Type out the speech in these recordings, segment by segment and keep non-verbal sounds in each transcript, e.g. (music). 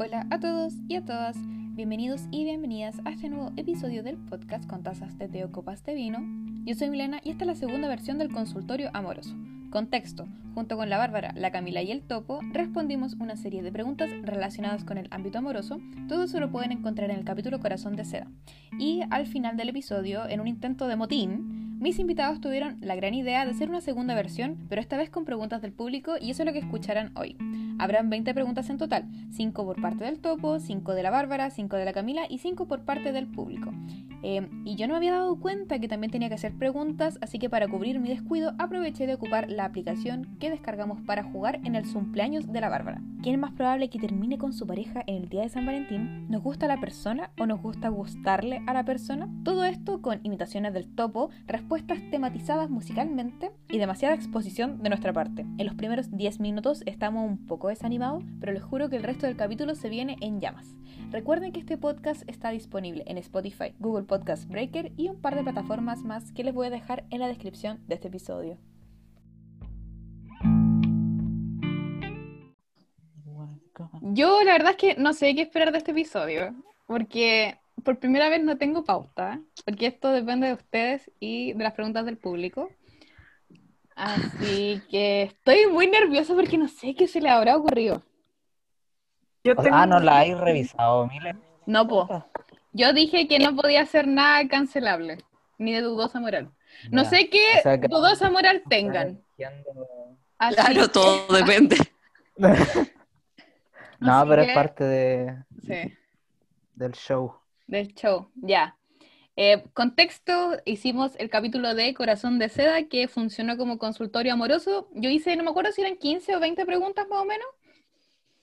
Hola a todos y a todas, bienvenidos y bienvenidas a este nuevo episodio del podcast con tazas de té o copas de vino. Yo soy Milena y esta es la segunda versión del consultorio amoroso. Contexto, junto con la Bárbara, la Camila y el Topo, respondimos una serie de preguntas relacionadas con el ámbito amoroso. Todo eso lo pueden encontrar en el capítulo Corazón de Seda. Y al final del episodio, en un intento de motín, mis invitados tuvieron la gran idea de hacer una segunda versión, pero esta vez con preguntas del público y eso es lo que escucharán hoy. Habrán 20 preguntas en total, 5 por parte del Topo, 5 de la Bárbara, 5 de la Camila y 5 por parte del público. Eh, y yo no me había dado cuenta que también tenía que hacer preguntas, así que para cubrir mi descuido aproveché de ocupar la aplicación que descargamos para jugar en el cumpleaños de la Bárbara. ¿Quién es más probable que termine con su pareja en el día de San Valentín? ¿Nos gusta la persona o nos gusta gustarle a la persona? Todo esto con imitaciones del topo, respuestas tematizadas musicalmente y demasiada exposición de nuestra parte. En los primeros 10 minutos estamos un poco desanimados, pero les juro que el resto del capítulo se viene en llamas. Recuerden que este podcast está disponible en Spotify, Google Podcast Breaker y un par de plataformas más que les voy a dejar en la descripción de este episodio. Yo la verdad es que no sé qué esperar de este episodio, porque por primera vez no tengo pauta, porque esto depende de ustedes y de las preguntas del público. Así que estoy muy nerviosa porque no sé qué se le habrá ocurrido. Ah, no la hay revisado, Milen. No, po. Yo dije que no podía hacer nada cancelable, ni de dudosa moral. No Ya. sé qué O sea que- dudosa moral tengan. Así Claro, todo (laughs) depende. (laughs) No, Así pero que- es parte de, Sí, del show. del show, ya. Eh, contexto, hicimos el capítulo de Corazón de Seda que funcionó como consultorio amoroso. Yo hice, no me acuerdo si eran 15 o 20 preguntas más o menos,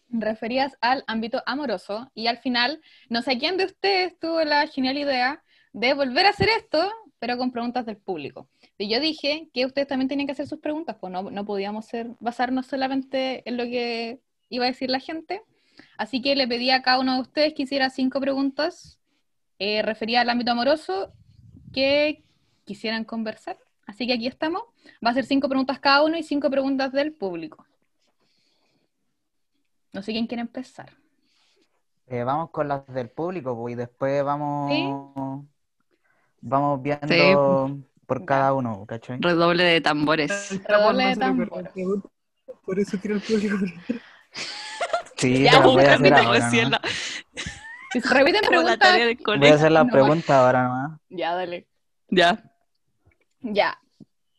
referidas al ámbito amoroso. Y al final, no sé quién de ustedes tuvo la genial idea de volver a hacer esto, pero con preguntas del público. Y yo dije que ustedes también tenían que hacer sus preguntas, pues no, no podíamos ser, basarnos solamente en lo que iba a decir la gente. Así que le pedí a cada uno de ustedes que hiciera cinco preguntas eh, referidas al ámbito amoroso que quisieran conversar. Así que aquí estamos. Va a ser cinco preguntas cada uno y cinco preguntas del público. No sé quién quiere empezar. Eh, vamos con las del público pues, y después vamos, vamos viendo Sí. por cada uno, ¿cachai? Redoble de tambores. Redoble de tambores. pregunta, Por eso tiro el público primero. (laughs) Sí, Ya, voy a hacer ahora, ¿no? la- Si se repiten preguntas, Voy a hacer la No. pregunta ahora nomás. ya, dale. Ya. Ya.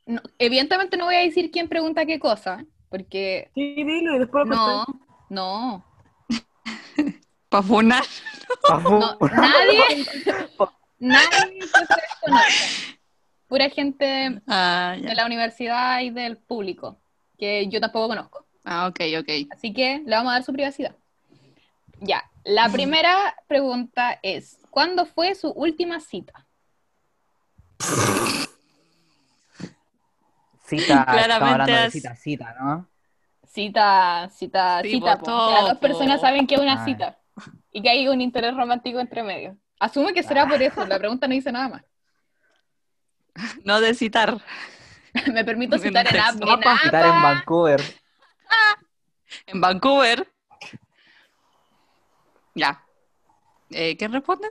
No, evidentemente no voy a decir quién pregunta qué cosa, porque Sí, dilo y después lo no. No, (laughs) Para funar. no, nadie, (laughs) nadie que ustedes. Pura gente Ah, de la universidad y del público, que yo tampoco conozco. Ah, ok, ok. Así que le vamos a dar su privacidad. Ya, la primera pregunta es, ¿cuándo fue su última cita? Cita, (laughs) Claramente hablando de has- cita, cita, ¿no? Cita, cita, Sí, cita. po, po. Las dos personas saben que es una Ay. cita y que hay un interés romántico entre medio. Asume que será por eso, la pregunta no dice nada más. No de citar. (laughs) Me permito En citar en, en citar en APA. Vancouver. En Vancouver. Ya. Eh, ¿Quién responde?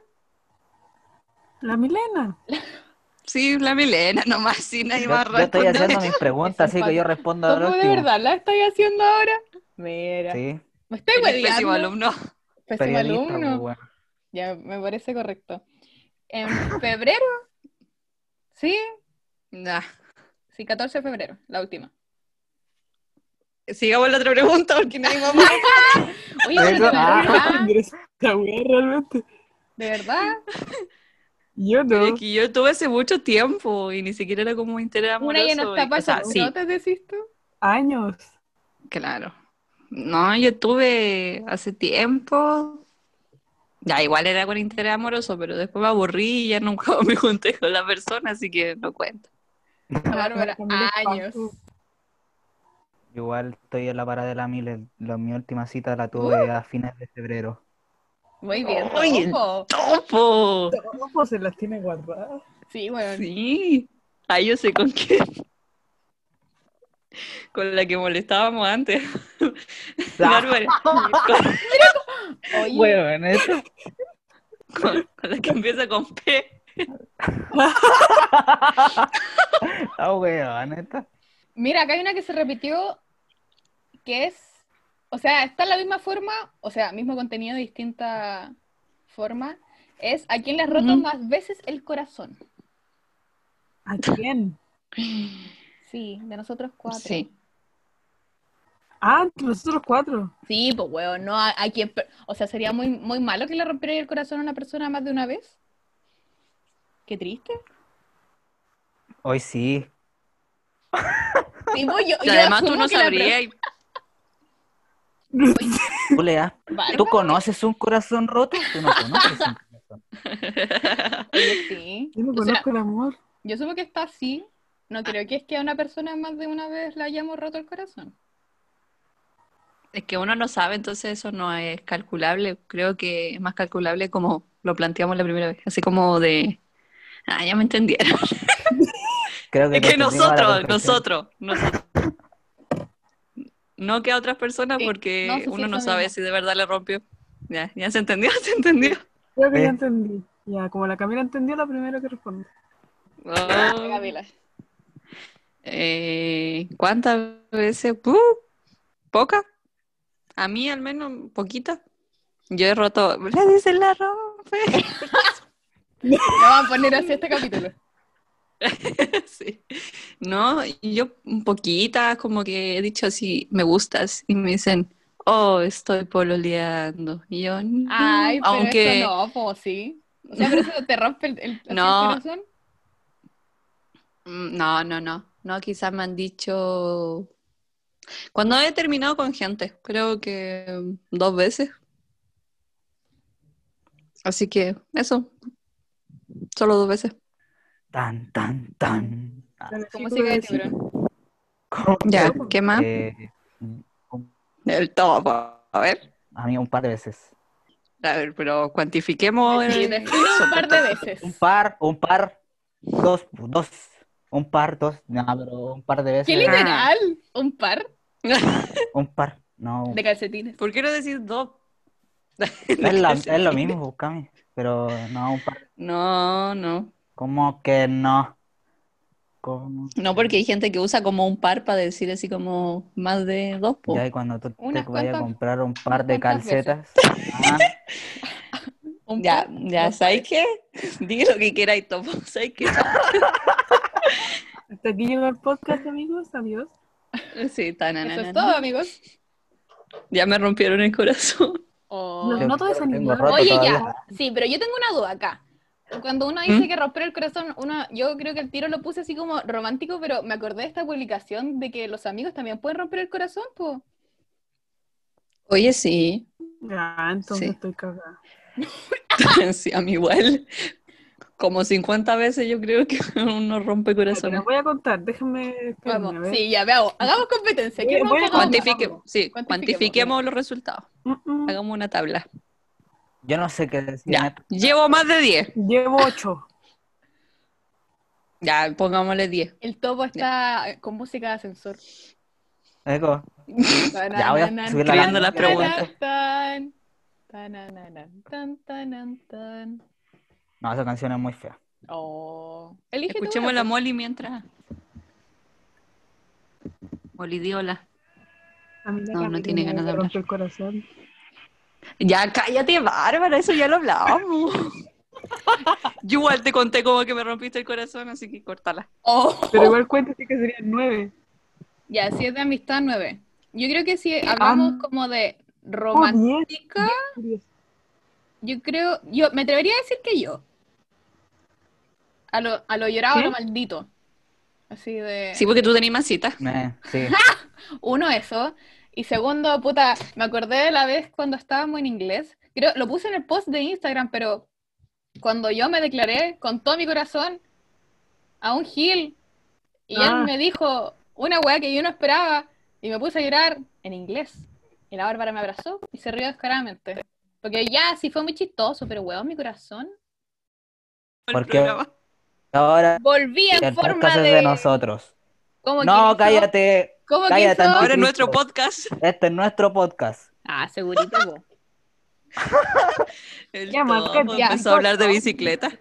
La Milena. (laughs) Sí, la Milena, nomás, sí, nadie Yo, más yo estoy haciendo mis (laughs) preguntas, así que yo respondo ¿Cómo de verdad la estoy haciendo ahora? Mira, Sí, me estoy Eres pésimo alumno. Pésimo alumno. pues, bueno. Ya, me parece correcto. ¿En febrero? (laughs) Sí, Nah. sí, 14 de febrero, la última. Sigamos la otra pregunta porque nadie más. (laughs) Oye, pero de ah. verdad, realmente. de verdad. Yo no. Es que yo tuve hace mucho tiempo y ni siquiera era como interés amoroso. Una ya no está y- para o sea, sí, ¿No te decís tú? Años. claro. No, yo tuve hace tiempo. Ya, igual era con interés amoroso, pero después me aburrí y ya nunca (laughs) me junté con la persona, así que no cuenta. Bárbara, (laughs) años. Igual estoy en la parada de la mil. La, mi última cita la tuve a fines de febrero. Muy bien, Oye, ojo. ¡Topo! ¿Cómo se las tiene guardadas? Sí, bueno. Sí. Ahí yo sé con quién. Con la que molestábamos antes. (laughs) Ah. Bárbara. (laughs) Oye, esto. Con, con la que empieza con P. (laughs) Ah, weón, mira, acá hay una que se repitió que es, o sea, está en la misma forma, o sea, mismo contenido, distinta forma. Es a quién le has roto más veces el corazón. ¿A quién? Sí, de nosotros cuatro. Sí. Ah, entre nosotros cuatro. Sí, pues weón, no a, a quien, o sea, sería muy, muy malo que le rompiera el corazón a una persona más de una vez. Qué triste. Hoy sí. Sí, pues, yo, Y yo además tú no sabrías. Tú le das- pre- ¿Tú conoces un corazón roto? Tú no conoces un corazón. (laughs) Oye, sí. Yo no O sea, conozco el amor. yo asumo que está así. No creo que es que a una persona más de una vez le hayamos roto el corazón. Es que uno no sabe, entonces eso no es calculable. Creo que es más calculable como lo planteamos la primera vez. Así como de. Ah, ya me entendieron. Creo que Es que la nosotros, nosotros, nosotros. No que a otras personas Sí, porque no, sí, sí, uno no sabe si de verdad le rompió. Ya, ya se entendió, (laughs) se entendió. Creo que Eh. ya entendí. Ya, como la Camila entendió, la primera que responde. Oh. Gabriela. Eh, ¿cuántas veces? Uh, ¿Poca? A mí al menos, poquita. Yo he roto, (laughs) le dicen la rompe. (laughs) Le vamos a poner así este capítulo. (laughs) Sí. No, yo poquitas, como que he dicho así, me gustas, y me dicen, oh, estoy pololeando. Y yo, no, Ay, pero aunque eso no, pues sí. O sea, pero eso (laughs) te rompe el, el- así el No. corazón. Mm, no, no, no, no, quizás me han dicho, cuando he terminado con gente, creo que dos veces. Así que eso, solo dos veces. Tan, tan, tan. Ah, de tú decís. tiburón. ¿cómo? Ya, ¿qué más? Eh, un- El top, a ver. a mí un par de veces. A ver, pero cuantifiquemos Sí, el- un par de veces. Un par, un par, dos, dos. Un par, dos. No, pero un par de veces. ¿Qué literal? ¿Un par (laughs) Un par. No. de calcetines? ¿Por qué no decir dos? Es, la- (laughs) es lo mismo, búscame. Pero no, un par. No, no. ¿Cómo que no? ¿Cómo? No, porque hay gente que usa como un par para decir así como más de dos, po. Ya, y cuando tú te vayas a comprar un par de calcetas. (laughs) ah, ¿Un Ya, par? ya, ¿sabes qué? Diga lo que queráis, Topo. (laughs) ¿Sabes qué? Hasta aquí llegó el podcast, amigos. Adiós. Sí, tan Eso es todo, amigos. Ya me rompieron el corazón. Oh. No, yo no te tengo desanimar. roto Oye, todavía. ya. Sí, pero yo tengo una duda acá. Cuando uno dice ¿Mm? que romper el corazón, uno, yo creo que el tiro lo puse así como romántico, pero me acordé de esta publicación de que los amigos también pueden romper el corazón, pues. Oye, sí. Ya, entonces Sí. estoy cagada. (laughs) Sí, a mí igual. Como 50 veces yo creo que (laughs) uno rompe Ya, te voy a contar. Déjame. a Vamos, ver. sí, ya veamos. Hagamos competencia. Voy- ¿Quién voy a rompe más? Cuantifique, sí, Cuantifiquemos. cuantifiquemos los resultados. Mm, mm. Hagamos una tabla. Yo no sé qué decir. Ya, llevo más de 10. Llevo ocho. (laughs) Ya, pongámosle 10. El topo está eh, con música de ascensor. Eco. Ya voy a subir la las preguntas. No, esa canción es muy fea. Oh. Escuchemos la pues. Molly mientras. Molly, di hola. A mí la No, no tiene ganas de hablar. el corazón. Ya, cállate, Bárbara, eso ya lo hablamos. (laughs) Yo igual te conté como que me rompiste el corazón, así que córtala. Oh. Pero igual cuenta sí que serían nueve. Ya, si es de amistad, nueve. Yo creo que si hablamos Ah. como de Oh, romántica. Diez. yo creo, yo me atrevería a decir que yo. A lo, a lo llorado, a lo maldito. Así de. Sí, porque tú tenías más citas. Me- sí. (laughs) Uno, eso. Y segundo, puta, me acordé de la vez cuando estábamos en inglés. Creo, lo puse en el post de Instagram, pero cuando yo me declaré con todo mi corazón a un Gil, y Ah. él me dijo una weá que yo no esperaba, y me puse a llorar en inglés. Y la Bárbara me abrazó y se rió descaradamente. Porque ya sí fue muy chistoso, pero weón, mi corazón. El ¿Por qué? programa. Ahora Volví en forma de. de nosotros. ¿Cómo que No, cállate. ¿Cómo que. Ahora es nuestro podcast. Este es nuestro podcast. Ah, segurito, po. (laughs) El Ya, empezó a hablar de bicicleta. (laughs)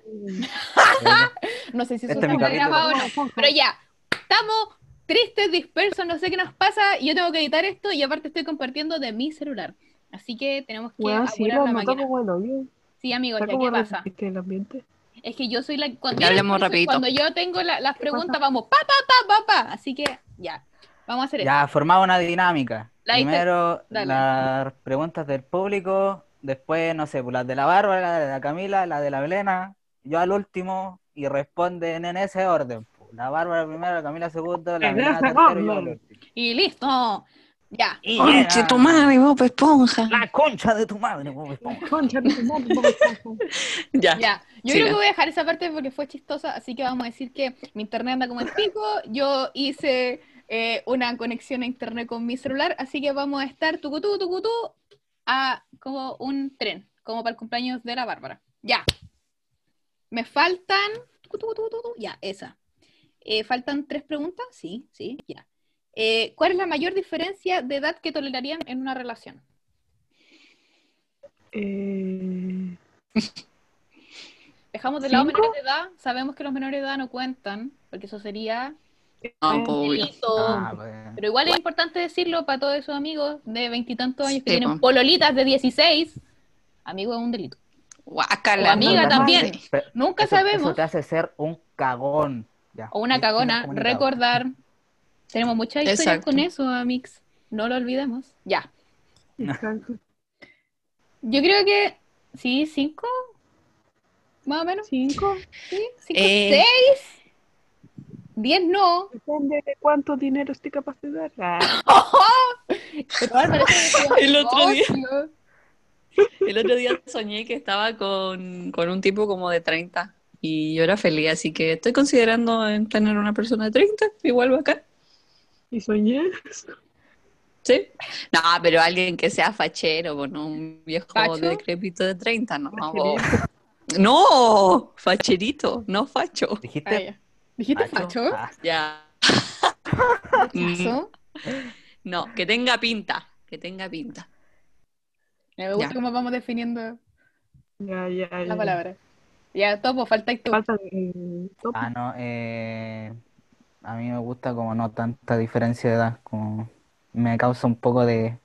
No sé si eso Este está grabado o no. Pero ya, estamos tristes, dispersos, no sé qué nos pasa. Y yo tengo que editar esto y aparte estoy compartiendo de mi celular. Así que tenemos que Weón, sí, la máquina. hoyo. Sí, amigos, ya, ¿qué pasa? el ambiente. Es que yo soy la... Cuando, rapidito. cuando yo tengo la- las preguntas, pasa? vamos pa, pa, pa, pa, pa. Así que ya, vamos a hacer esto. Ya, formamos una dinámica. La Primero las preguntas del público, después, no sé, pues, las de la Bárbara, la de la Camila, la de la Belena, yo al último y responden en ese orden. pues. La Bárbara primero, la Camila segundo, la En Belena tercero y yo al último. Y listo. Ya. Y Conche llega tu madre, Bob Esponja. La concha de tu madre, Bob Esponja. Concha de tu madre, Bob Esponja. (laughs) Ya. Ya, yo creo que voy a dejar esa parte porque fue chistosa, así que vamos a decir que mi internet anda como el pico, yo hice eh, una conexión a internet con mi celular, así que vamos a estar tucutú, tucutú, a como un tren, como para el cumpleaños de la Bárbara. Ya. Me faltan, tucutú, tucutú, tucutú, ya, esa. Eh, ¿Faltan tres preguntas? Sí, sí, ya. Eh, ¿Cuál es la mayor diferencia de edad que tolerarían en una relación? Eh, (laughs) Dejamos de lado ¿Cinco? menores de edad, sabemos que los menores de edad no cuentan, porque eso sería No. Ah, pues. Pero igual es importante decirlo para todos esos amigos de veintitantos años que Sí, tienen po. pololitas de 16. Amigo es un delito. Guácala. O amiga no, también. Nunca eso- sabemos. Eso te hace ser un cagón. Ya. O una cagona. Recordar. Tenemos muchas historias Exacto. con eso, Amix. No lo olvidemos. Ya. exacto. (laughs) Yo creo que. Sí, cinco. Más o menos. Cinco. Sí, cinco, Eh. seis. Diez no. Depende de cuánto dinero estoy capaz de dar. Ah, (laughs) (laughs) El otro día. negocio. El otro día soñé que estaba con, con un tipo como de 30 y yo era feliz, así que estoy considerando en tener una persona de 30, igual bacán. y soñé. ¿Sí? No, pero alguien que sea fachero, pues, no un viejo ¿Facho? decrépito de 30, no. Facherito. No, facherito, no facho. Ah, ¿Dijiste? ¿Dijiste Facho? facho? Ah, Ya. ¿Facho? No, que tenga pinta, que tenga pinta. Me gusta Ya. cómo vamos definiendo Ya, ya, ya. la palabra. Ya, topo, falta tú. Falta el topo. Ah, no, eh, a mí me gusta como no tanta diferencia de edad, como me causa un poco de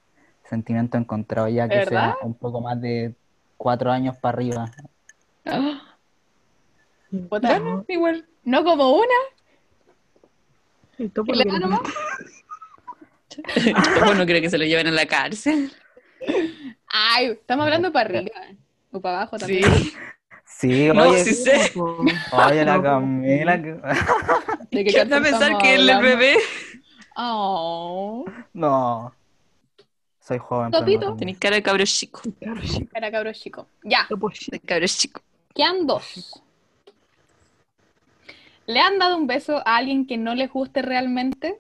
sentimiento encontrado ya que ¿Verdad? sea un poco más de cuatro años para arriba. (gasps) Igual. No como una. ¿Le da que- nomás? Yo no creo que se lo lleven a la cárcel. Ay, estamos hablando para arriba. O para abajo Sí. también. Sí, No, oye, sí sé. Oye la. Camila, (laughs) ¿De qué ¿Qué anda a pensar que él es bebé? Oh, no, soy joven. Topito. Tenés cara de cabro chico. Sí, era cabro chico. Ya, topo, sí. De cabro chico. quedan dos. ¿Le han dado un beso a alguien que no les guste realmente?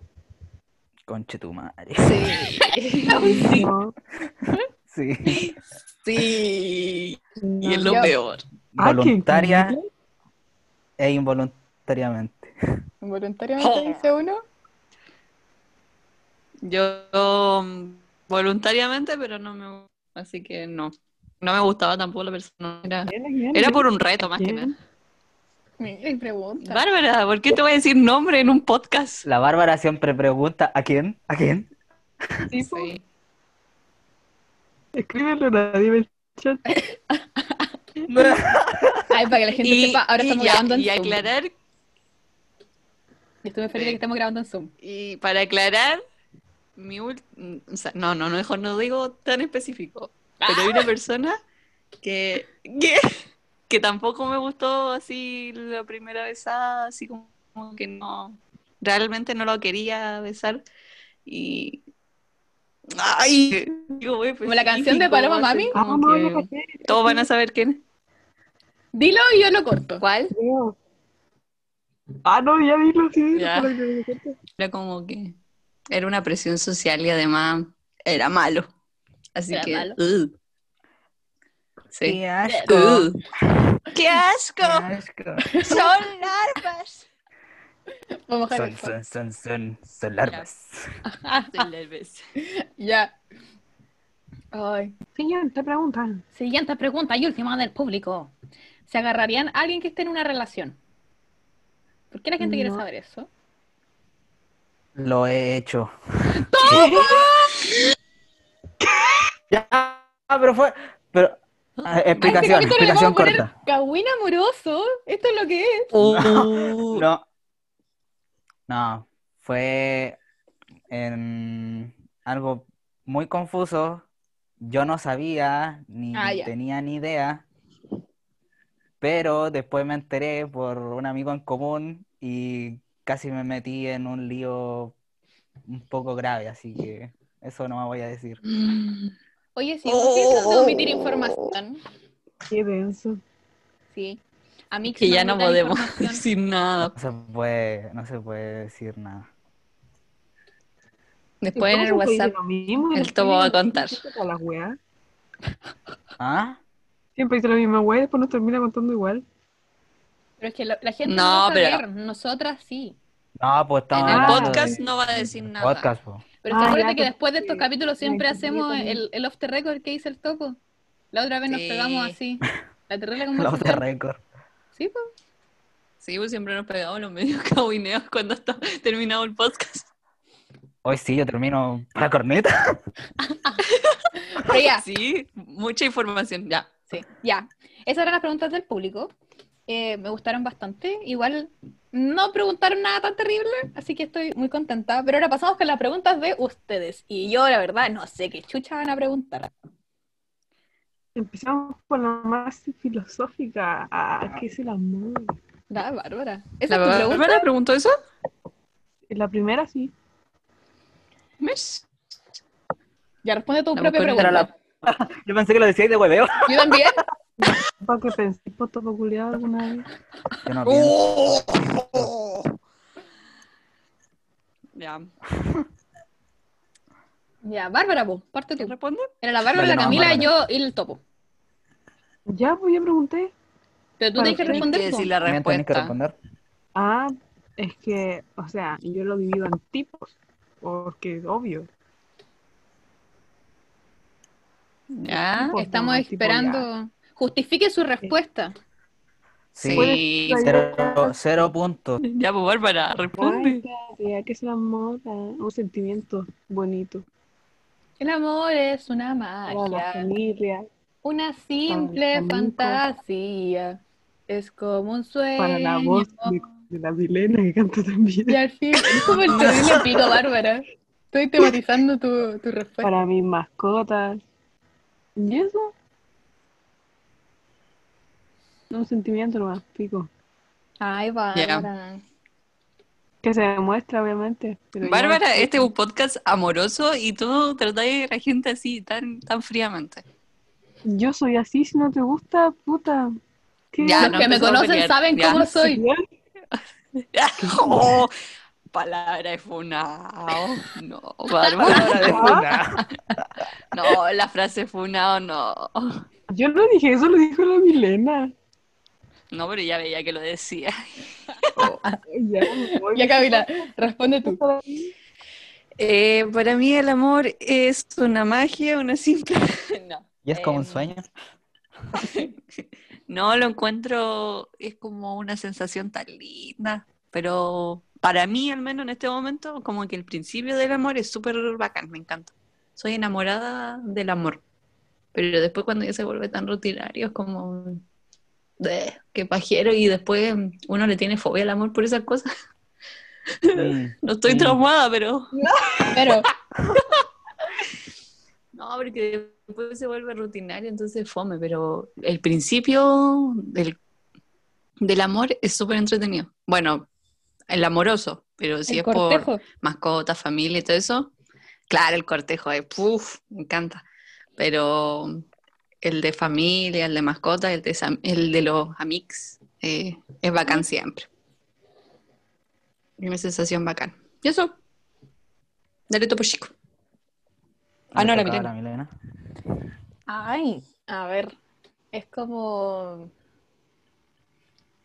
Conche tu madre. Sí. (laughs) Sí. Sí. no. Y es lo Yo- peor. Ah. Voluntaria e involuntariamente. ¿Involuntariamente Oh. dice uno? Yo mm, voluntariamente, pero no me así que no. No me gustaba tampoco la persona. Era, por un reto más que nada. Mira, y pregunta. Bárbara, ¿por qué te voy a decir nombre en un podcast? La Bárbara siempre pregunta, ¿a quién? ¿A quién? Sí, po. Sí. Escríbelo, nadie el chat. Ay, para que la gente Y, sepa, ahora y estamos ya, grabando en y Zoom. aclarar, Estoy muy feliz de que estamos grabando en Zoom. y para aclarar, mi ul- o sea, no, no, no, mejor no digo tan específico, pero hay una (laughs) persona que, que, que tampoco me gustó así la primera besada, así como que no, realmente no lo quería besar y... Ay, digo, muy Como la canción de Paloma Mami. Ah, como no, que no caché. todos van a saber quién es. Dilo y yo lo corto. ¿Cuál? Ah, no, ya dilo, sí, dilo, Ya. que. Era como que era una presión social y además era malo. Así Era que. malo. Sí. ¡Qué asco! Ugh. ¡Qué asco! ¡Qué asco! (laughs) ¡Son larvas! Vamos a Son, dejar son, son, son, son larvas. (laughs) Son larvas. Ya. Ay. Siguiente pregunta. Siguiente pregunta y última del público. ¿Se agarrarían a alguien que esté en una relación? ¿Por qué la gente quiere saber eso? Lo he hecho. (laughs) Ya, pero fue. Pero. Ah, Explicación, le explicación poner corta. Cagüín amoroso. Esto es lo que es. Uh, No. No. Fue en algo muy confuso. Yo no sabía ni Ah, tenía ni idea. Pero después me enteré por un amigo en común y casi me metí en un lío un poco grave, así que eso no me voy a decir. (laughs) Oye, sí, ¿por qué de omitir información? Qué denso. Sí. A mí que ya no podemos decir nada. No se puede, no se puede decir nada. Después en el WhatsApp. lo mismo el topo va a contar. ¿Ah? Siempre dice la misma weá y después nos termina contando igual. Pero es que la, la gente No, no, va a pero- saber, nosotras sí. No, pues En estamos el hablando podcast no va a decir nada. podcast, po. Pero Ah, acuérdate que después de estos sí. capítulos siempre hacemos el, el off the record que dice el topo. La otra vez nos pegamos así. La terrible Los (laughs) de conversación. récord. Sí, pues. Sí, pues siempre nos pegamos los medios (laughs) cabineos cuando está terminado el podcast. Hoy sí, yo termino la corneta. (laughs) Pero ya, Sí, mucha información, ya. sí, ya. Esas eran las preguntas del público. Eh, me gustaron bastante. Igual no preguntaron nada tan terrible, así que estoy muy contenta. Pero ahora pasamos con las preguntas de ustedes. Y yo, la verdad, no sé qué chucha van a preguntar. Empezamos por la más filosófica. Ah, ¿qué es el amor? Da, Bárbara. ¿Esa ¿La es tu pregunta? Bárbara preguntó eso? La primera sí. Mish. Ya responde tu La propia pregunta. la- (laughs) Yo pensé que lo decíais de hueveo. Yo también. (laughs) ¿Para que pensé por todo culiado alguna vez? Yo no pienso. Oh. Ya. Ya, Bárbara, po, parte tú. ¿Quién responde? Era la Bárbara, Dale, la no, Camila, Bárbara. yo y el topo. Ya, pues ya pregunté. Pero tú tienes que tienes responder. que po. decir la También tenés que respuesta. responder. Ah, es que, o sea, yo lo divido en tipos. Porque, obvio. Ya. Estamos no, tipo, esperando. Justifique su respuesta. Sí. Sí. Cero, cero puntos. Ya, pues Bárbara, responde. Ay, que es el amor, ah, un sentimiento bonito El amor es una la magia, familia, una simple fantasía. Es como un sueño. para la voz de, de la Milena que canta también, Y al fin, es como el terrible (laughs) pico, Bárbara. Estoy tematizando tu, tu respuesta. para mis mascotas. ¿Y eso? Un sentimiento nomás, pico. Ay, Bárbara. Que se demuestra, obviamente. pero ya- Bárbara, este es un podcast amoroso y tú tratáis a la gente así, tan, tan fríamente. Yo soy así, si no te gusta, puta. ¿Qué? Ya, Los no que me conocen pelear, saben ya. cómo soy. (laughs) Oh, palabra de funao. No, Bárbara. Palabra de funa. No, la frase funao no. Yo no dije eso, lo dijo la Milena. No, pero ya veía que lo decía. (laughs) Ya, me voy. Ya, Camila, responde tú. Eh, para mí el amor es una magia, una simple... (laughs) No. ¿Y es como un Em, sueño? (laughs) No, lo encuentro, es como una sensación tan linda, pero para mí, al menos en este momento, como que el principio del amor es súper bacán, me encanta. Soy enamorada del amor, pero después cuando ya se vuelve tan rutinario es como, "Bleh, qué pajero, y después uno le tiene fobia al amor por esas cosas. Mm. (laughs) No estoy Sí. traumada, pero... Pero, (laughs) No, porque después se vuelve rutinario, entonces fome, pero el principio del, del amor es súper entretenido. Bueno, el amoroso, pero si el es por cortejo. mascota, familia y todo eso, claro, el cortejo es, puf, me encanta. Pero el de familia, el de mascota, el de, el de los amigos, eh, es bacán siempre. Una sensación bacán. Y eso, dale topo chico. Ah, no, la Milena. Ay, a ver, es como...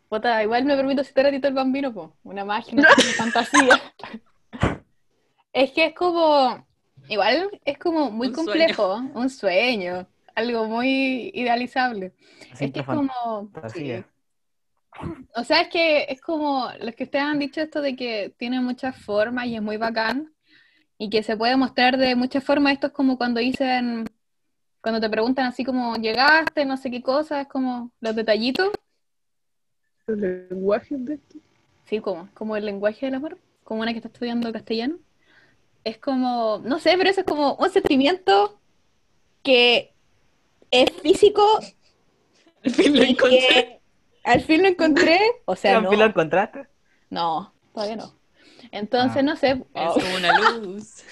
Puta, igual me permito citar a Tito el Bambino, po. Una magia, una (laughs) fantasía. Es que es como... Igual es como muy Un complejo, un sueño, algo muy idealizable. Es que es como, sí. O sea, es que es como los que ustedes han dicho esto de que tiene muchas formas y es muy bacán y que se puede mostrar de muchas formas. Esto es como cuando dicen, cuando te preguntan así como llegaste, no sé qué cosa, es como los detallitos. Los lenguajes de esto. Sí, como, como el lenguaje del amor, como una que está estudiando castellano. Es como, no sé, pero eso es como un sentimiento que es físico Al fin lo encontré. que al fin lo encontré. O sea, ¿Al no, fin lo encontraste? no, todavía no. Entonces, Ah. no sé. Es oh, como una luz. (laughs)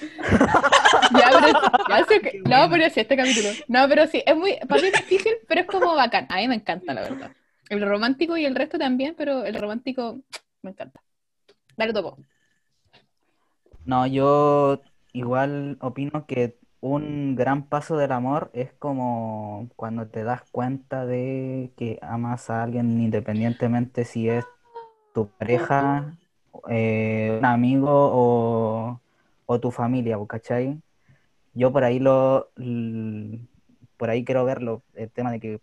ya, pero, (laughs) ya sé que- no, pero sí, este capítulo. No, pero sí, es muy, para mí es difícil, pero es como bacán. A mí me encanta, la verdad. El romántico y el resto también, pero el romántico me encanta. Dale topo. No, yo igual opino que un gran paso del amor es como cuando te das cuenta de que amas a alguien independientemente si es tu pareja, eh, un amigo o, o tu familia, ¿po ¿cachai? Yo por ahí lo, por ahí quiero verlo, el tema de que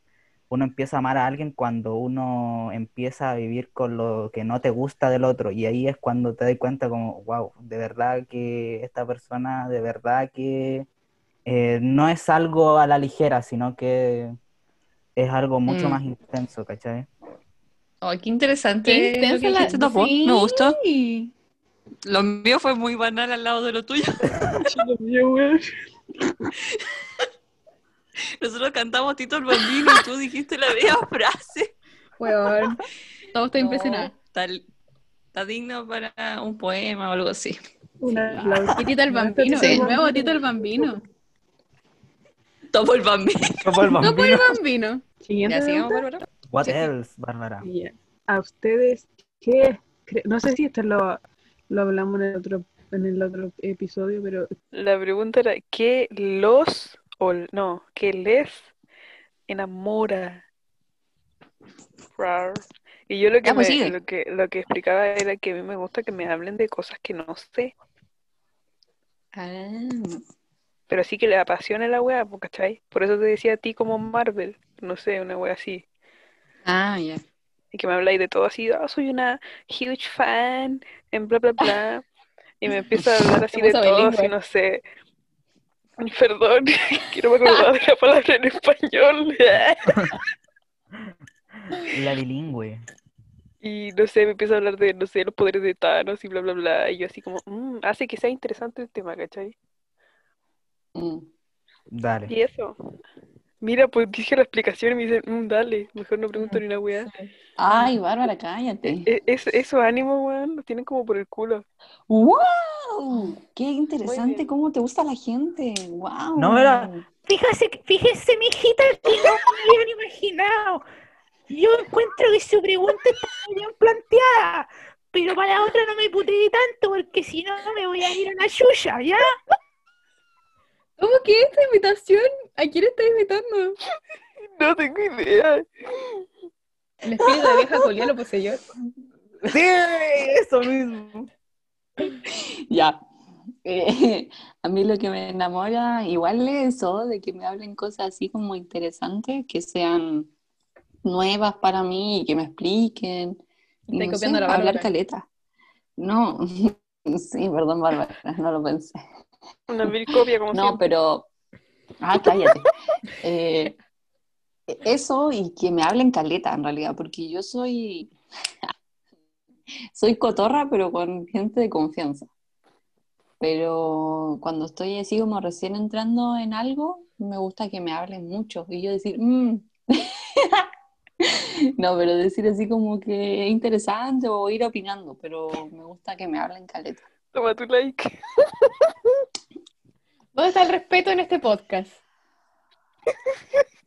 uno empieza a amar a alguien cuando uno empieza a vivir con lo que no te gusta del otro y ahí es cuando te das cuenta como, wow, de verdad que esta persona, de verdad que eh, no es algo a la ligera, sino que es algo mucho Mm. más intenso, ¿cachai? Ay, qué interesante Qué intensa la... Me gustó. Lo mío fue muy banal al lado de lo tuyo. (laughs) Nosotros cantamos Tito el Bambino y tú dijiste la bella frase. Weón, todo estoy No, impresionada. Está, está digno para un poema o algo así. Una Tito el Bambino, Sí. el nuevo Tito el Bambino. Topo el Bambino. (laughs) El por bambino. el Bambino. Siguiente. Bárbara. What Sí. else, Bárbara? A ustedes, ¿qué? No sé si esto lo, lo hablamos en el otro, en el otro episodio, pero La pregunta era, ¿qué los, o no, qué les enamora? Rar. Y yo lo que, Ya, pues me- lo que, lo que explicaba era que a mí me gusta que me hablen de cosas que no sé, Ah, pero sí que le apasiona la weá, ¿cachai? Por eso te decía a ti como Marvel, no sé, una weá así. ah, ya. Y que me habláis de todo así, "Ah, soy una huge fan, en bla, bla, bla. Y me empieza a hablar así (laughs) de todo, así, no sé. (laughs) Perdón, (laughs) que no me acordaba de la palabra en español. La bilingüe. Y no sé, me empieza a hablar de, no sé, los poderes de Thanos y bla, bla, bla. Y yo así como, "Mm, hace que sea interesante el tema, ¿cachai? Mm. Dale. Y eso. Mira, pues dije la explicación y me dicen, "Mm, dale, mejor no pregunto ni una weá. Ay, Bárbara, cállate. E- es- esos ánimos, weón, los tienen como por el culo. ¡Wow! Qué interesante cómo te gusta la gente. ¡Wow! No me la- Fíjese, fíjese, mijita, que no me habían imaginado. Yo encuentro que su pregunta está bien planteada, pero para la otra no me puteé tanto, porque si no me voy a ir a una yuya, ¿ya? ¿Cómo que esta invitación? ¿A quién está invitando? No tengo idea. El espíritu de vieja Julia lo poseyó. Sí, eso mismo. Ya. Eh, a mí lo que me enamora igual es eso, de que me hablen cosas así como interesantes, que sean nuevas para mí y que me expliquen. Estoy no copiando sé, la hablar caleta. No, (laughs) sí, perdón, Bárbara, no lo pensé. Una mil copia como No, siempre. pero. Ah, cállate. (laughs) Eh, eso y que me hablen caleta en realidad, porque yo soy. (laughs) Soy cotorra, pero con gente de confianza. Pero cuando estoy así como recién entrando en algo, me gusta que me hablen mucho y yo decir, "Mm". (laughs) No, pero decir así como que es interesante o ir opinando, pero me gusta que me hablen caleta. Toma tu like. ¿Dónde está el respeto en este podcast?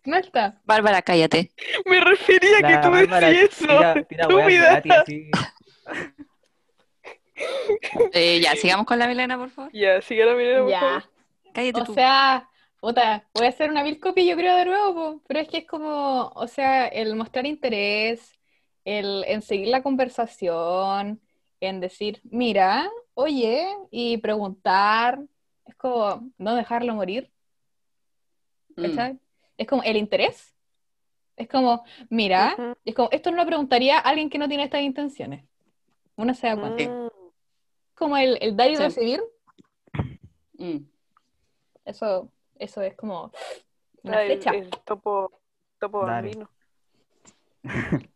No está. Bárbara, cállate. Me refería a que tú Bárbara decías eso. tira, weas. (laughs) Eh, ya, sigamos con la Belena, por favor. Ya, sigue la mirada, por Ya. favor. Cállate O tú. sea, puta, voy a hacer una mil copia yo creo de nuevo, po, pero es que es como, o sea, el mostrar interés, el en seguir la conversación, en decir, mira, oye, y preguntar, Es como no dejarlo morir, Mm. ¿cachai? Es como el interés. Es como, mira, es como, esto no lo preguntaría a alguien que no tiene estas intenciones. Uno se da cuenta. Mm. Como el, el dar y Sí. recibir, Mm. eso, eso es como una el, flecha. el topo, topo bambino. (laughs)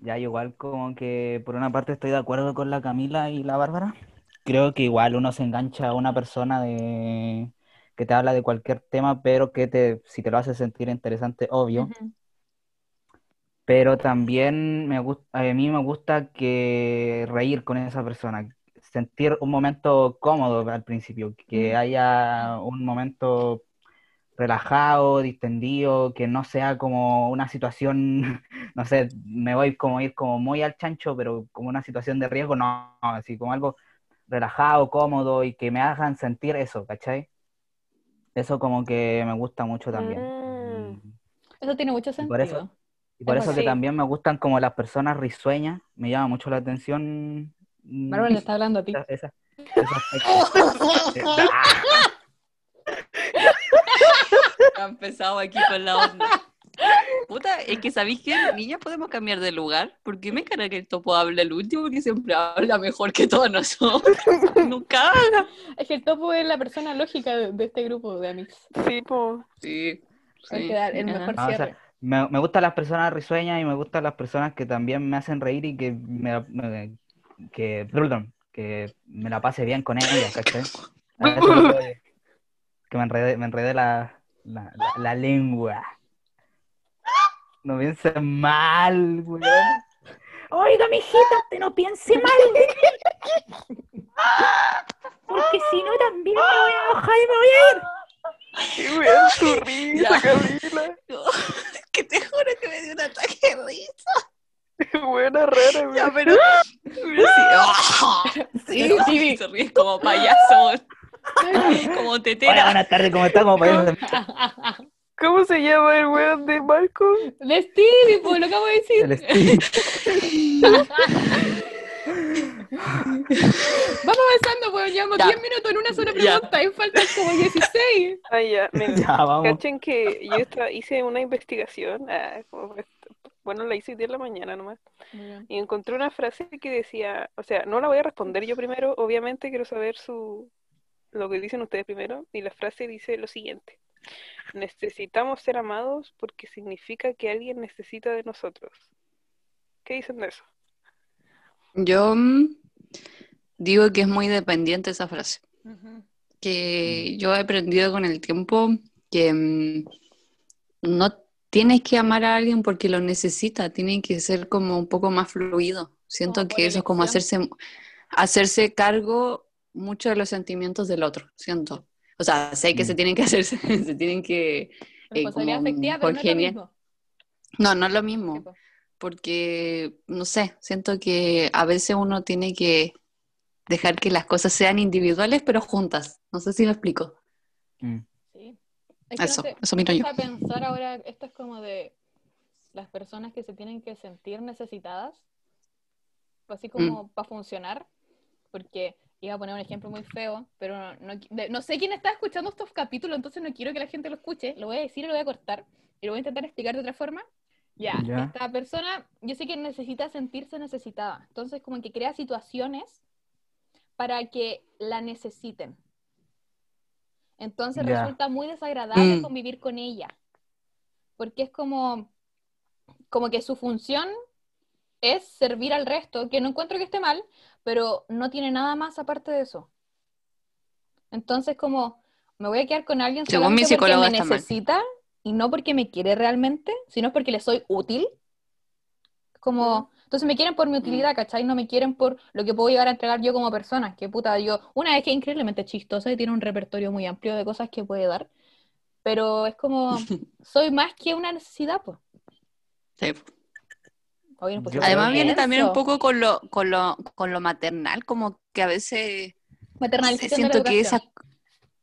Ya igual como que por una parte estoy de acuerdo con la Camila y la Bárbara. Creo que igual uno se engancha a una persona de que te habla de cualquier tema, pero que te, si te lo hace sentir interesante, obvio. Ujú. Pero también me gusta, a mí me gusta que reír con esa persona, sentir un momento cómodo al principio, que Ujú. haya un momento relajado, distendido, que no sea como una situación, (laughs) no sé, me voy como a ir como muy al chancho, pero como una situación de riesgo, no, no, así como algo relajado, cómodo y que me hagan sentir eso, ¿cachai? Eso como que me gusta mucho también. Mm. Eso tiene mucho Y por eso- sentido. y por Es eso que también me gustan como las personas risueñas, me llama mucho la atención. mm, le está hablando a ti. esa- esa- ese aspecto. Ah, (laughs) (laughs) Ha empezado aquí con la onda. Puta, es que sabéis que niñas podemos cambiar de lugar. ¿Por qué me cara que el topo habla el último? Porque siempre habla mejor que todos nosotros. (laughs) Nunca habla. Es que el topo es la persona lógica de, de este grupo de amigos. Sí, po. Sí. Hay sí. que dar el mejor No, o sea, me, me gustan las personas risueñas y me gustan las personas que también me hacen reír y que me, me- que, perdón, que me la pase bien con ellas, (laughs) que me enredé, me enredé la, la, la- la lengua. No piensen mal, weón. Oiga, mijita, usted no piense mal. Porque si no, también me voy a enojar y me voy a ir. Qué weón tu risa, Ya. Camila. (laughs) que te juro que me dio un ataque de risa. Buena rara, weón. Ya, pero, pero sí. (laughs) Sí, sí. Se ríe como payaso, (laughs) como Hola, tetera. buenas tardes, ¿cómo estás? ¿Cómo parece? ¿Cómo se llama el weón de Marco? De Stevie, pues lo acabo de decir. El Steve. (laughs) Vamos avanzando, pues llevamos Ya. 10 minutos en una sola pregunta y faltan como 16. Ah, ya. (laughs) Ya, vamos. Cachen que yo hice una investigación, ah, bueno, la hice hoy día en la mañana nomás, y encontré una frase que decía, o sea, no la voy a responder yo primero, obviamente quiero saber su, lo que dicen ustedes primero, y la frase dice lo siguiente, necesitamos ser amados porque significa que alguien necesita de nosotros. ¿Qué dicen de eso? Yo mm, digo que es muy dependiente esa frase. que yo he aprendido con el tiempo que mm, no tienes que amar a alguien porque lo necesita, tiene que ser como un poco más fluido. Siento que eso es como hacerse, hacerse cargo mucho de los sentimientos del otro, siento. O sea, sé que se Mm. tienen que (laughs) hacer, se tienen que... eh, Responsabilidad como afectiva, pero no es lo mismo. No, no es lo mismo, pues. porque, no sé, siento que a veces uno tiene que dejar que las cosas sean individuales, pero juntas. No sé si me explico. Mm. Sí. Es que no Eso, sé, eso miro me yo. a pensar ahora, esto es como de las personas que se tienen que sentir necesitadas, pues así Mm. como para funcionar, porque iba a poner un ejemplo muy feo, pero no, no no sé quién está escuchando estos capítulos, entonces no quiero que la gente lo escuche, lo voy a decir y lo voy a cortar, y lo voy a intentar explicar de otra forma. Ya, Ya. esta persona, yo sé que necesita sentirse necesitada, entonces como que crea situaciones para que la necesiten. Entonces Ya. resulta muy desagradable Mm. convivir con ella, porque es como, como que su función es servir al resto, que no encuentro que esté mal, pero no tiene nada más aparte de eso. Entonces como me voy a quedar con alguien Según mi porque me mal. necesita y no porque me quiere realmente, sino porque le soy útil. Como, entonces me quieren por mi utilidad, ¿cachai? No me quieren por lo que puedo llegar a entregar yo como persona. Que puta, yo, una vez que es increíblemente chistosa y tiene un repertorio muy amplio de cosas que puede dar, pero es como, (laughs) soy más que una necesidad, pues. Sí. Además viene también un poco con lo, con lo, con lo maternal, como que a veces la siento que esa,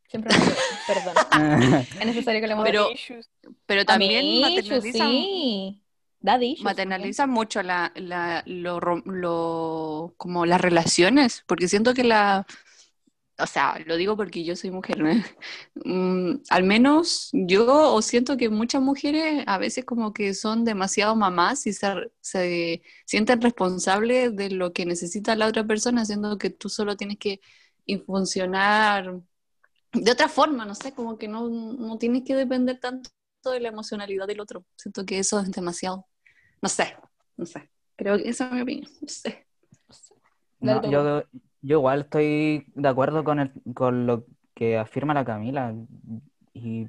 Siempre me (laughs) perdón. (laughs) Es necesario que le Pero- pero también Amichu, maternalizan, sí. Daddy maternalizan mucho la, la, lo- como las relaciones, porque siento que la, o sea, lo digo porque yo soy mujer, ¿no? (laughs) Mm, al menos yo o siento que muchas mujeres a veces como que son demasiado mamás y se, se sienten responsables de lo que necesita la otra persona, siendo que tú solo tienes que funcionar de otra forma, no sé, como que no, no tienes que depender tanto de la emocionalidad del otro. Siento que eso es demasiado. No sé, no sé. Creo que esa es mi opinión. No sé. No, yo, yo igual estoy de acuerdo con, el, con lo que afirma la Camila. Y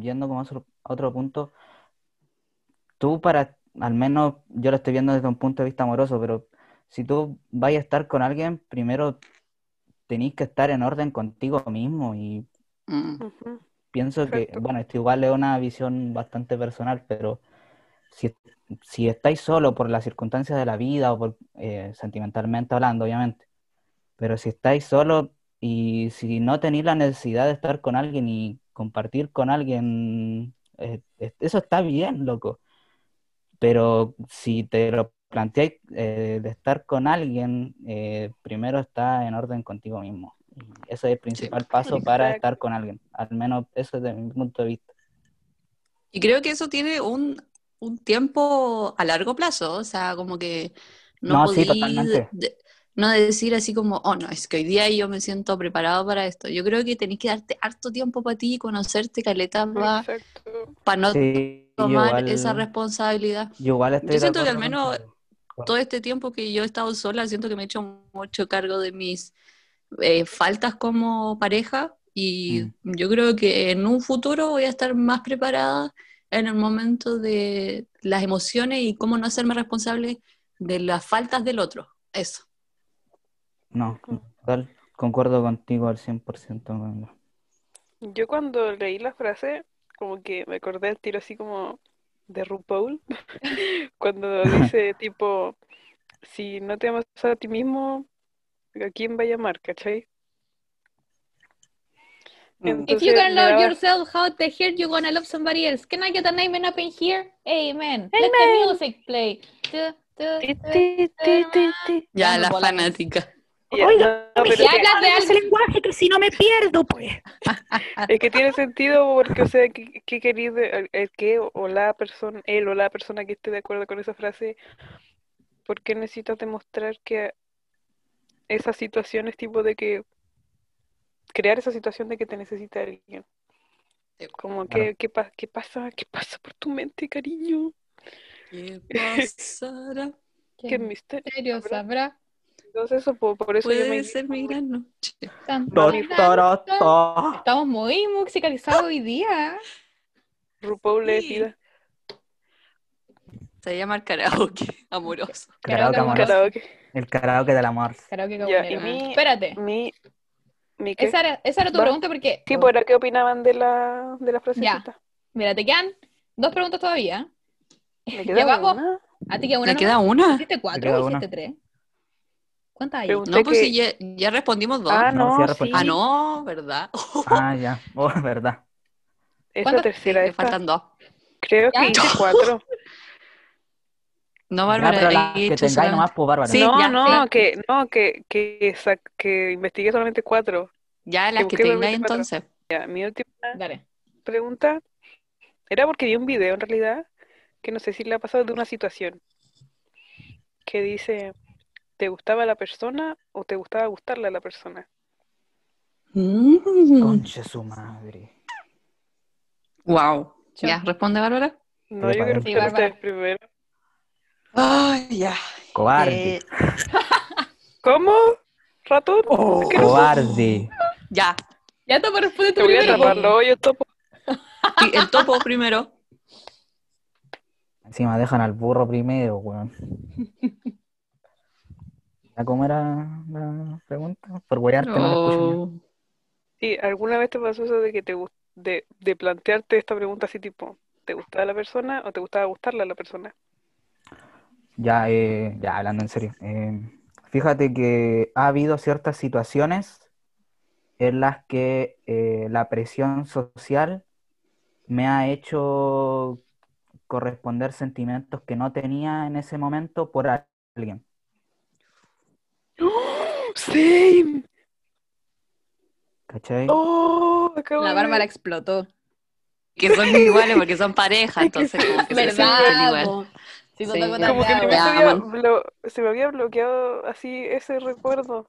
yendo como a otro, a otro punto, tú para, al menos yo lo estoy viendo desde un punto de vista amoroso, pero si tú vas a estar con alguien, primero tenéis que estar en orden contigo mismo y Mm. Pienso que, Perfecto. bueno, esto igual es una visión bastante personal, pero si, si estáis solo por las circunstancias de la vida o por eh, sentimentalmente hablando, obviamente, pero si estáis solo y si no tenéis la necesidad de estar con alguien y compartir con alguien, eh, es- eso está bien, loco. Pero si te lo planteáis eh, de estar con alguien, eh, primero está en orden contigo mismo. Ese es el principal paso para Exacto. estar con alguien. Al menos eso es de mi punto de vista. Y creo que eso tiene un, un tiempo a largo plazo, o sea, como que no No, sí, totalmente. de- no decir así como, oh no, es que hoy día yo me siento preparado para esto. Yo creo que tenés que darte harto tiempo para ti, conocerte, caleta, para no Sí, tomar igual, esa responsabilidad. yo igual estoy Yo de siento que al menos todo este tiempo que yo he estado sola, siento que me he hecho mucho cargo de mis eh, faltas como pareja y yo creo que en un futuro voy a estar más preparada en el momento de las emociones y cómo no hacerme responsable de las faltas del otro. Eso. No, total, concuerdo contigo al 100%. Camila. Yo cuando leí la frase, como que me acordé al tiro así como de RuPaul, (laughs) cuando dice (laughs) tipo, si no te amas a ti mismo, ¿a quién va a llamar? ¿Cachai? Mm. If Entonces you can me love daba- yourself, how the hell you gonna love somebody else? Can I get an amen up in here? Amen. Let the music play. Tu, tu, Ti, tu, ti, ti, ti, ti. Ya, la fanática. Oiga, no, me pero Ya es que- hablas de ese lenguaje que si no me pierdo, pues. Es que tiene sentido porque, o sea, ¿qué, qué querís de- el, el que o, la persona, él o la persona que esté de acuerdo con esa frase? ¿Por qué necesitas demostrar que esa situación es tipo de que crear esa situación de que te necesita alguien? Como ¿qué, pa- qué pasa? ¿Qué pasa por tu mente, cariño? ¿Qué (laughs) pasará? ¿Qué misterio? misterio sabrá? Entonces, eso, po- por, eso yo me Puede ser mi gran noche. Estamos muy musicalizados hoy día. RuPaul Sí. Se llama el (laughs) karaoke amoroso. Karaoke amoroso. karaoke. El karaoke del amor. Karaoke Ya, y mi- Espérate. Mi, mi ¿qué? Esa era, esa era tu Va. pregunta porque, Sí, pues era qué opinaban de la, de la frasecita. mira, te quedan dos preguntas todavía. Me Ya queda vamos. una. A ti queda una ¿Me nomás? queda una? ¿Hiciste cuatro o hiciste tres? ¿Cuántas hay? Pregunté No, pues que- si ya, ya respondimos dos. Ah, No, no, sí, sí. respondí. Ah, no, ¿verdad? (laughs) Ah, ya. Oh, verdad. Es la ¿Cuántas? tercera esta. faltan dos. Creo Ya. que hice (laughs) cuatro. No, Bárbara, he que tengáis solamente- nomás, pues Bárbara. Sí, no, ya, no, sí. que, no, que, que, que investigué solamente cuatro. Ya las que busqué tengáis entonces. Ya, mi última Dale. pregunta era porque vi un video en realidad que no sé si le ha pasado de una situación que dice, ¿te gustaba la persona o te gustaba gustarle a la persona? Mm. Conche su madre. Wow. Yo. Ya, responde Bárbara. No, Sí, yo sí, a Bárbara. ustedes primero. Ay, ya. Cobarde. Eh, (laughs) ¿Cómo? ¿Ratón? Oh. Cobarde. ya. Ya te responde Te tu voy a primero. tapar po. los hoyos topo. Y el topo primero. Encima dejan al burro primero, weón. (laughs) ¿Ya cómo era la pregunta? Por wearte no. Oh. Sí, ¿alguna vez te pasó eso de que te de, de plantearte esta pregunta así tipo, ¿te gustaba la persona o te gustaba gustarle a la persona? Ya, eh, ya hablando en serio. eh, fíjate que ha habido ciertas situaciones en las que eh, la presión social me ha hecho corresponder sentimientos que no tenía en ese momento por alguien. Same. ¿Cachai? Oh, acabo La de- Bárbara explotó. Que son iguales porque son pareja, entonces como que se ¿Verdad? igual. Sí, Sí. Como que me, había blo- se me había bloqueado así ese recuerdo.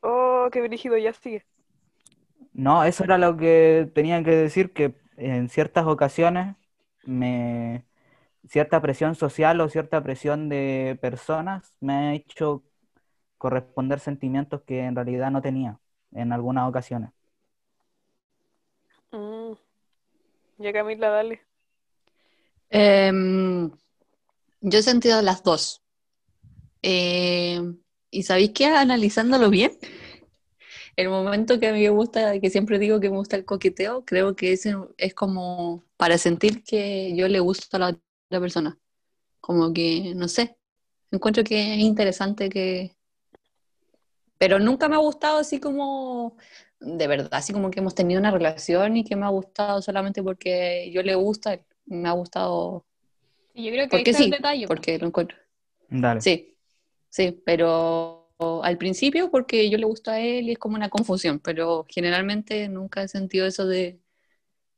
Oh, qué brígido, ya sigue. No, eso era lo que tenía que decir, que en ciertas ocasiones me cierta presión social o cierta presión de personas me ha hecho corresponder sentimientos que en realidad no tenía en algunas ocasiones. Mm. Ya Camila, dale. Em, yo he sentido las dos. Em, y sabéis que analizándolo bien, el momento que a mí me gusta, que siempre digo que me gusta el coqueteo, creo que ese es como para sentir que yo le gusto a la otra persona. Como que, no sé, encuentro que es interesante que... Pero nunca me ha gustado así como, de verdad, así como que hemos tenido una relación y que me ha gustado solamente porque yo le gusta, me ha gustado Sí, yo creo que ahí porque el sí, detalle. po. porque lo encuentro. Dale. Sí, sí, pero al principio porque yo le gusto a él y es como una confusión, pero generalmente nunca he sentido eso de,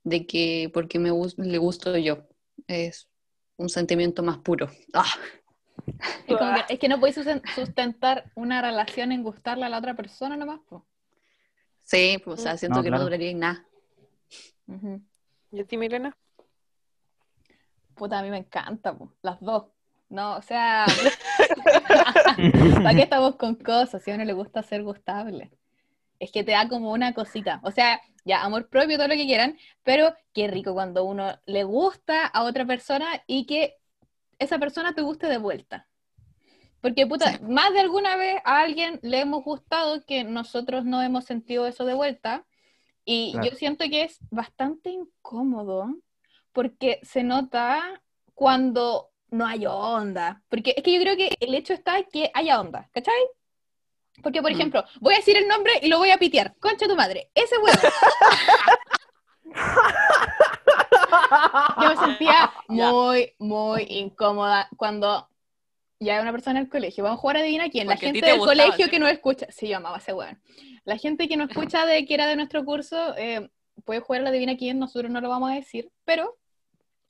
de que porque me le gusto yo. Es un sentimiento más puro. Ah, Es, como que, (laughs) es que no podéis susten- sustentar una relación en gustarle a la otra persona nomás. po. sí, pues, o sea, siento No, que claro. no duraría en nada. ¿Y a ti, Milena? Puta, a mí me encanta, po, las dos. No, o sea, (laughs) ¿para qué estamos con cosas? Si a uno le gusta ser gustable. Es que te da como una cosita. O sea, ya, amor propio, todo lo que quieran, pero qué rico cuando uno le gusta a otra persona y que esa persona te guste de vuelta. Porque, puta, Sí. más de alguna vez a alguien le hemos gustado que nosotros no hemos sentido eso de vuelta. Y Claro. yo siento que es bastante incómodo porque se nota cuando no hay onda. Porque es que yo creo que el hecho está que haya onda, ¿cachai? Porque, por Mm. ejemplo, voy a decir el nombre y lo voy a pitear. Concha tu madre. Ese huevo. (laughs) Yo me sentía (laughs) muy, muy incómoda cuando ya hay una persona en el colegio. Vamos a jugar a adivina quién. La Porque gente te del gustaba, colegio ¿sí? que no escucha. Sí, yo amaba a ese weón. La gente que no escucha de que era de nuestro curso eh, puede jugar a la adivina quién. Nosotros no lo vamos a decir, pero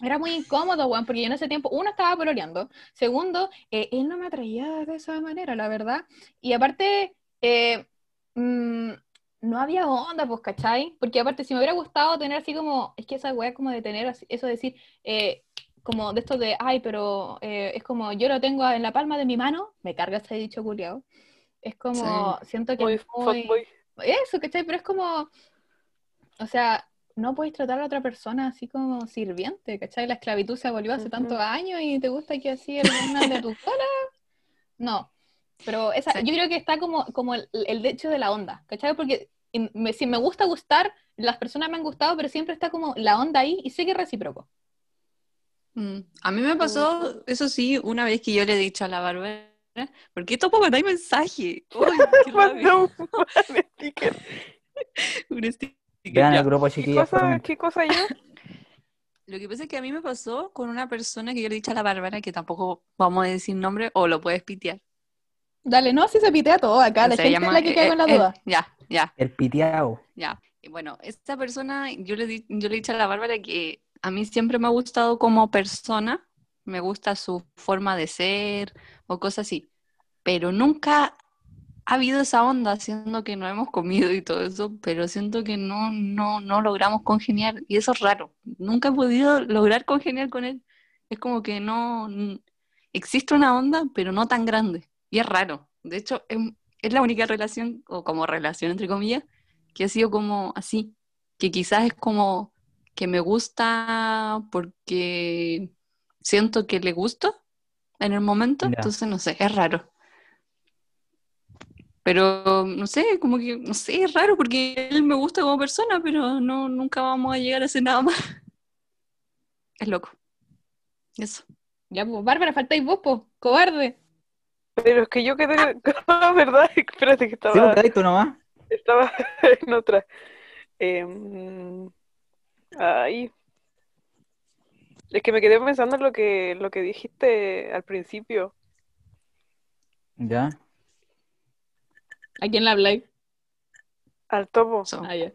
era muy incómodo, weón, porque yo en ese tiempo, uno, estaba pololeando. Segundo, eh, él no me atraía de esa manera, la verdad. Y aparte, eh, mm, no había onda, pues, ¿cachai? Porque aparte, si me hubiera gustado tener así como, es que esa weá como de tener así- eso de decir, eh, como de esto de, ay, pero eh, es como yo lo tengo en la palma de mi mano, me carga ese dicho culiao. Es como, siento que Muy es muy- eso, ¿cachai? Pero es como, o sea, no podéis tratar a otra persona así como sirviente, ¿cachai? La esclavitud se abolió hace tantos años y te gusta que así el de tu (laughs) cola. No, pero esa, Sí. yo creo que está como, como el, el hecho de la onda, ¿cachai? Porque me- si me gusta gustar, las personas me han gustado, pero siempre está como la onda ahí y sé que es recíproco. Mm, A mí me pasó, eso sí, una vez que yo le he dicho a la Bárbara, ¿por qué tampoco mandáis mensaje? Uy, (laughs) qué un (laughs) sticker. Un sticker, Vean el grupo ¿Qué chiquillas. cosa, formen. ¿Qué cosa yo? (laughs) Lo que pasa es que a mí me pasó con una persona que yo le he dicho a la Bárbara, que tampoco vamos a decir nombre, o lo puedes pitear. Dale, no, si se pitea todo acá, la Se gente es la que queda eh, con la eh, duda. ya, ya, El piteado. ya. Y bueno, esta persona, yo le, di- yo le he dicho a la Bárbara que a mí siempre me ha gustado como persona, me gusta su forma de ser o cosas así, pero nunca ha habido esa onda, siendo que no hemos comido y todo eso, pero siento que no, no, no logramos congeniar y eso es raro. Nunca he podido lograr congeniar con él. Es como que no existe una onda, pero no tan grande y es raro. De hecho, es, es la única relación, o como relación entre comillas, que ha sido como así, que quizás es como que me gusta porque siento que le gusto en el momento, Ya. entonces no sé, es raro. Pero no sé, como que, no sé, es raro porque él me gusta como persona, pero no, nunca vamos a llegar a hacer nada más. (laughs) Es loco. Eso. Ya, pues, Bárbara, faltáis vos, po, cobarde. Pero es que yo quedé. (laughs) Ah, ¿Verdad? (laughs) Espérate que Sí, estaba, ahí tú nomás. estaba (laughs) en otra. Em, ay. Es que me quedé pensando en lo que, lo que dijiste al principio. Ya. ¿A quién la habláis? Al topo. Eso. Ah, ya.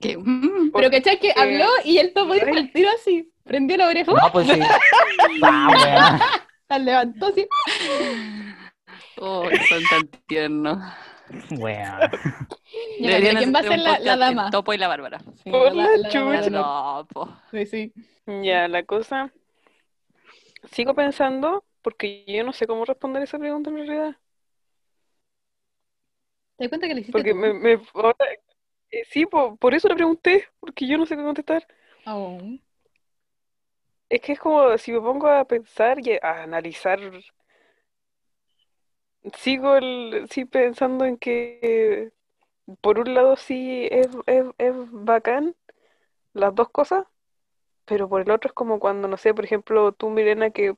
Que, mm, Pero ¿cachai que habló y el topo dijo al tiro así? Prendió la oreja, No, pues sí. Ah, levantó así. oh, son tan tiernos. Weón. Ya, pero Deberían ¿Quién va a ser la, dama? Topo y la Bárbara. Sí, Por la chucha. No, po. Sí, sí. Ya, la cosa. Sigo pensando, porque yo no sé cómo responder esa pregunta en realidad. ¿Te das cuenta que le hiciste Porque tú? me, me- ahora- eh, sí, po- por eso la pregunté, porque yo no sé qué contestar. Oh. Es que es como si me pongo a pensar y a analizar. Sigo el, sí pensando en que por un lado sí es, es, es bacán las dos cosas, pero por el otro es como cuando, no sé, por ejemplo, tú, Milena, que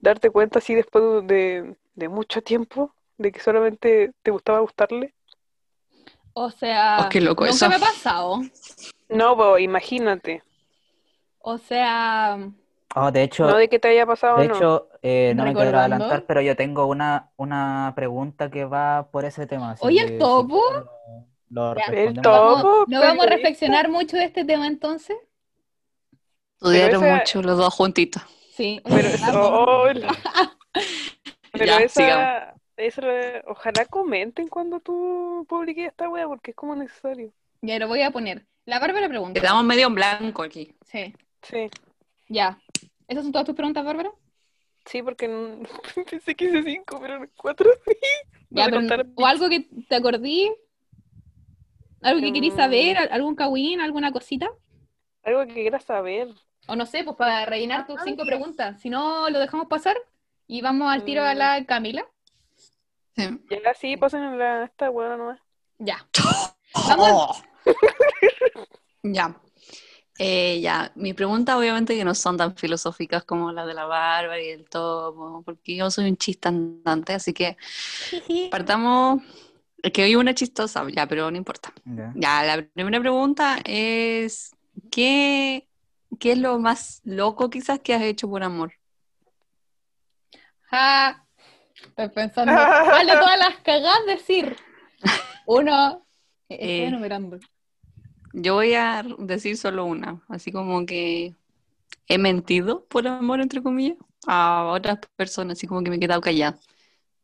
darte cuenta así después de, de mucho tiempo de que solamente te gustaba gustarle. O sea, Oh, qué loco nunca eso. me ha pasado. No, pues imagínate, O sea, Oh, de hecho, no de que te haya pasado de no. hecho, eh, no me quiero adelantar, pero yo tengo una, una pregunta que va por ese tema. así Oye, el topo. lo- lo. El topo. ¿no, no vamos a reflexionar mucho de este tema entonces? Estudiaron esa- mucho los dos juntitos. Sí. Pero (laughs) oh, (laughs) pero Ya, esa, esa, ojalá comenten cuando tú publiques esta wea, porque es como necesario. Ya lo voy a poner. La Bárbara pregunta. Quedamos medio en blanco aquí. Sí. Sí, Ya. ¿Esas son todas tus preguntas, Bárbara? sí, porque (laughs) pensé que hice cinco, pero cuatro. (laughs) Ya, sé pero, contar o algo que te acordí, algo que querías Mm. saber, al- algún cagüín, alguna cosita. Algo que quieras saber. O no sé, pues para rellenar tus cinco preguntas. Si no, lo dejamos pasar y vamos al tiro a la Camila. Sí. Ya, sí, pasen en la, esta wea nomás. Ya. (laughs) Vamos. Ya. Eh, ya, mis preguntas obviamente que no son tan filosóficas como las de la Bárbara y el topo, porque yo soy un chiste andante, así que partamos, es que hoy una chistosa, ya, pero no importa. Ya. Ya, la primera pregunta es, ¿qué, qué es lo más loco quizás que has hecho por amor? Ja. Estoy pensando. ¿Cuál de todas las cagadas decir? (laughs) Uno. Estoy Eh. enumerando. Yo voy a decir solo una, así como que he mentido por amor, entre comillas, a otras personas, así como que me he quedado callada.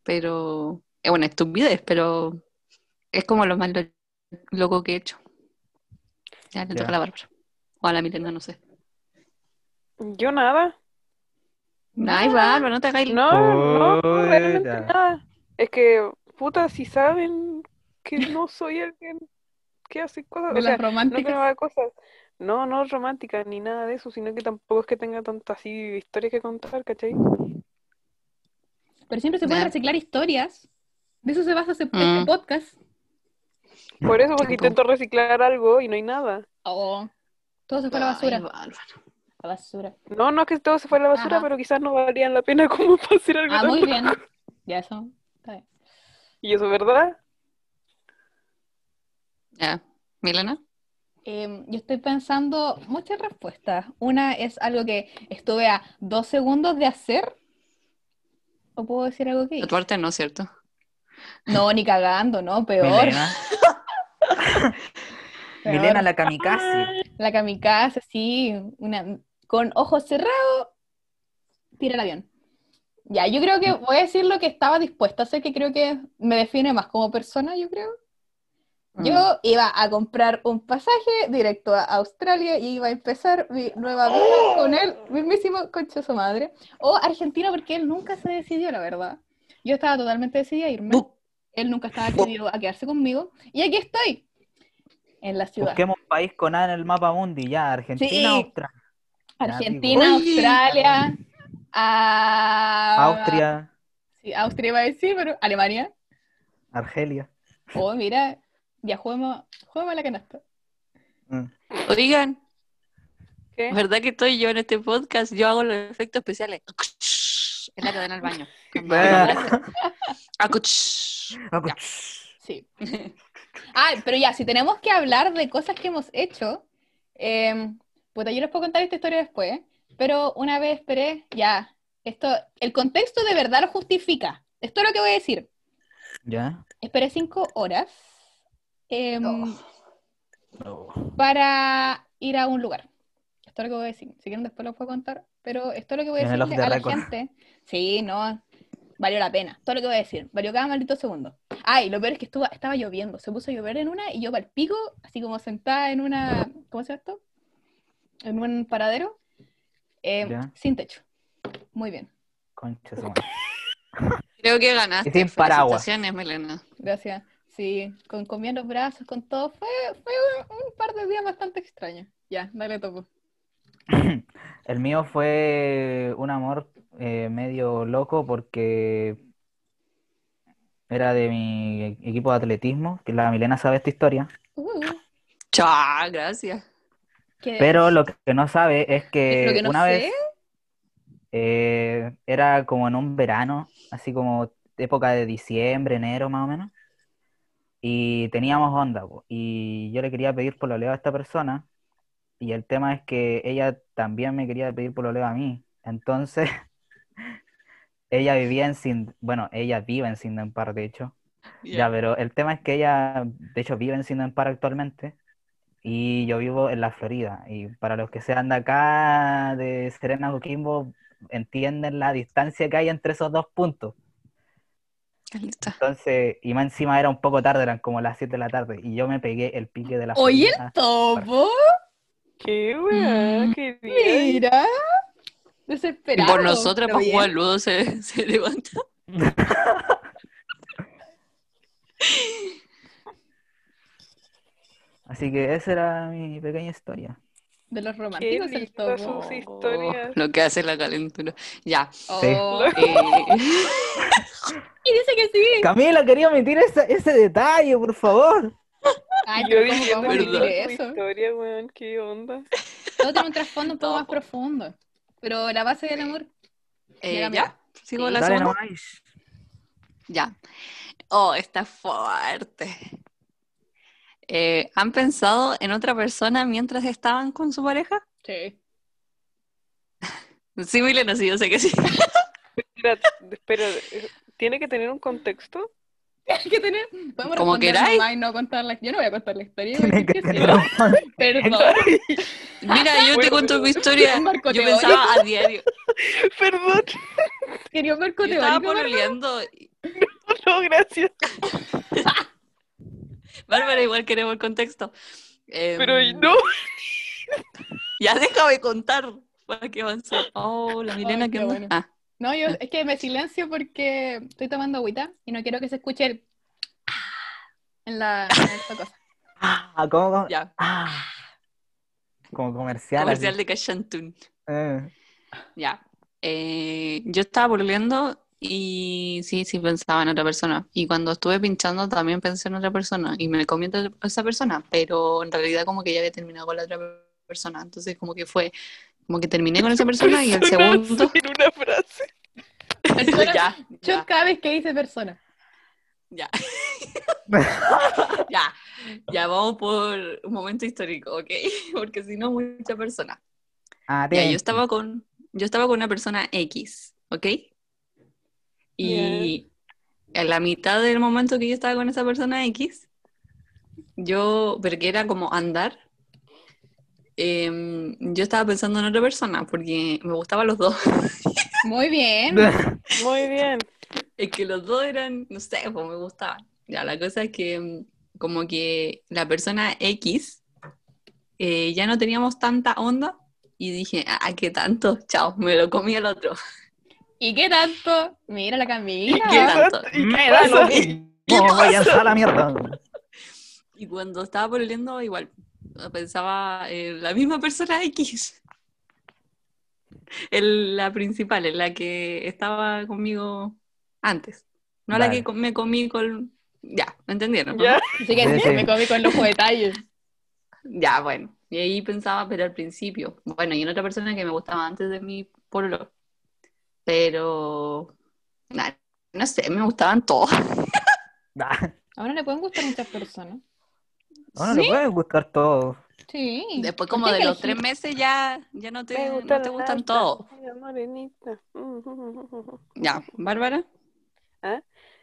Pero es una estupidez, pero es como lo más lo- loco que he hecho. Ya le Ya. toca a la Bárbara. O a la Milena, no sé. Yo nada. Ay, Bárbara, no te hagas el- No, no, realmente nada. Es que, puta, si saben que no soy alguien que hace cosas, De o sea, las no que románticas. no haga cosas, no, no románticas ni nada de eso, sino que tampoco es que tenga tantas así historias que contar, ¿cachai? Pero siempre se pueden reciclar historias. De eso se basa este, este Mm. podcast. Por eso, porque intento reciclar algo y no hay nada. Oh. Todo se fue a la basura. Ay. La basura. No, no es que todo se fue a la basura, Ajá. pero quizás no valían la pena como (laughs) para hacer algo Ah, muy bien. Ya eso. Está bien. Y eso, ¿verdad? Ya. ¿Milena? Eh, yo estoy pensando muchas respuestas. Una es algo que estuve a dos segundos de hacer. ¿O puedo decir algo que hice? Tatuarte no, ¿cierto? No, ni cagando, no, peor. Milena. (laughs) peor. Milena la kamikaze. La kamikaze, sí, una, con ojos cerrados, tira el avión. Ya, yo creo que voy a decir lo que estaba dispuesta a hacer, que creo que me define más como persona, yo creo. Mm. Yo iba a comprar un pasaje directo a Australia y iba a empezar mi nueva vida con él, mismísimo concha su madre. O Argentina, porque él nunca se decidió, la verdad. Yo estaba totalmente decidida a irme. Él nunca estaba decidido a quedarse conmigo. Y aquí estoy, en la ciudad. Busquemos un país con A en el mapa mundi, ya, Argentina, Sí. Australia, Argentina. Australia, a... Austria, Sí, Austria iba a decir, pero Alemania. Argelia. Oh, mira, ya juguemos, juguemos a la canasta. Mm. Oigan, ¿Qué? ¿verdad que estoy yo en este podcast? Yo hago los efectos especiales. Es la cadena al baño. Acuch. Acu- (laughs) Sí. Ah, pero ya, si tenemos que hablar de cosas que hemos hecho, eh, puta, yo les puedo contar esta historia después, pero una vez esperé, ya, esto, el contexto de verdad lo justifica. Esto es lo que voy a decir. Ya. Esperé cinco horas em, No. para ir a un lugar. Esto es lo que voy a decir. Si quieren después lo puedo contar, pero esto es lo que voy a the a la gente. Sí, no, valió la pena. Todo lo que voy a decir, valió cada maldito segundo. Ay, lo peor es que estuvo, estaba lloviendo, se puso a llover en una y yo para el pico, así como sentada en una, ¿cómo se llama esto? En un paradero, eh, Ya. sin techo. Muy bien, Concha. Creo que ganaste. Y sin paraguas. Melena. gracias. Sí, con, con bien los brazos, con todo. Fue, fue un, un par de días bastante extraños. Ya, dale topo. (laughs) El mío fue un amor eh, medio loco porque era de mi equipo de atletismo, que la Milena sabe esta historia, Uh, Chao, gracias. ¿qué- pero lo que no sabe es Lo que que no una sé. vez eh, era como en un verano, así como época de diciembre, enero más o menos, y teníamos onda, po, y yo le quería pedir pololeo a esta persona, y el tema es que ella también me quería pedir pololeo a mí, entonces (laughs) ella vivía en Sin, bueno, ella vive en Sinden Park, de hecho, ya, pero el tema es que ella, de hecho, vive en Sinden Park actualmente, y yo vivo en la Florida, y para los que sean de acá, de Serena Coquimbo, entienden la distancia que hay entre esos dos puntos. Listo. Entonces, y más encima era un poco tarde, eran como las 7 de la tarde, y yo me pegué el pique de la Oye, el topo. Qué weá, Mm, qué bien. Mira. Y Desesperado. por nosotras, para bien. jugar ludo, se, (laughs) se levanta. (laughs) Así que esa era mi pequeña historia. De los románticos el topo. sus historias. Lo que hace la calentura. Ya. Oh. eh, (laughs) Y dice que sí. Camila, quería omitir ese, ese detalle, por favor. Ay, Yo pero ¿cómo diciendo eso? historia, weón, qué onda. Todo tiene un trasfondo un poco más profundo. Pero la base del amor. eh, ¿Ya? ¿Sigo Sí. la Dale segunda? nomás. Ya. Oh, está fuerte. Eh, ¿Han pensado en otra persona mientras estaban con su pareja? Sí. Sí, Milena, sí, yo sé que sí. Espera, espera, eh, ¿tiene que tener un contexto? Hay que tener. Podemos Como queráis. y no contar la Yo no voy a contar la historia. Tiene que tener un-. (laughs) Perdón. Mira, yo te cuento pero- mi historia. Marco Yo teórico. pensaba a diario. (laughs) Perdón, Quería un marco Yo estaba pololeando. (laughs) no, gracias. Bárbara, igual queremos el contexto. Em, Pero no, (laughs) Ya déjame contar para que avance. Oh, la Milena Ay, qué bueno. Ah, No, yo es que me silencio porque estoy tomando agüita y no quiero que se escuche el en la en esta cosa. Ah, ¿cómo? cómo? ya. Ah. Como comercial. Comercial así. de Cachantún. Eh. Ya. Eh, yo estaba pololeando y sí, sí pensaba en otra persona. Y cuando estuve pinchando también pensé en otra persona y me comí a esa persona, pero en realidad como que ya había terminado con la otra persona. Entonces como que fue, como que terminé con esa (laughs) persona y el segundo... En una frase. Persona- (laughs) ya, Yo ya, cada vez que dice persona. ya. (laughs) Ya, ya vamos por un momento histórico, ¿ok? Porque si no, mucha persona. Ah, Ya, yo estaba con, yo estaba con una persona X, ¿ok? Y en la mitad del momento que yo estaba con esa persona X, yo, pero que era como andar, em, yo estaba pensando en otra persona porque me gustaban los dos. (laughs) Muy bien. (laughs) Muy bien. Es que los dos eran, no sé, pues me gustaban. Ya, la cosa es que mm, como que la persona X eh, ya no teníamos tanta onda y dije, ah, ¿qué tanto? Chao, me lo comí al otro. (laughs) ¿Y qué tanto? Mira la Camila. ¿Qué tanto? ¿Y Me da lo mismo, a la mierda. Y cuando estaba pololeando, igual, pensaba en la misma persona X. La principal, en la que estaba conmigo antes. No la que me comí con... Ya, ¿me entendieron? no? ¿Ya? Así que Sí, sí. me comí con lujo de detalles. Ya, bueno. Y ahí pensaba, pero al principio. Bueno, y en otra persona que me gustaba antes de mi pololo. Pero... nah, no sé, me gustaban todos. (laughs) Ah, Ahora le pueden gustar muchas personas. A uno le puede gustar todo. Sí. Después como de los tres meses ya, ya no te, Me no gustan te gustan todos. (laughs) Ya, Bárbara.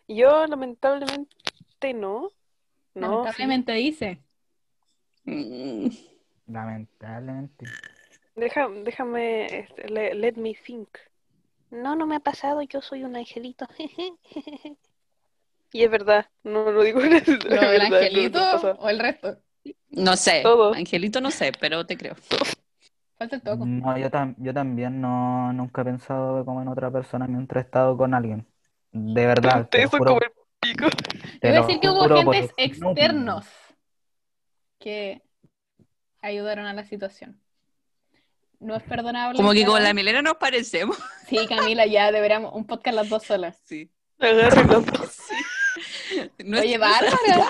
Yo lamentablemente no. No, Lamentablemente dice. Mm, Lamentablemente. Deja, déjame, este, le- let me think. No, no me ha pasado, yo soy un angelito. (laughs) Y es verdad, no lo digo. es ¿Lo verdad, del no- no angelito o el resto? No sé, Todo. Angelito no sé, pero te creo. Falta el toco. No, yo, tam- yo también no, nunca he pensado como en otra persona mientras he estado con alguien. De verdad, te Ustedes son juro, como el pico. te lo decir que hubo agentes externos que ayudaron a la situación. No es perdonable. Como que con la Milena nos parecemos. Sí, Camila, ya deberíamos un podcast las dos solas. Sí. No Oye, Bárbara.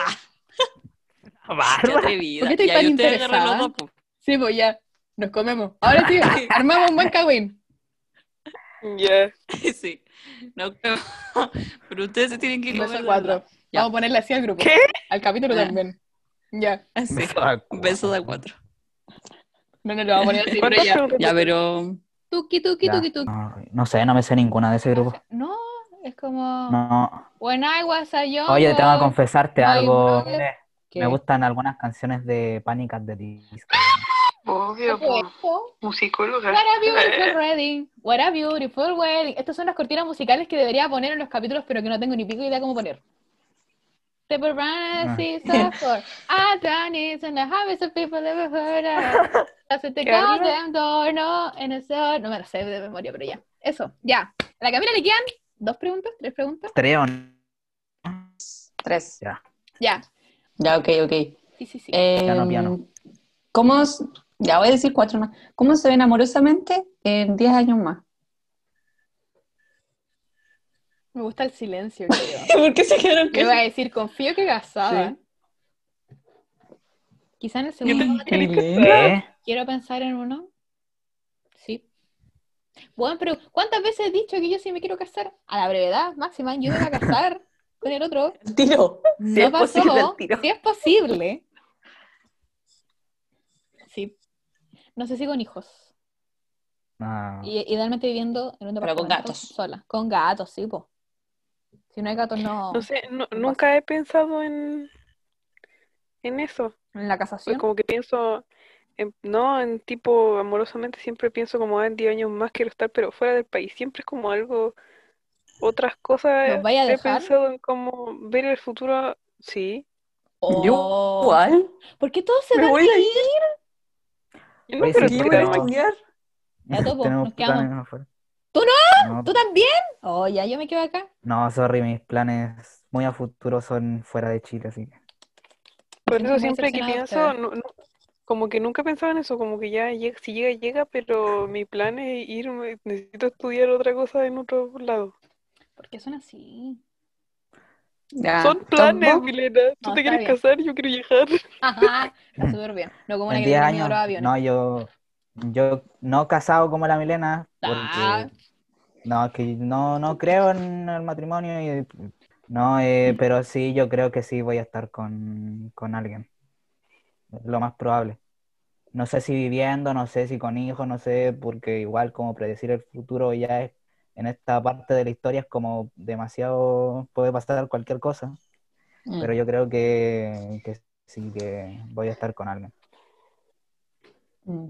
(laughs) Atrevida. ¿Por qué estoy tan interesada? dos. Sí, pues ya, nos comemos. Ahora sí, armamos un buen cagüín. Ya. (laughs) Sí. No creo. Pero ustedes se tienen que Beso comer de cuatro. Ya. Vamos a ponerle así al grupo. ¿Qué? Al capítulo Ah. también. Ya. Así. Beso a cuatro. Beso de cuatro. No, no lo vamos a poner así, (laughs) pero ¿Cuántas ya. Ya, pero. Tuki, tuki, tuki, tuki. No, no sé, no me sé ninguna de ese grupo. No, es como. No. When I was a young Oye, tengo que confesarte my algo. brother- Mire, ¿Qué? me gustan algunas canciones de Panic! at the Disco. Obvio, musicóloga. What a beautiful (laughs) wedding. What a beautiful wedding. Estas son las cortinas musicales que debería poner en los capítulos, pero que no tengo ni pico idea cómo poner. The Ah. (laughs) for I done it and the habits of people never heard of. (laughs) That's what they ¿Qué call habla? them door, no, and it's all- No me lo sé de memoria, pero ya. Eso, ya. A la Camila le quedan dos preguntas, tres preguntas. Creo. Tres. Ya. Ya. Ya, ok, ok. Sí, sí, sí. Piano, Em, piano. ¿Cómo, ya voy a decir cuatro más. ¿Cómo se ven amorosamente en 10 años más? Me gusta el silencio, creo. (laughs) ¿Por qué se quedaron Yo iba a decir, confío que casada. Quizá en el segundo. Quiero pensar en uno. Sí. Bueno, pero ¿cuántas veces he dicho que yo sí me quiero casar? A la brevedad máxima, yo me voy a casar (laughs) con el otro. Tiro. No es pasó. posible, tiro. Si es posible. Sí. No sé si con hijos. No. Y, idealmente viviendo en un Pero con departamento gatos. sola. Con gatos, sí, po. Si no hay gatos, no. No sé, no- nunca he pensado en, en eso. En la Pues casación. como que pienso, en- no, en tipo amorosamente siempre pienso como "Ah, en 10 años más quiero estar, pero fuera del país. Siempre es como algo, otras cosas. ¿Nos vaya a he dejar? pensado en como ver el futuro, sí. Yo, Oh. igual. ¿Por qué todos se Me van voy a a ir. Yo no quiero sí, Yo estudiar voy a estudiar. Ya, topo, nos quedamos. ¿Tú no? ¿Tú también? Oh, ya, yo me quedo acá. No, sorry, mis planes muy a futuro son fuera de Chile, así que. Por eso siempre que pienso, no- no- como que nunca pensaba en eso, como que ya llega, si llega, llega, pero mi plan es irme, necesito estudiar otra cosa en otro lado. ¿Por qué son así? Ya. Son planes. Milena. Tú No, te quieres bien. casar, yo quiero viajar. Ajá, está (laughs) súper bien. No como una En que 10 tiene miedo a años, los aviones. no, yo, yo no casado como la Milena, Ah. porque no, que no, no creo en el matrimonio, y, no, eh, pero sí, yo creo que sí voy a estar con, con alguien, lo más probable. No sé si viviendo, no sé si con hijos, no sé, porque igual como predecir el futuro ya es, en esta parte de la historia es como demasiado, puede pasar cualquier cosa, Mm. pero yo creo que, que sí, que voy a estar con alguien. Mm.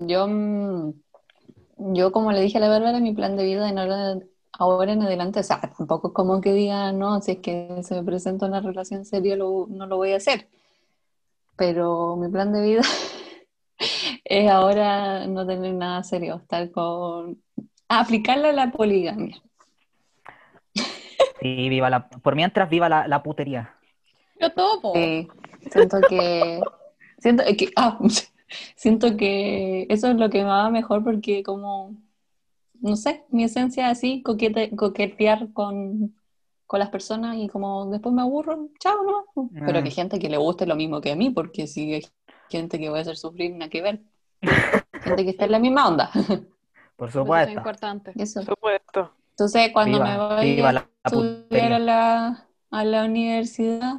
Yo, mm, yo, como le dije a la Bárbara, mi plan de vida en ahora, ahora en adelante, o sea, tampoco es como que diga, no, si es que se me presenta una relación seria, lo- no lo voy a hacer. Pero mi plan de vida (laughs) es ahora no tener nada serio, estar con... aplicarle a la poligamia. Sí, viva la, por mientras viva la, la putería. Yo topo. Sí, siento que, siento que, ah, siento que eso es lo que me va mejor porque como, no sé, mi esencia es así, coquete- coquetear con, con las personas y como después me aburro, chao, ¿no? Pero Ah. que hay gente que le guste lo mismo que a mí, porque si hay gente que voy a hacer sufrir, nada que ver. (laughs) Gente que está en la misma onda. (laughs) Por Eso es supuesto. importante. Eso. Por supuesto. Entonces, cuando Viva- me voy a la a la, a la universidad,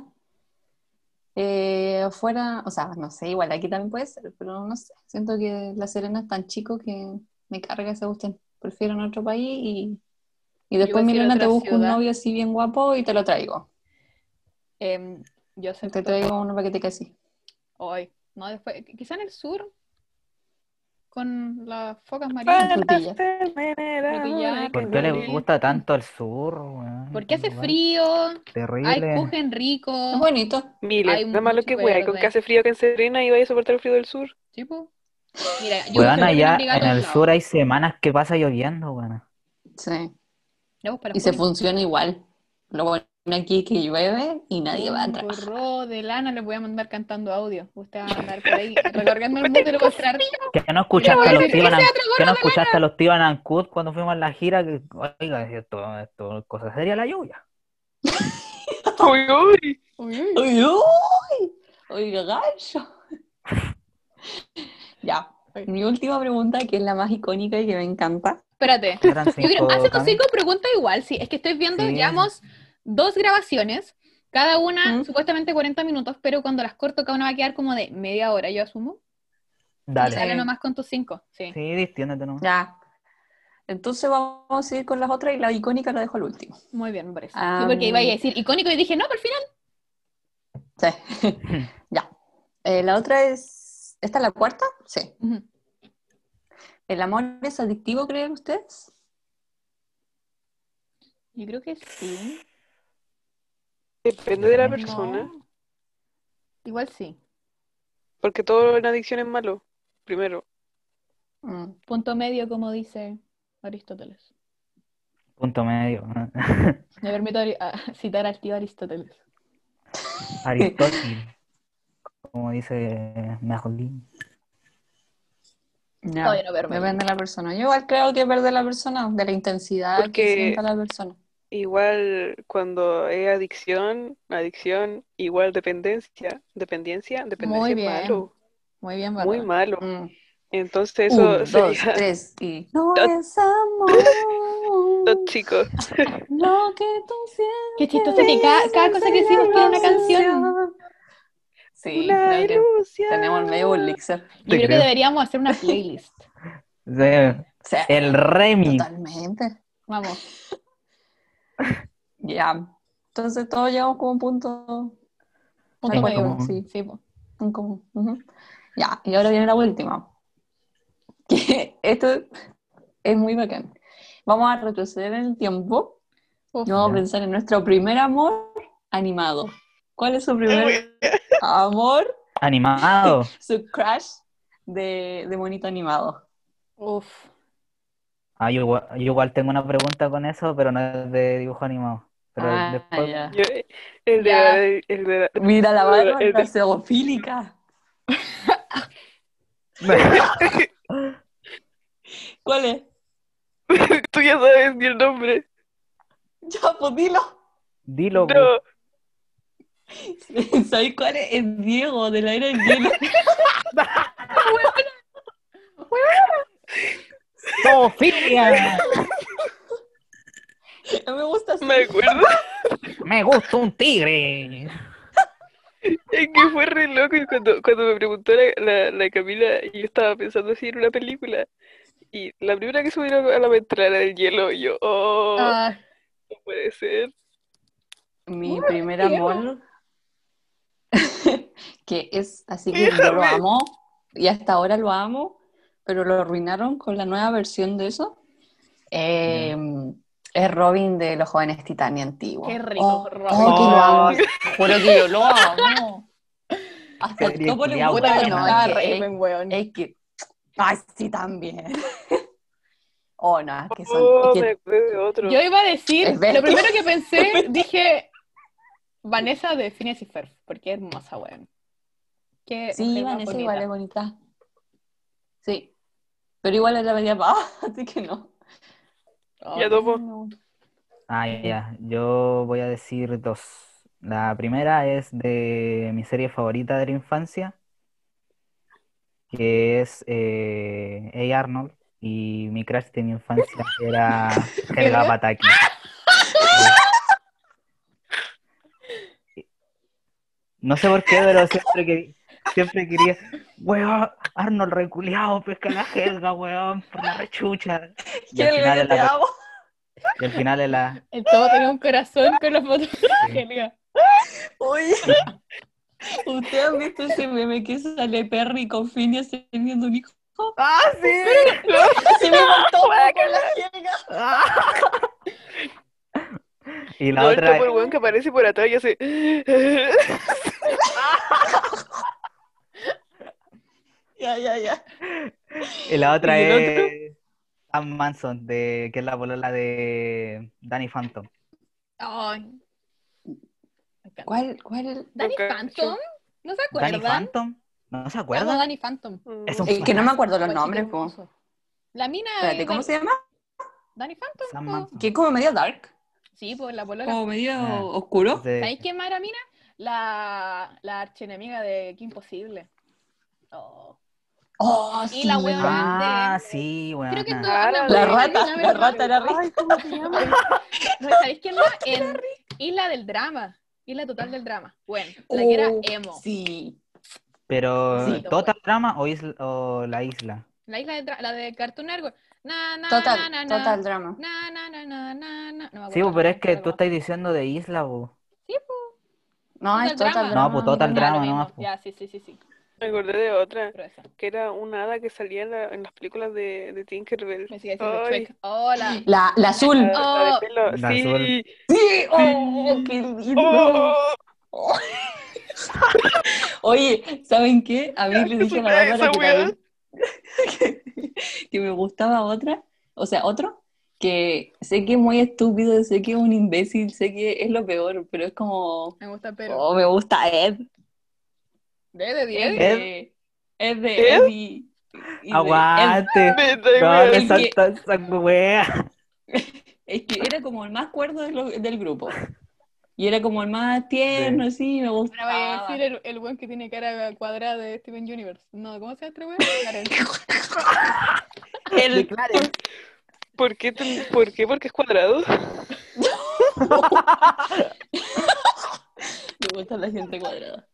eh, afuera, o sea, no sé, igual aquí también puede ser, pero no sé, siento que La Serena es tan chico que me carga ese gusten. Prefiero en otro país y, y después, Milena, te busco un novio así bien guapo y te lo traigo. Em, Yo. Te traigo una paqueteca así. Hoy. No, después. Quizá en el sur. Con las focas marinas. ¿Por qué le gusta tanto el sur, weón? Porque hace frío. Hay Terrible. kuchen rico. Es bonito. Hay Nada más lo que wea, con que hace frío que en Serena y vaya a soportar el frío del sur. Sí, po. Mira, yo Weón, allá en el sur hay semanas que pasa lloviendo, weón. Sí. Pues, para Y se funciona igual. Lo bueno aquí es que llueve y nadie va a Un trabajar. gorro de lana les voy a mandar cantando audio. Usted va a andar por ahí (laughs) recargando el mundo y le a mostrar. Que no escuchaste a los Tiban que no escuchaste a los Ancud cuando fuimos a la gira que oiga esto esto cosa sería la lluvia. (laughs) Uy, uy. Uy, uy. ¡Uy, uy! ¡Oiga, gallo! (laughs) Ya. Mi última pregunta, que es la más icónica y que me encanta. Espérate. Yo creo, hace tus cinco preguntas igual, sí. Es que estoy viendo, Sí. llevamos dos grabaciones, cada una ¿Mm? supuestamente 40 minutos, pero cuando las corto, cada una va a quedar como de media hora, yo asumo. Y Dale. sale nomás con tus cinco, sí. Sí, distiéndete nomás. Ya. Entonces vamos a seguir con las otras y la icónica la dejo al último. Muy bien, me parece. Ah, sí, porque iba a decir icónico y dije, no, pero al final. Sí. (laughs) ya. Eh, la otra es. ¿Esta es la cuarta? Sí. ¿El amor es adictivo, creen ustedes? Yo creo que sí. Depende de la No. persona. Igual sí. Porque todo en adicción es malo. Primero. Mm. Punto medio, como dice Aristóteles. Punto medio. Me permito ari- a- (laughs) citar al tío Aristóteles. (laughs) Aristóteles. Como dice. Todavía no verme. Depende de la persona. Yo igual creo que depende de la persona, de la intensidad Porque- que sienta la persona. Igual cuando es adicción, adicción, igual dependencia. Dependencia, dependencia Muy es bien. malo. Muy bien, Muy Bárbara. malo. Mm. Entonces Un, eso dos, tres y... (laughs) No Dos- es amor. tóxico. (laughs) Lo que tú sientes. Qué chistoso que cada, cada cosa que decimos tiene una canción. Sí, Una ilusión. tenemos el medio elixir. Yo creo que deberíamos hacer una (laughs) playlist. Sí, Sí, El remix. totalmente. Vamos. (laughs) Ya. Entonces todos llegamos como un punto Punto medio. común. sí. Sí, en común. Ya, y ahora viene la última. Que (laughs) esto es muy bacán. Vamos a retroceder en el tiempo Uf. y vamos Ya. a pensar en nuestro primer amor animado. ¿Cuál es su primer amor, Animado. (laughs) su crush de, de monito animado? Uf. Ah, yo igual, yo igual tengo una pregunta con eso, pero no es de dibujo animado. Pero Ah, después. ya. Yo- el de Ya. la- el de la- Mira la barba, El de- zoofílica. (laughs) ¿Cuál es? (laughs) Tú ya sabes ni el nombre. Ya, pues dilo. Dilo, pues. No. (laughs) ¿Sabes cuál es? Es Diego, de la era del hielo. ¡Sofía! No (laughs) me gusta así. Me acuerdo. ¡Me gusta un tigre! Es que fue re loco y cuando, cuando me preguntó la, la, la Camila, yo estaba pensando así en una película. Y la primera que subieron a la ventana era del hielo. Y yo, oh, Ah, no puede ser. Mi primer amor, (laughs) que es así que yo lo amo, y hasta ahora lo amo, pero lo arruinaron con la nueva versión de eso. Eh, es Robin de los jóvenes Titania antiguos. Qué rico, Oh, Robin. oh, que lo amo. Juro que yo lo amo. Hasta el topo le gusta, no, es que- Raven, weón. es que, ay, sí, también. (laughs) Oh, no, es que son, Oh, es que. Yo iba a decir, lo primero que pensé, (laughs) dije Vanessa de Phineas y Ferb, porque es hermosa, weón. Qué sí, Vanessa bonita. igual es bonita. Sí, pero igual es la media pava, así que no. Ya topo. No. Ah, ya. Yo voy a decir dos. La primera es de mi serie favorita de la infancia, que es eh, Hey Arnold, y mi crush de mi infancia era (laughs) Helga Pataki. (laughs) No sé por qué, pero siempre que siempre quería, weón, Arnold reculeado, pesca la Helga, weón, por la rechucha. (laughs) (laughs) Y al final es te la, y al final es la, El todo tenía un corazón con la foto de Helga. Oye, (laughs) ¿ustedes han visto ese meme que sale Perry con Phineas teniendo un hijo? ¡Ah, sí! Se me faltó con la ciega. Y la No, el otra topo, el weón que aparece por atrás y hace. Ya, ya, ya. Y la otra es Sam Manson, de, que es la polola de Danny Phantom. Ay. ¿Cuál, cuál? ¿Danny. Phantom? ¿No se ¿Danny acuerdan? Phantom? ¿No se acuerdan? Danny Phantom. Es un Es que no me acuerdo los nombres, po. La mina Espérate, ¿cómo se llama? Danny Phantom. Sam. Manson. Que es como medio dark. Sí, pues la polola. Como medio Ah. oscuro. De- ¿Sabéis quién más era mina? La, la archienemiga de Qué Imposible. Oh. Oh, Y la huevona. Ah, de- sí, bueno. Creo que la rata, de- la rata era rica. Ay, ¿cómo se llama? (laughs) No, ¿Sabéis quién más? (laughs) En Isla del Drama. Isla Total del Drama. Bueno, la que era emo. Sí. Pero, Sí. ¿Total Drama o, isla- o La Isla? La isla de, la de Cartoon Network. Na, na, Total, na, na. total drama. Na, na, na, na, na, na. No Sí, pero es que tú estás diciendo de Isla, po. Sí, pues. No, es Total drama. drama. No, pues, total drama. Ya, sí, sí, sí, sí. Me acordé de otra, que era una hada que salía en, la- en las películas de, de Tinkerbell. Me sigue diciendo. Shrek. (gasps) La, la azul. La, la de Oh. pelo, La sí. azul. Sí, oh, qué lindo. Oh, Oye, ¿saben qué? A mí le dije a la Bárbara que, weá. también- (laughs) que, que me gustaba otra, o sea, otro, que sé que es muy estúpido, sé que es un imbécil, sé que es lo peor, pero es como, Me gusta, pero. oh, me gusta Ed. ¿De, de Es 10? de, es de ¿Ed? Ed y, y de Ed. Aguante. (laughs) No, me salta esa wea. (laughs) Es que era como el más cuerdo de lo- del grupo. Y era como el más tierno, así, me Ahora voy a gustaba. decir el, el weón que tiene cara cuadrada de Steven Universe. No, ¿cómo se llama este weón? (laughs) ¿Por qué, ¿Por qué? Porque es cuadrado. me gusta la gente cuadrada.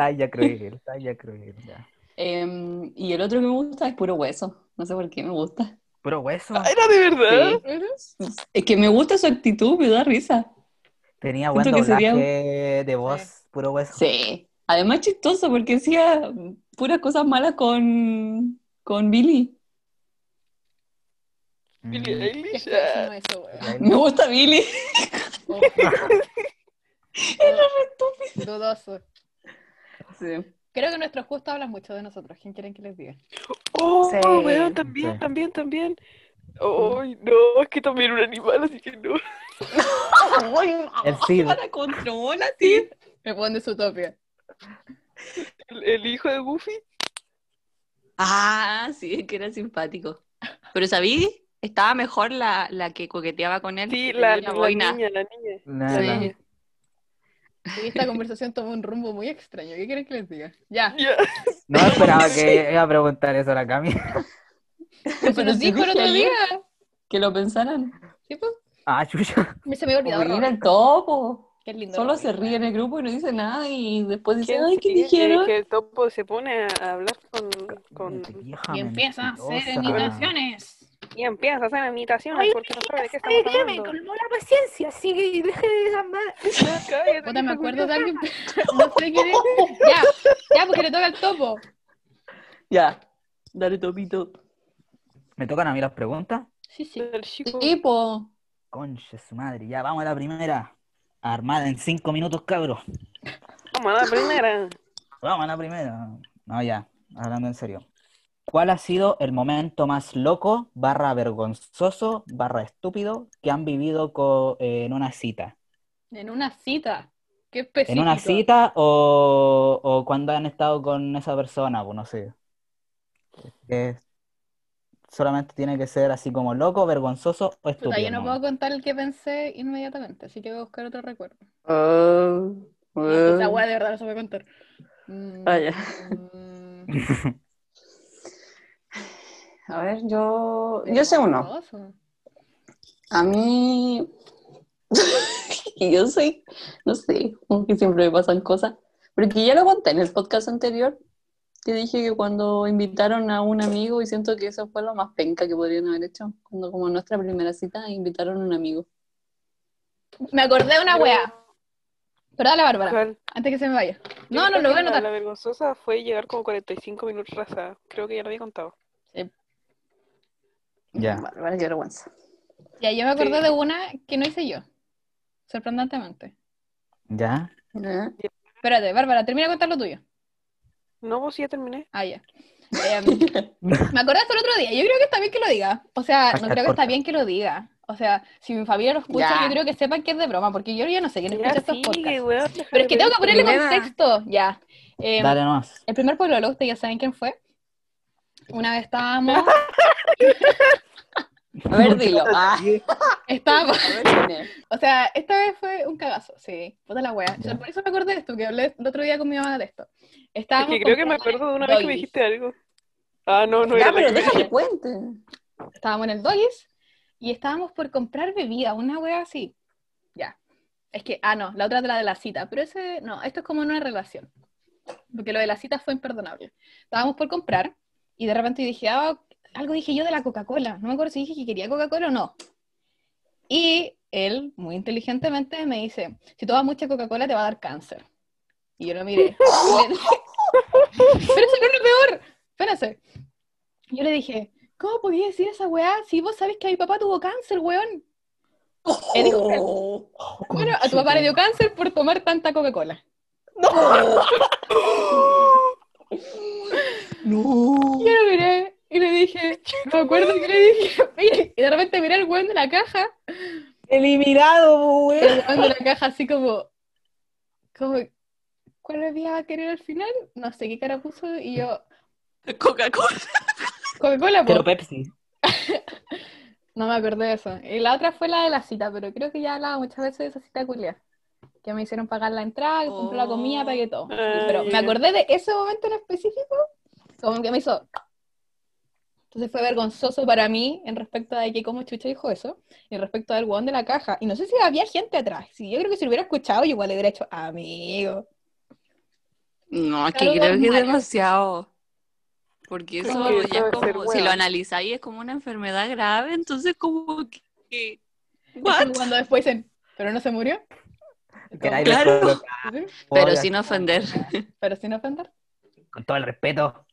Talla cruel, talla cruel. ya. Em, y el otro que me gusta es puro hueso. No sé por qué me gusta. Puro hueso. Ah, ¿Era de verdad? Sí. Es que me gusta su actitud, me da risa. Tenía buen doblaje sería- de voz, puro hueso. Sí. Además chistoso porque hacía puras cosas malas con, con Billy. Mm. Eilish. pésimo ah. Me gusta Billy. (laughs) (laughs) Oh. Dudoso. Sí. Creo que nuestros justos hablan mucho de nosotros. ¿Quién quieren que les diga? Oh, Sí. weón, también, Sí. también, también. Ay, no, es que también un animal, así que no. (laughs) El Cid. Para contrólate. Me ponen de su topia. El, el hijo de Goofy. Ah, sí, que era simpático. Pero ¿sabí? Estaba mejor la, la que coqueteaba con él. Sí, la, la boina. niña, la niña. La- Sí. Y esta conversación tomó un rumbo muy extraño. ¿Qué quieren que les diga? Ya. No (laughs) esperaba que iba a preguntar eso a la Cami. Pero nos dijo el otro día. Que lo pensaran. ¿Sí, pues? Ah, chucha. Me se me había olvidado. Mira el topo. Qué lindo. Solo se ríe en el grupo y no dice nada y después dice, ¿Quién ay, ¿qué dijeron? Que el topo se pone a hablar con, con... Y empieza a hacer imitaciones. Y empieza a hacer imitaciones Ay, porque no sabe de qué ¿Sabe estamos qué? Me hablando. colmó la paciencia, así que deje de llamar. (laughs) Cállate, Puta, me acuerdo de alguien. (laughs) No sé quién es. Ya, ya, porque le toca el topo. Ya, dale topito. ¿Me tocan a mí las preguntas? Sí, sí. El chico. Tipo, Conche su madre, ya vamos a la primera. Armada en cinco minutos, cabros. Vamos a la primera. Vamos a la primera. No, ya, hablando en serio. ¿Cuál ha sido el momento más loco, barra vergonzoso, barra estúpido que han vivido eh, en una cita? En una cita. Qué específico. ¿En una cita o, o cuando han estado con esa persona? Pues no sé. Eh, solamente tiene que ser así como loco, vergonzoso o Puta, estúpido. yo no ¿no? puedo contar el que pensé inmediatamente, así que voy a buscar otro recuerdo. No, que esa ah, weá de verdad no se puede contar. Mm, Ah, (laughs) mm, a ver, yo, yo sé uno. A mí, (laughs) y yo soy, no sé, como que siempre me pasan cosas, pero que ya lo conté en el podcast anterior, que dije que cuando invitaron a un amigo, y siento que eso fue lo más penca que podrían haber hecho, cuando como nuestra primera cita invitaron a un amigo. Me acordé de una Yo- weá. Pero dale, Bárbara, ¿Cuál? antes que se me vaya. Yo No, no, lo voy a la- anotar. La vergonzosa fue llegar como 45 minutos rasada. Creo que ya lo había contado. Ya. Bárbara, qué vergüenza. Ya, yo me acordé Sí. de una que no hice yo. Sorprendentemente. ¿Ya? ¿Eh? Espérate, Bárbara, termina de contar lo tuyo. No, vos sí ya terminé. Ah, ya. Em, (laughs) me acordé hasta el otro día. Yo creo que está bien que lo diga. O sea, no creo que está bien que lo diga. O sea, si mi familia lo escucha, Ya. yo creo que sepan que es de broma, porque yo ya no sé quién escucha Ya estos sí, podcasts. weón, Pero es que tengo que ponerle contexto. Ya. Em, Dale nomás. el primer pueblo ustedes ya saben quién fue. Una vez (laughs) estábamos, A ver, dilo. Ah, estábamos, a ver quién es. o sea, esta vez fue un cagazo, sí, puta la wea. Ya. Por eso me acordé de esto, que hablé el otro día con mi mamá de esto. Es Estábamos que creo que me acuerdo de una vez que me dijiste algo. Ah, no, no Ya, era la pero déjame cuente. estábamos en el Doggies y estábamos por comprar bebida, una wea así. Ya. Es que, ah, no, la otra es la de la cita, pero ese, no, esto es como en una relación. Porque lo de la cita fue imperdonable. Estábamos por comprar y de repente dije, ah, algo dije yo de la Coca-Cola. No me acuerdo si dije que quería Coca-Cola o no. Y él, muy inteligentemente, me dice, si tomas mucha Coca-Cola te va a dar cáncer. Y yo lo miré. (laughs) Pero eso no es lo peor. Espérense. Yo le dije, ¿cómo podía decir esa weá si vos sabés que mi papá tuvo cáncer, weón? Él dijo, Bueno, a tu papá le dio cáncer por tomar tanta Coca-Cola. No. (laughs) Yo lo miré y le dije, no me acuerdo que le dije, y de repente miré al weón de la caja, Eliminado, weón. el weón de la caja así como, como, ¿cuál bebida va a querer al final? No sé qué cara puso, y yo, Coca-Cola. Coca-Cola. Pero Pepsi. (laughs) No me acordé de eso. Y la otra fue la de la cita, pero creo que ya hablaba muchas veces de esa cita culia. Que me hicieron pagar la entrada, que compré la comida, Oh. pagué todo. Pero me acordé de ese momento en específico, como que me hizo. Entonces fue vergonzoso para mí en respecto a que cómo Chucha dijo eso, y en respecto al hueón de la caja. Y no sé si había gente atrás. Si yo creo que si lo hubiera escuchado, yo igual le hubiera hecho, amigo. No, es que Saludos, creo que es demasiado. Porque eso ya es como, si lo analizáis, es como una enfermedad grave, entonces como que... ¿What? cuando después dicen, ¿pero no se murió? Claro. ¿Sí? Pero sin ofender. Pero sin ofender. Con todo el respeto.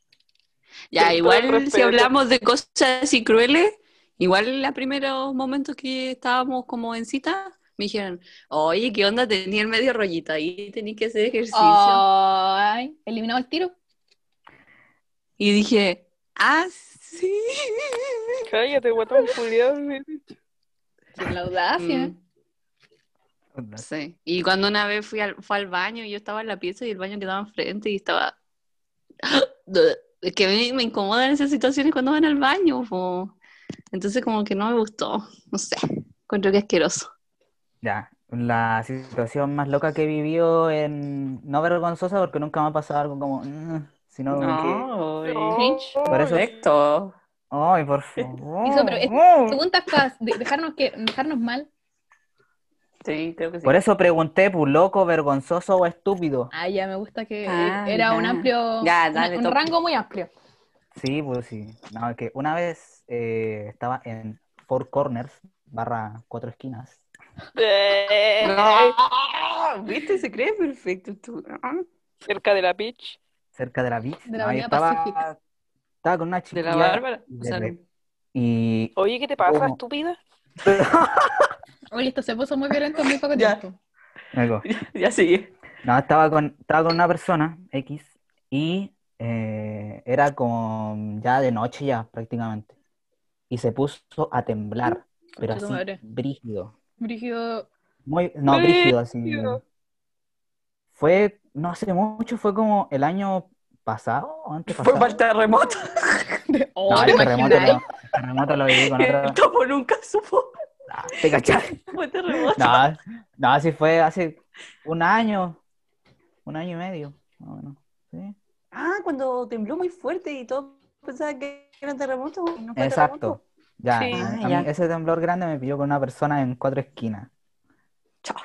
Ya, igual si hablamos de cosas así crueles, igual en los primeros momentos que estábamos como en cita, me dijeron, oye, ¿qué onda? Tenía el medio rollito ahí, tenía que hacer ejercicio. Ay, eliminado el tiro. Y dije, ah, sí. Cállate, guatón culiado. Sin la audacia. Mm, sí. Y cuando una vez fui al, fue al baño, y yo estaba en la pieza y el baño quedaba enfrente y estaba... (gasps) Es que a mí me incomodan esas situaciones cuando van al baño. po. Entonces como que no me gustó, no sé, encuentro que es asqueroso. Ya, la situación más loca que he vivido en... No vergonzosa porque nunca me ha pasado algo como... "Mm", sino No. Por eso- que... Ay, por favor. Eso, pero es-. Preguntas para dejarnos, que, dejarnos mal. Sí, creo que sí. Por eso pregunté, pues, loco, vergonzoso o estúpido. Ah, ya me gusta que Ah, era un amplio, Ya, un- dale, un, toca. rango muy amplio. Sí, pues sí. No, es que una vez eh, estaba en Four Corners, barra cuatro esquinas. No, ¿viste? Se cree perfecto tú. Cerca de la beach. cerca de la beach. De la No, Avenida estaba, con una De chiquilla la Bárbara. O de sea, y Oye, ¿qué te pasa, ¿Cómo? estúpida? (laughs) Oye, esto se puso muy violento en muy poco (laughs) Ya. tiempo. Algo. (laughs) ya sigue. No, estaba con, estaba con una persona, X, y eh, era como ya de noche ya prácticamente. Y se puso a temblar, pero así, madre. brígido. Brígido. Muy, no, brígido, así. Brígido. Fue, no hace mucho, fue como el año pasado o antes Fue para el terremoto. Oh, (laughs) No, ¿te el terremoto, lo, el terremoto lo viví con otra. El topo nunca supo. (laughs) ¿Te cachai? (laughs) Fue terremoto. No, no, así fue hace un año, un año y medio, más o menos, ¿sí? Ah, cuando tembló muy fuerte y todos pensaban que era un terremoto. y no fue Exacto. terremoto. Ya, Sí. a Ah, mí ya. ese temblor grande me pilló con una persona en cuatro esquinas. Chao.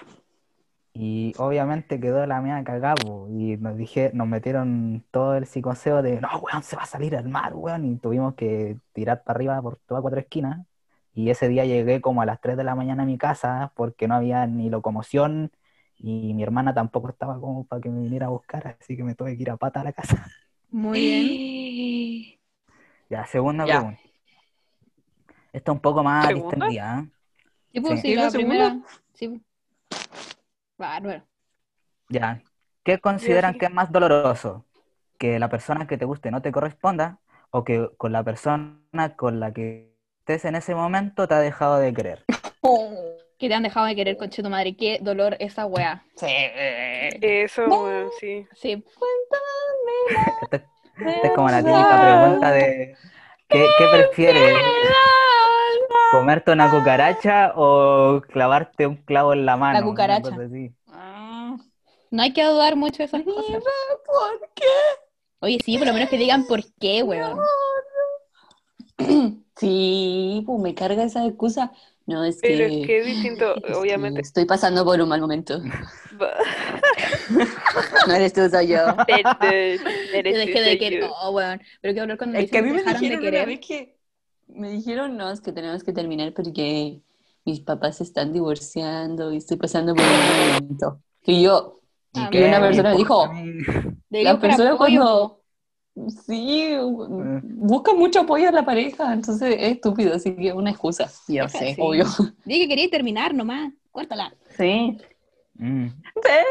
Y obviamente quedó la mía cagada, po, y nos dije, nos metieron todo el psicoseo de, no, weón, se va a salir al mar, weón, y tuvimos que tirar para arriba por todas cuatro esquinas. Y ese día llegué como a las 3 de la mañana a mi casa porque no había ni locomoción Y mi hermana tampoco estaba como para que me viniera a buscar, así que me tuve que ir a pata a la casa. (laughs) Muy bien. (gasps) Ya, segunda Ya. pregunta. Esta un poco más ¿Segunda? distendida, ¿eh? Sí, pues, Sí. sí, ¿Es la primera. Sí. Bárbaro. Ya. ¿Qué consideran sí. que es más doloroso? ¿Que la persona que te guste no te corresponda o que con la persona con la que estés en ese momento te ha dejado de querer? (laughs) Que te han dejado de querer, conche tu madre. Qué dolor esa wea. Sí. Eso, weón, sí. Sí. (laughs) Esta, esta es como la típica pregunta de ¿qué, qué prefieres? ¿Comerte una cucaracha o clavarte un clavo en la mano? Una cucaracha. Ah, No hay que dudar mucho de esas cosas. ¿Por qué? Oye, sí, por lo menos que digan por qué, weón. (clears throat) Sí, pues me carga esa excusa. No, es Pero que, es que es distinto, (gasps) es que obviamente. estoy pasando por un mal momento. (laughs) No eres tú, soy yo. (laughs) Eres dejé tú, de querer. yo. Oh, weón. Pero qué dolor cuando Es que a mí me dejaron de dijeron una vez que me dijeron, no, es que tenemos que terminar porque mis papás se están divorciando y estoy pasando por un mal momento. Y yo, y una persona me dijo, la persona apoyo, cuando sí busca mucho apoyo a la pareja, entonces es estúpido, así que es una excusa. Yo Deja, sé, (laughs) sí. obvio. Dije que quería terminar nomás. Cuéntala. Sí. Mm. Ven,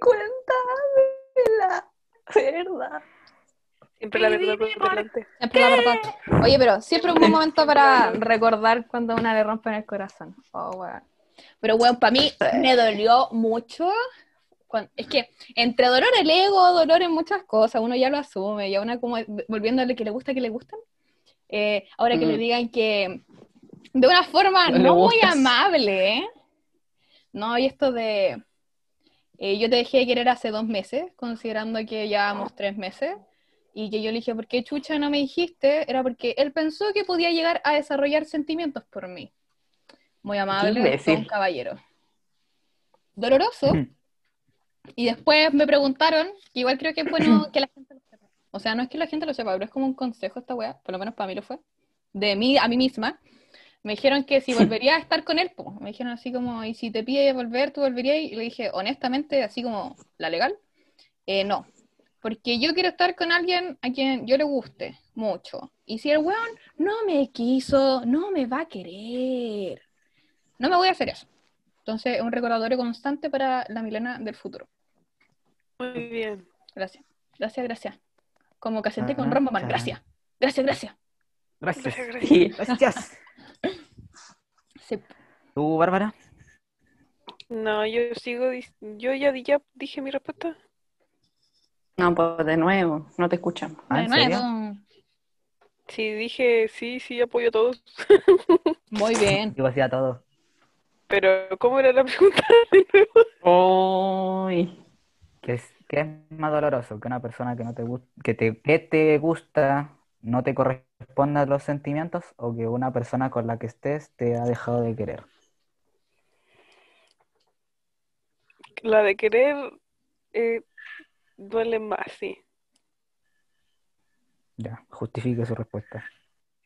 cuéntame la verdad. Siempre la verdad por delante. Siempre la verdad. Oye, pero siempre un buen momento (laughs) para recordar cuando una le rompen el corazón. Oh, weón. Pero, weón, para mí me dolió mucho. Cuan- Es que entre dolor el ego, dolor en muchas cosas, uno ya lo asume, ya una como volviéndole que le gusta que le gustan. Eh, ahora que Mm. le digan que de una forma No no muy amable, ¿eh? No, y esto de eh, yo te dejé de querer hace dos meses, considerando que llevábamos tres meses, y que yo le dije, ¿por qué chucha no me dijiste? Era porque él pensó que podía llegar a desarrollar sentimientos por mí. Muy amable, un caballero. Doloroso. (laughs) Y después me preguntaron, que igual creo que es bueno que la gente lo sepa. O sea, no es que la gente lo sepa, pero es como un consejo esta weá, por lo menos para mí lo fue, de mí a mí misma. Me dijeron que si (laughs) volvería a estar con él, pues, me dijeron así como, y si te pide volver, tú volverías, y le dije, honestamente, así como la legal, eh, no. Porque yo quiero estar con alguien a quien yo le guste mucho. Y si el weón no me quiso, no me va a querer. No me voy a hacer eso. Entonces, es un recordatorio constante para la Milena del futuro. Muy bien. Gracias. Gracias, gracias. Como casenté con Ah, Rombaman. cha. Gracias. Gracias, gracias. Gracias. Gracias, gracias. Sí. (laughs) ¿Tú, Bárbara? No, yo sigo, yo ya, di- ya dije mi respuesta. No, pues de nuevo, no te escuchamos. Ah, ¿en De nuevo. serio? Sí, dije, sí, sí, apoyo a todos. (laughs) Muy bien. Digo así a todos. Pero, ¿cómo era la pregunta de nuevo? Uy, ¿Qué es, qué es más doloroso? Que una persona que no te gusta, que te, que te gusta no te corresponda a los sentimientos o que una persona con la que estés te ha dejado de querer. La de querer eh, duele más, sí. Ya, justifique su respuesta.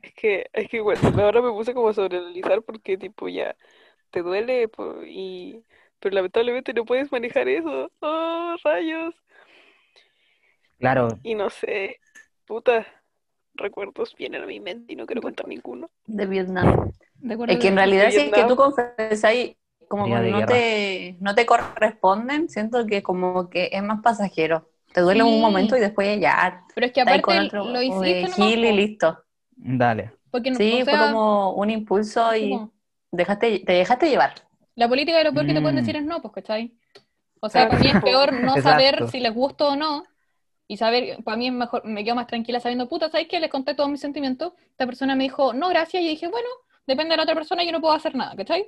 Es que, es que bueno, ahora me puse como a sobreanalizar porque tipo ya te duele y pero lamentablemente no puedes manejar eso. Oh, rayos. Claro, Y no sé, puta, recuerdos vienen a mi mente y no quiero contar ninguno. de Vietnam. De acuerdo. Es que en realidad si es que tú confesáis como que no guerra. te, no te corresponden, siento que como que es más pasajero. Te duele Sí. un momento y después ya Pero es que con aparte otro lo hiciste gil y listo. dale. Porque no, Sí, o fue como un impulso y como- dejaste, te dejaste llevar. La política de lo peor que te pueden Mm. decir es no, pues, ¿cachai? O sea, para mí es peor no (laughs) Exacto. saber si les gusta o no. Y saber, para mí es mejor, me quedo más tranquila sabiendo, puta, ¿sabes qué? Les conté todos mis sentimientos. Esta persona me dijo, no, gracias. Y dije, bueno, depende de la otra persona, yo no puedo hacer nada, ¿cachai?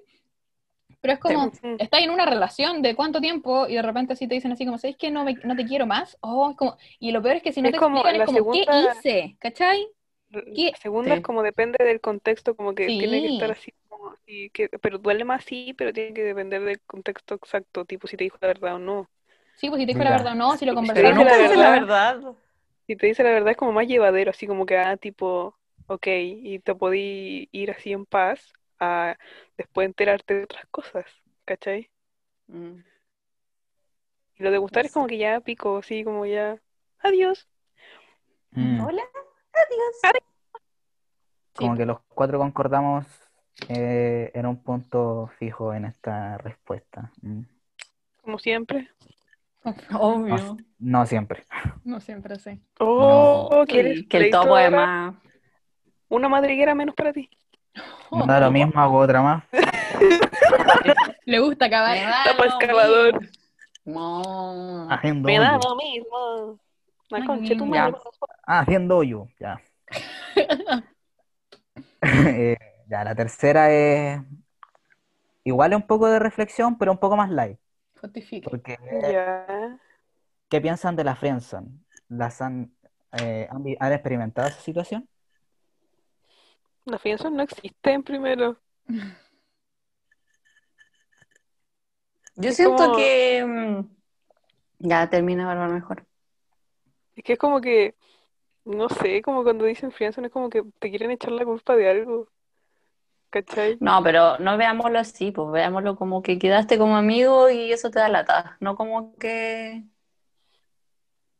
Pero es como, estás en una relación de cuánto tiempo y de repente así te dicen así como, ¿sabes que no, me- no te quiero más? Oh, es como, y lo peor es que si no Es te como explican es como, ¿qué hice? ¿Cachai? La segunda Sí. es como depende del contexto, como que tiene que Sí. estar así, que, pero duele más sí, pero tiene que depender del contexto exacto, tipo si te dijo la verdad o no. Sí, pues si te dijo la verdad o no, si lo Si te conversaron. dice la verdad. Si te dice la verdad es como más llevadero, así como que, ah, tipo, ok, y te podí ir así en paz a después enterarte de otras cosas, ¿cachai? Mm. Y lo de gustar es como que ya pico, así como ya, adiós. Mm. Hola. Como que los cuatro concordamos eh, en un punto fijo en esta respuesta. Mm. Como siempre. (laughs) Obvio. No, no siempre. (laughs) No siempre sé. Oh, Que ¿quieres el, que el pleito topo es más. Una madriguera menos para ti. (laughs) No da lo mismo, hago otra más. Le gusta acabar. Me da Tapa lo excavador. mismo. No. Haciendo Me da lo mismo. La concha. Ah, haciendo hoyo, ya. Eh, ya, la tercera es igual es un poco de reflexión, pero un poco más light. Justifique. Porque. ¿qué piensan de la friendzone? ¿Las han, eh, han, experimentado esa situación? La fianza no existe en primero. Yo Es siento como- que. mm, Ya termina Bárbara mejor. Es que es como que, no sé, como cuando dicen fianza, es como que te quieren echar la culpa de algo. ¿Cachai? No, pero no veámoslo así, pues veámoslo como que quedaste como amigo y eso te da lata, no como que,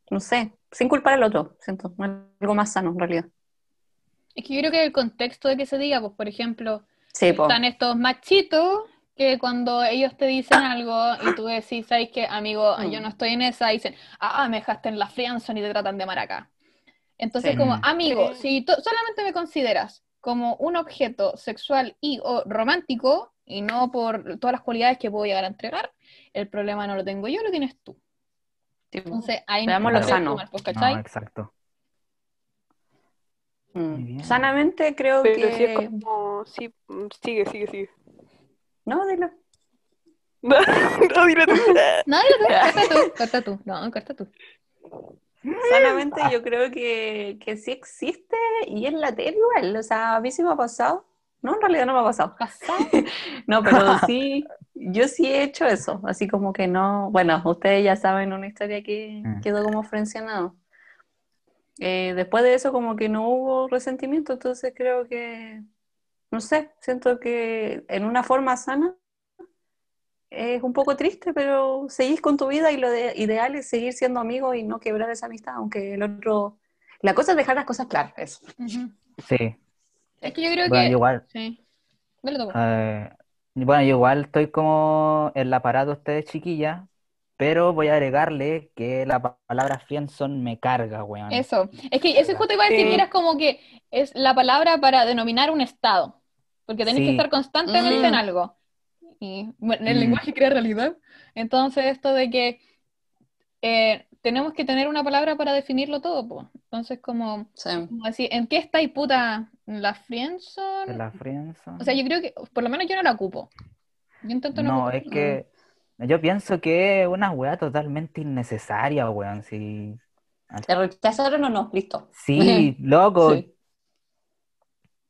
no sé, sin culpar al otro, siento, algo más sano en realidad. Es que yo creo que el contexto de que se diga, pues por ejemplo, Sí, están estos machitos que cuando ellos te dicen algo y tú decís, ¿sabes qué, amigo? Yo no estoy en esa, dicen, ah, me dejaste en la friendzone y te tratan de maraca. Entonces, Sí. como Mm. amigo, si solamente me consideras como un objeto sexual y o romántico y no por todas las cualidades que puedo llegar a entregar, el problema no lo tengo yo, lo tienes tú. sí, pues. Entonces, ahí Veámoslo no sano. mal, pues, No, ¿cachai? exacto. Mm. Sanamente creo Pero que... sí es como, sí, mm, sigue, sigue, sigue. No, dilo. No, (laughs) no, dilo tú. (laughs) No, dilo tú, corta tú, corta tú, no, corta tú. Sanamente (laughs) yo creo que, que sí existe y es la tele igual, o sea, a mí sí me ha pasado. No, en realidad no me ha pasado. Pasado. (laughs) No, pero (laughs) sí, yo sí he hecho eso, así como que no, bueno, ustedes ya saben una historia que Mm. quedó como frencionado. Eh, después de eso como que no hubo resentimiento, entonces creo que, no sé, siento que en una forma sana es un poco triste, pero seguís con tu vida y lo de- ideal es seguir siendo amigos y no quebrar esa amistad, aunque el otro... La cosa es dejar las cosas claras, eso. Sí. Es que yo creo Bueno, que... igual, Sí. Dale tú. eh, bueno, yo igual estoy como en la parada de ustedes, chiquillas, pero voy a agregarle que la pa- palabra friendzone me carga, weón. Eso. Es que eso justo iba a decir Sí. que como que es la palabra para denominar un estado. Porque tenés que estar constantemente Mm. en algo. Y bueno, el Mm. lenguaje crea realidad. Entonces, esto de que eh, tenemos que tener una palabra para definirlo todo, pues. Entonces, como, Sí. como decir, ¿en qué estáis puta? ¿En ¿La friendzone? ¿En la friendzone? O sea, yo creo que, por lo menos yo no la ocupo. Yo intento no No, es que yo pienso que es una weá totalmente innecesaria, weón. Sí, ¿Te rechazaron o no? Listo. sí (laughs) loco, Sí.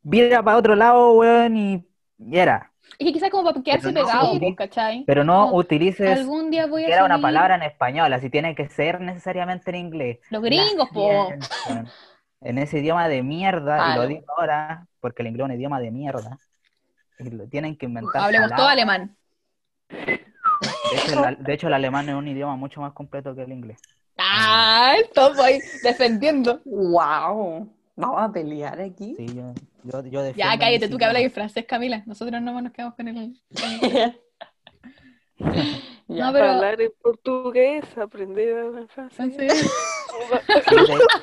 vira para otro lado, weón, y, y era. Es que quizás como para quedarse Pero no, pegado, sí. pues, ¿cachai? Pero no Como, utilices Algún día voy a siquiera una palabra en español, así tiene que ser necesariamente en inglés. Los gringos, po. En ese idioma de mierda, y lo digo ahora, porque el inglés es un idioma de mierda. Y lo tienen que inventar. Hablemos todo alemán. De hecho, el, de hecho, el alemán es un idioma mucho más completo que el inglés. Ah, topo ahí defendiendo. Wow. Vamos a pelear aquí. Sí, yo, yo, yo defiendo Ya, cállate, tú que hablas en francés, Camila. Nosotros no nos quedamos con el. (laughs) Ya. No, Para hablar en portugués, aprender a hablar francés. (laughs)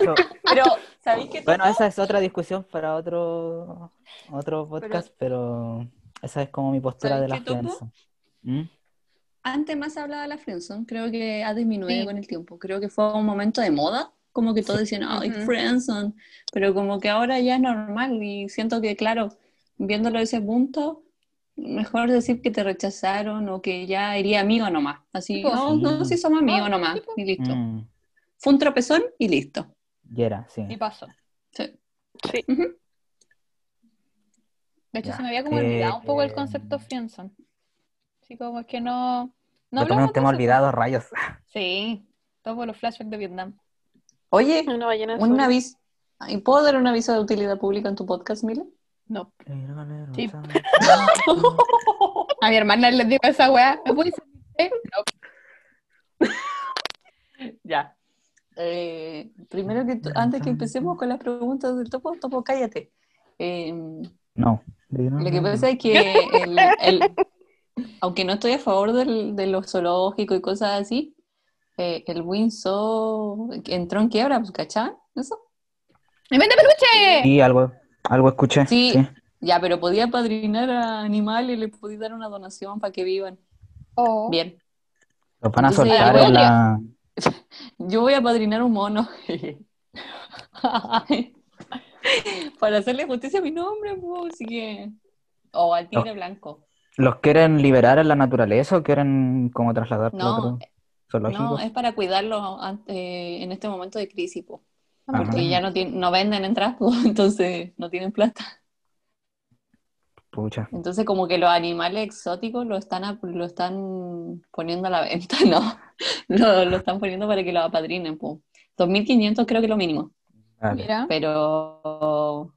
hecho, Pero, ¿sabéis qué? bueno, esa es otra discusión para otro, otro podcast, pero, esa es como mi postura ¿Sabes de la friendzone. ¿Mm? Antes más hablaba de la friendzone, creo que ha disminuido Sí. con el tiempo. Creo que fue un momento de moda, como que todos decían, ay, Ujú. friendzone, pero como que ahora ya es normal y siento que, claro, viéndolo desde ese punto, mejor decir que te rechazaron o que ya iría amigo nomás. Así, Sí, pues. no, no, si somos amigos Ah, nomás, sí, y listo. Mm, Fue un tropezón y listo. y era, sí. Y pasó. Sí. Sí. De hecho, Ya. se me había como Eh, olvidado un poco el eh, concepto friendzone. Así como es que no. No Yo tomé hablamos un tema de olvidado, rayos. Sí, todo por los flashbacks de Vietnam. Oye, Una ballena un aviso. ¿Y ¿Puedo dar un aviso de utilidad pública en tu podcast, Mila? No. Sí. (laughs) A mi hermana le digo esa weá. ¿me puedes hacer té? No. (laughs) Ya. Eh, primero que antes que empecemos con las preguntas del topo, topo, cállate. Eh, No. no, lo que pasa es que el- el- aunque no estoy a favor del, de los zoológicos y cosas así, eh, el Windsor entró en quiebra, pues, ¿cachaban? ¿Eso? ¡Me vende peluche! Sí, algo, algo escuché. Sí. Sí. Ya, pero podía padrinar a animales y le podía dar una donación para que vivan. Oh. Bien. Los van a Entonces, soltar en la. (laughs) Yo voy a padrinar un mono. (laughs) Para hacerle justicia a mi nombre, pues, así que. O al tigre blanco. ¿Los quieren liberar en la naturaleza o quieren como trasladarlos a No, otro zoológico? No, es para cuidarlos ante- en este momento de crisis, po, Ajá. porque ya no, tienen, no venden entradas, po, (laughs) entonces no tienen plata. Pucha. Entonces como que los animales exóticos lo están, a- lo están poniendo a la venta, (laughs) ¿no? Lo, lo están poniendo para que lo apadrinen, po. 2.500 creo que es lo mínimo, Vale. Mira. pero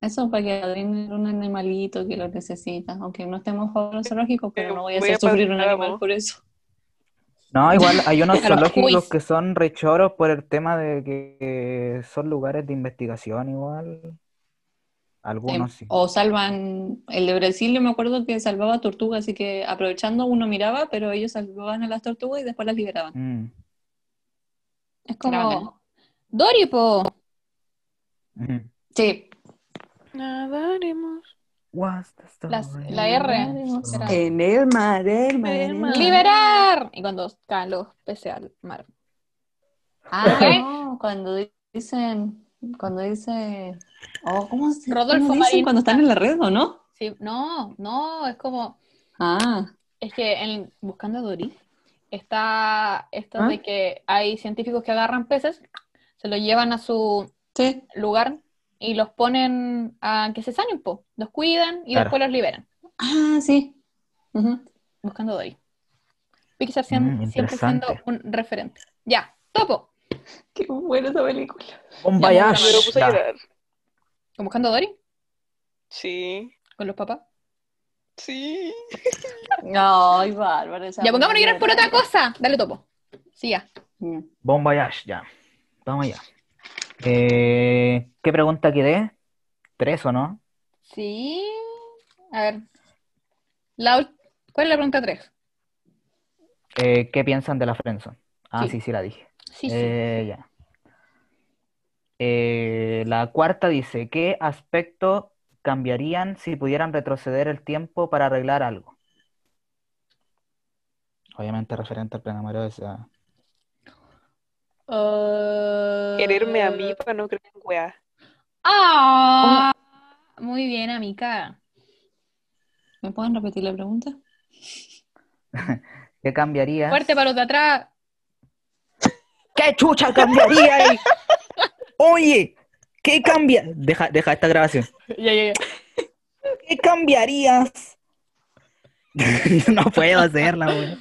eso para que apadrinen un animalito que lo necesita, aunque no estemos a los zoológicos, pero Eh, no voy a voy a hacer sufrir un a animal por eso. No, igual hay unos (laughs) zoológicos que son rechoros por el tema de que son lugares de investigación igual. Algunos Eh, sí. O salvan, el de Brasil yo me acuerdo que salvaba tortugas, así que aprovechando uno miraba, pero ellos salvaban a las tortugas y después las liberaban. Mm. Es como. Doripo. Sí. Nadaremos. What's the Las- la R. En el mar, el mar, el mar. ¡Liberar! Y cuando caen los peces al mar. Ah, ¿Qué? no, cuando dicen, cuando dice, oh, ¿cómo se Rodolfo cómo dicen cuando están en la red o no? Sí, no, no, es como. Ah, Es que en Buscando a Dory está esto ¿Ah? de que hay científicos que agarran peces, se los llevan a su sí. lugar y los ponen a que se sanen, po. Los cuidan y Claro. después los liberan. Ah, sí. Buscando Dory. Pixar sien- Mm, siempre siendo un referente. Ya, topo. Qué buena esa película. Un Ya, voyage. Me lo puse a Ya. llorar. ¿Con Buscando Dory? Sí, ¿Con los papás? sí. (laughs) Ay, bárbaro. Ya, pongámonos a llorar por otra cosa. Dale, topo. Mm. Bon voyage, ya. Vamos allá. Eh, ¿qué pregunta quedé? ¿Tres o no? Sí. A ver. La ¿Cuál es la pregunta 3? Eh, ¿qué piensan de la Friendzone? Ah, Sí. sí, sí la dije. Sí, sí. Eh, ya. Eh, la cuarta dice, ¿qué aspecto cambiarían si pudieran retroceder el tiempo para arreglar algo? Obviamente referente al plan o sea, Uh, Quererme a mí para no creer en weá. Ah, muy bien, amiga. ¿Me pueden repetir la pregunta? (laughs) ¿qué cambiarías? Fuerte para los de atrás. (laughs) ¿Qué chucha cambiaría ahí? (laughs) Oye, ¿qué cambia? Deja, deja esta grabación. Ya, ya, ya. ¿Qué cambiarías? No puedo hacerla, güey.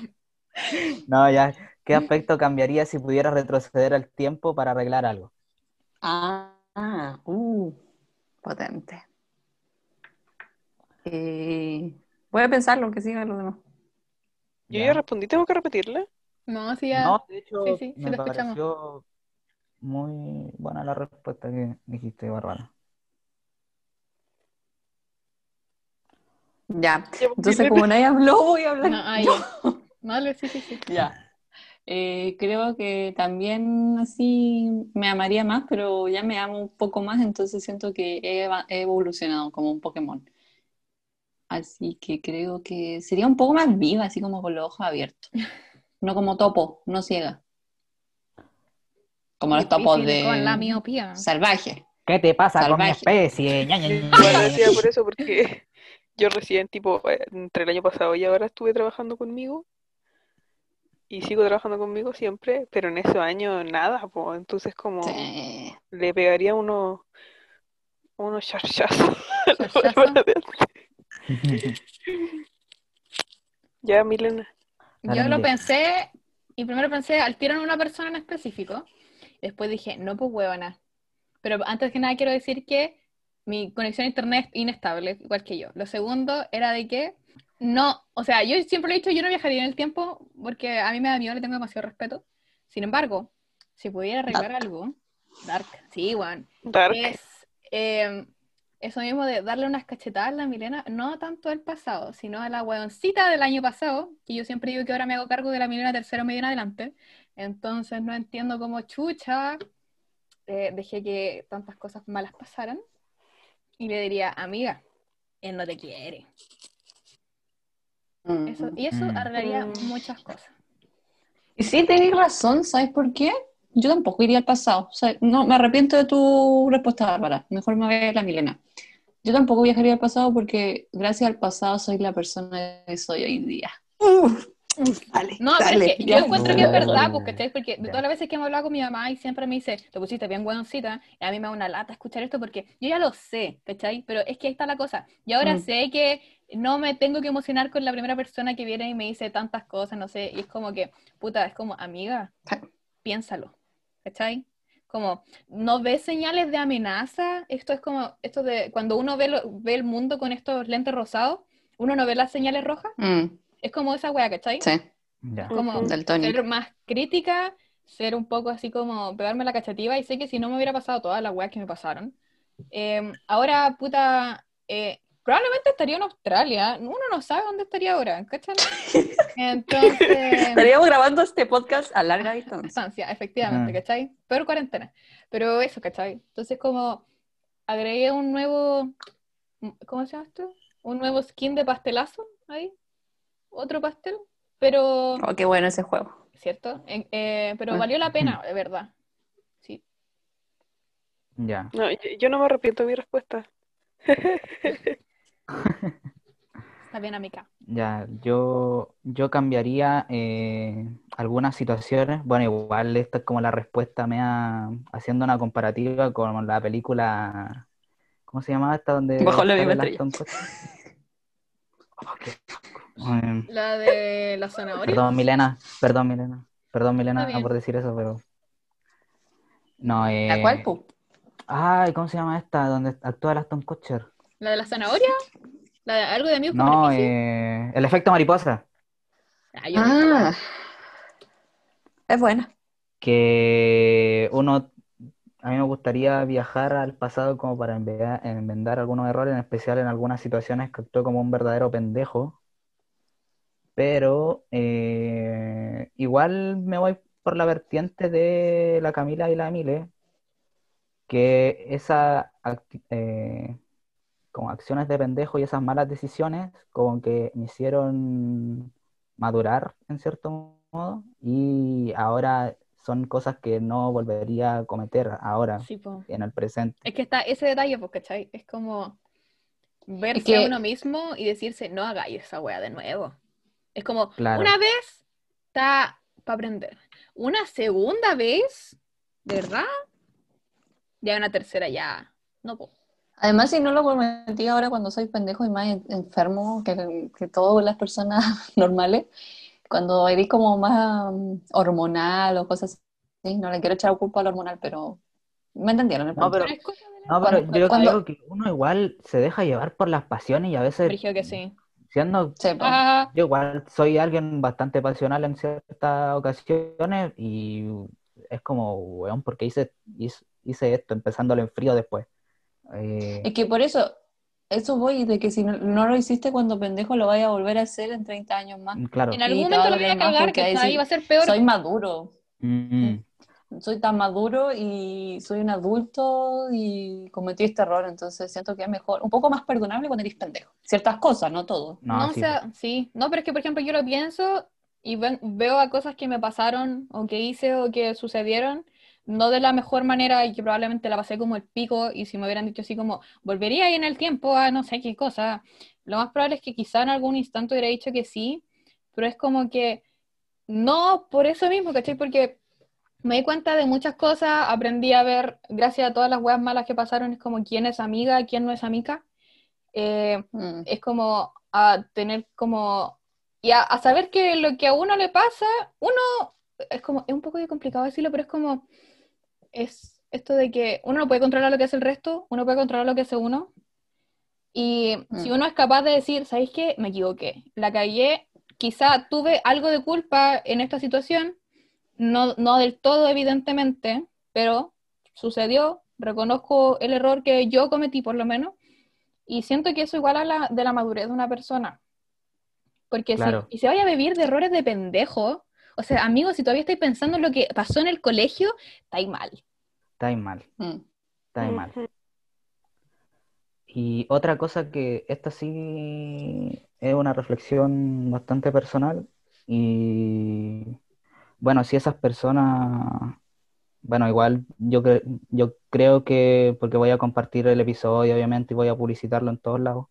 No, ya. ¿Qué aspecto cambiarías si pudieras retroceder el tiempo para arreglar algo? Ah, uh, potente. Eh, voy a pensar lo que siga lo demás. Yo Ya. respondí, tengo que repetirla. No, sí, ya. No, de hecho, Sí, sí, sí me lo escuchamos. pareció muy buena la respuesta que dijiste, Bárbara. Ya, entonces como nadie habló, voy a hablar No, yo. (laughs) Vale, sí, sí, sí. Ya. Eh, creo que también así me amaría más, pero ya me amo un poco más, entonces siento que he, evolucionado como un Pokémon. Así que creo que sería un poco más viva, así como con los ojos abiertos. No como topo, no ciega. Como los topos Difícil Con la de miopía. salvaje. ¿Qué te pasa con mi especie? Ña, decía por eso, porque (laughs) yo recién, tipo, eh, entre el año pasado y ahora estuve trabajando conmigo. Y sigo trabajando conmigo siempre, pero en esos años nada, pues. Entonces, como Sí. le pegaría unos unos charchazos. Ya, Milena. Yo lo pensé y primero pensé al tiro en una persona en específico. Después dije, no, pues huevona. Pero antes que nada quiero decir que mi conexión a internet es inestable, igual que yo. Lo segundo era de que No, o sea, yo siempre lo he dicho, yo no viajaría en el tiempo porque a mí me da miedo, le tengo demasiado respeto. Sin embargo, si pudiera arreglar algo, Dark, sí, Juan, Dark. es eh, eso mismo de darle unas cachetadas a la Milena, no tanto al pasado, sino a la weoncita del año pasado, que yo siempre digo que ahora me hago cargo de la Milena tercero medio en adelante. Entonces no entiendo cómo chucha eh, dejé que tantas cosas malas pasaran. Y le diría, amiga, él no te quiere. Eso, y eso Mm. arreglaría Mm. muchas cosas. Y sí, tenés razón, ¿sabes por qué? Yo tampoco iría al pasado. O sea, no, me arrepiento de tu respuesta, Bárbara. Mejor me voy a la Milena. Yo tampoco viajaría al pasado porque gracias al pasado soy la persona que soy hoy día. Uf, dale, No, pero dale, es que yo encuentro que es verdad, pues, ¿cachai? Porque de todas las veces que hemos hablado con mi mamá y siempre me dice, te pusiste bien buenoncita, y a mí me da una lata escuchar esto porque yo ya lo sé, ¿cachai? Pero es que ahí está la cosa. Y ahora Mm. sé que no me tengo que emocionar con la primera persona que viene y me dice tantas cosas, no sé, y es como que, puta, es como, amiga, piénsalo, ¿cachai? Como, ¿no ves señales de amenaza? Esto es como, esto de, cuando uno ve, lo- ve el mundo con estos lentes rosados, uno no ve las señales rojas, Mm, es como esa wea, ¿cachai? sí, Ya. como del Tony. ser más crítica, ser un poco así como pegarme la cachativa y sé que si no me hubiera pasado todas las weas que me pasaron, eh, ahora, puta, eh, probablemente estaría en Australia, uno no sabe dónde estaría ahora, ¿cachai? (laughs) Entonces, Estaríamos grabando este podcast a larga distancia. distancia, efectivamente, Ah. ¿cachai? Peor cuarentena, pero eso, ¿cachai? Entonces como agregué un nuevo, ¿cómo se llama esto? Un nuevo skin de pastelazo ahí, otro pastel, pero... Oh, qué bueno ese juego. ¿cierto? Eh, pero Ah. valió la pena, (clears throat) de verdad. Sí. Ya. No, yo, no me arrepiento de mi respuesta. (laughs) Está bien, amiga. Ya, yo, yo cambiaría eh, algunas situaciones. Bueno, igual esta es como la respuesta mea haciendo una comparativa con la película. ¿Cómo se llamaba esta? Donde Bajo la misma el estrella. Oh, (laughs) qué La de la zanahoria. perdón, Milena, perdón, Milena, perdón, Milena, por decir eso, pero. No, eh. ¿La cual, pu? Ay, ¿cómo se llama esta? Donde actúa el Aston Kutcher. ¿La de la zanahoria? ¿La de algo de amigo No, eh, el efecto mariposa. yo no sé. Ah, es buena. que uno, a mí me gustaría viajar al pasado como para enmendar algunos errores, en especial en algunas situaciones que actué como un verdadero pendejo, pero eh, igual me voy por la vertiente de la Camila y la Mile, que esa acti- eh, acciones de pendejo y esas malas decisiones como que me hicieron madurar en cierto modo y ahora son cosas que no volvería a cometer ahora Sí, en el presente. Es que está ese detalle, pues, ¿cachai? Es como verse Es que- a uno mismo y decirse, no hagáis esa wea de nuevo. Es como, Claro. una vez está para aprender. Una segunda vez, ¿de verdad? Ya una tercera ya. No, po. Además, si no lo cometí ahora cuando soy pendejo y más en- enfermo que, que todas las personas (laughs) normales, cuando eres como más mm, hormonal o cosas así, no le quiero echar culpa al hormonal, pero me entendieron el No, pero- No, Cuando- yo cuando- creo que uno igual se deja llevar por las pasiones y a veces Brigio que sí. Siendo Sí, po. Ah, Yo igual soy alguien bastante pasional en ciertas ocasiones y es como, weón, porque hice, hice, hice esto empezándolo en frío después. Eh, Es que por eso, eso voy, de que si no, no lo hiciste cuando pendejo, lo vaya a volver a hacer en 30 años más. claro. en algún Y momento lo voy a cagar, porque ahí Va a ser peor. Soy maduro, Mm, soy tan maduro y soy un adulto y cometí este error, entonces siento que es mejor, un poco más perdonable cuando eres pendejo. Ciertas cosas, no todo. no, No, o sí, sea, sí. No, pero es que, por ejemplo, yo lo pienso y ven- veo a cosas que me pasaron o que hice o que sucedieron, no de la mejor manera y que probablemente la pasé como el pico y si me hubieran dicho así como, volvería ahí en el tiempo a no sé qué cosa, lo más probable es que quizá en algún instante hubiera dicho que sí, pero es como que no por eso mismo, ¿cachai? Porque me di cuenta de muchas cosas, aprendí a ver, gracias a todas las weas malas que pasaron, es como quién es amiga, quién no es amiga. Eh, Mm. es como a tener como y a, a saber que lo que a uno le pasa, uno es como, es un poco complicado decirlo, pero es como es esto de que uno no puede controlar lo que hace el resto, uno puede controlar lo que hace uno, Y si Mm. uno es capaz de decir, ¿sabéis qué? Me equivoqué, la cagué, quizá tuve algo de culpa en esta situación, no, no del todo evidentemente, pero sucedió, reconozco el error que yo cometí por lo menos, y siento que eso igual a la, de la madurez de una persona. Porque si, y se vaya a vivir de errores de pendejo, o sea, amigos, si todavía estáis pensando en lo que pasó en el colegio, estáis mal. Está ahí mal, Mm. está ahí mal. Y otra cosa que esta sí es una reflexión bastante personal y bueno, si esas personas, bueno, igual yo, cre- yo creo que, porque voy a compartir el episodio obviamente y voy a publicitarlo en todos lados,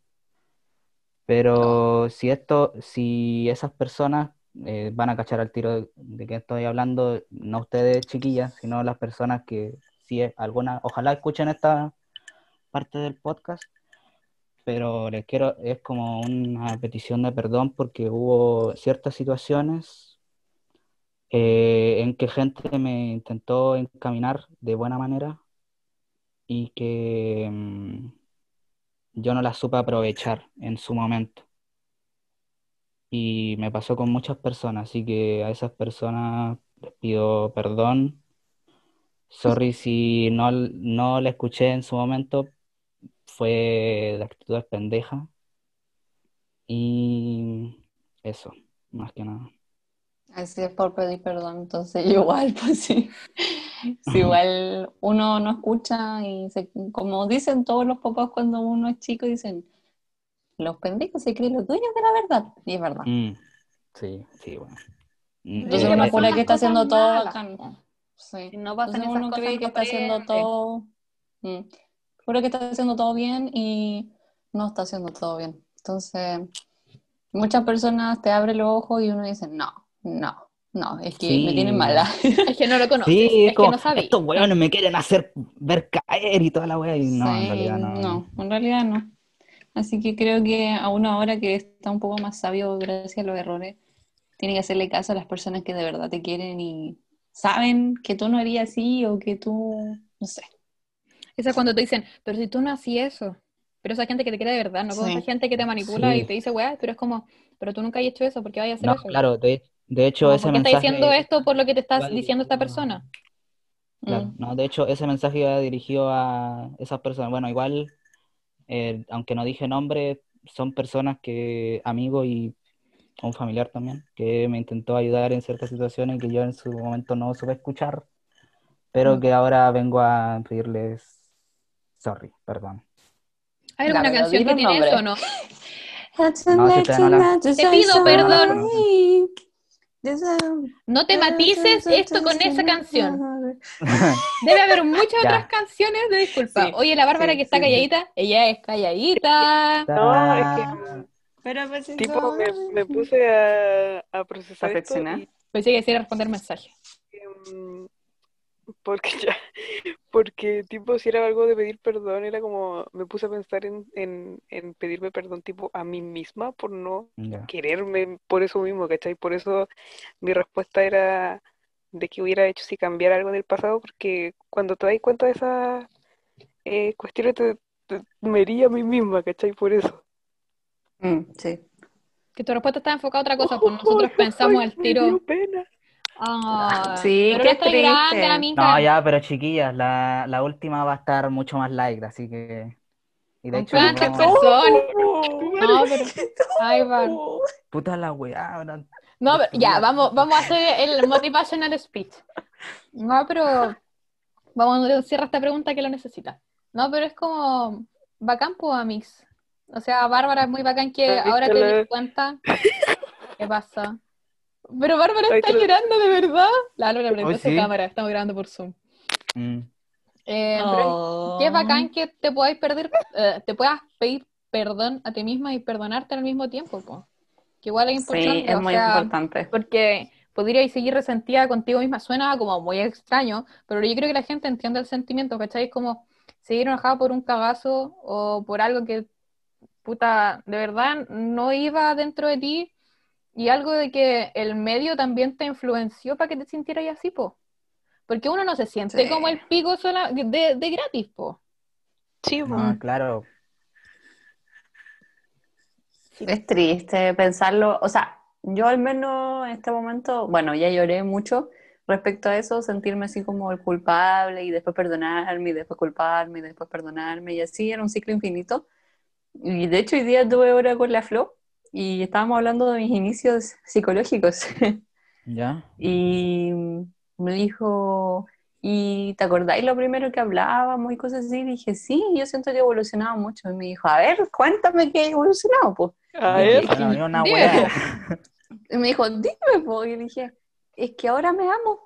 pero si esto, si esas personas eh, van a cachar al tiro de, de que estoy hablando, no ustedes chiquillas, sino las personas que si es alguna, ojalá escuchen esta parte del podcast, pero les quiero, es como una petición de perdón porque hubo ciertas situaciones eh, en que gente me intentó encaminar de buena manera y que mm, yo no las supe aprovechar en su momento. Y me pasó con muchas personas, así que a esas personas les pido perdón. Sorry si no, no la escuché en su momento, fue de actitudes pendeja. Y eso, más que nada. Así es por pedir perdón, entonces (laughs) igual, pues sí. Si igual uno no escucha y se, como dicen todos los papás cuando uno es chico, dicen, los pendejos se creen los dueños de la verdad. Y es verdad. Mm, sí, sí, bueno. Entonces uno jura que está haciendo todo bacán. Sí. No pasan Entonces esas uno cosas, cree que está haciendo todo, mm, jura que está haciendo todo bien y no está haciendo todo bien. Entonces, muchas personas te abren los ojos y uno dice, no, no, no, es que me tienen mala. (laughs) Es que no lo conoces, Sí, es como, que no sabéis. estos weones me quieren hacer ver caer y toda la wea, y no, en realidad no. no, en realidad no. Así que creo que a uno ahora que está un poco más sabio gracias a los errores, tiene que hacerle caso a las personas que de verdad te quieren y saben que tú no harías así o que tú, no sé. Esa es cuando te dicen, pero si tú no hacías eso. Pero esa gente que te quiere de verdad, no como Sí. esa gente que te manipula y te dice, weá, pero es como, pero tú nunca has hecho eso, ¿por qué vayas a hacer No, eso? claro, de, de hecho ese ¿Por qué estás mensaje diciendo esto por lo que te estás iba diciendo esta dirigido a- persona? Claro, Mm. no, de hecho ese mensaje iba dirigido a esas personas. Bueno, igual, eh, aunque no dije nombre, son personas que, amigos y un familiar también, que me intentó ayudar en ciertas situaciones que yo en su momento no supe escuchar, pero Mm. que ahora vengo a pedirles sorry, perdón. ¿Hay alguna canción que tiene eso o no? No, si todavía no la- Te pido perdón. No te matices esto con esa canción. (laughs) Debe haber muchas otras canciones de disculpa. Sí, Oye, la Bárbara sí, que está sí, sí. calladita, ella es calladita. No, es que Pero pues tipo me, me puse a, a procesar ¿A esto y Pensé que decía responder mensajes. em, porque (laughs) ya, porque tipo si era algo de pedir perdón, era como, me puse a pensar en, en, en pedirme perdón tipo a mí misma por no Ya. quererme por eso mismo, ¿cachai? Por eso mi respuesta era de que hubiera hecho si cambiara algo del pasado, porque cuando te das cuenta de esas eh, cuestiones te, te- me hería a mí misma, ¿cachai? Por eso. Mm, sí. Que tu respuesta está enfocada a otra cosa, pues (laughs) nosotros pensamos Ay, al me tiro. dio pena. Sí, pero qué no estoy grande, triste. amiga. No, ya, pero chiquillas, la, la última va a estar mucho más light, así que... Y de hecho, Frank vamos- Jefferson. No, pero. Ay, van. Puta la weá, No, pero ya, vamos, vamos a hacer el motivational speech. No, pero vamos a cierrar esta pregunta que lo necesita. No, pero es como bacán, pues, Amix. O sea, Bárbara es muy bacán que ahora te des cuenta. (laughs) ¿Qué pasa? Pero Bárbara está la- llorando de verdad. La Bárbara prendió su sí. cámara, estamos grabando por Zoom. Mm. Eh, Oh. qué bacán que te podáis perder, eh, te puedas pedir perdón a ti misma y perdonarte al mismo tiempo, po. Que igual es importante, Sí, es muy sea, importante. porque podríais seguir resentida contigo misma. Suena como muy extraño, pero yo creo que la gente entiende el sentimiento, ¿cachai? Es como seguir enojada por un cagazo o por algo que, puta, de verdad no iba dentro de ti y algo de que el medio también te influenció para que te sintieras así, po. Porque uno no se siente Sí. como el pico sola de, de gratis, po. Sí, No, claro. Es triste pensarlo, o sea, yo al menos en este momento, bueno, ya lloré mucho respecto a eso, sentirme así como el culpable y después perdonarme y después culparme y después perdonarme y así era un ciclo infinito. Y de hecho hoy día tuve hora con la Flo y estábamos hablando de mis inicios psicológicos (laughs) ¿Ya? y me dijo, ¿y te acordáis lo primero que hablábamos y cosas así? Y dije, sí, yo siento que he evolucionado mucho. Y me dijo, a ver, cuéntame qué he evolucionado, pues. A ver, una. Y me dijo, dime, po. Y dije, es que ahora me amo.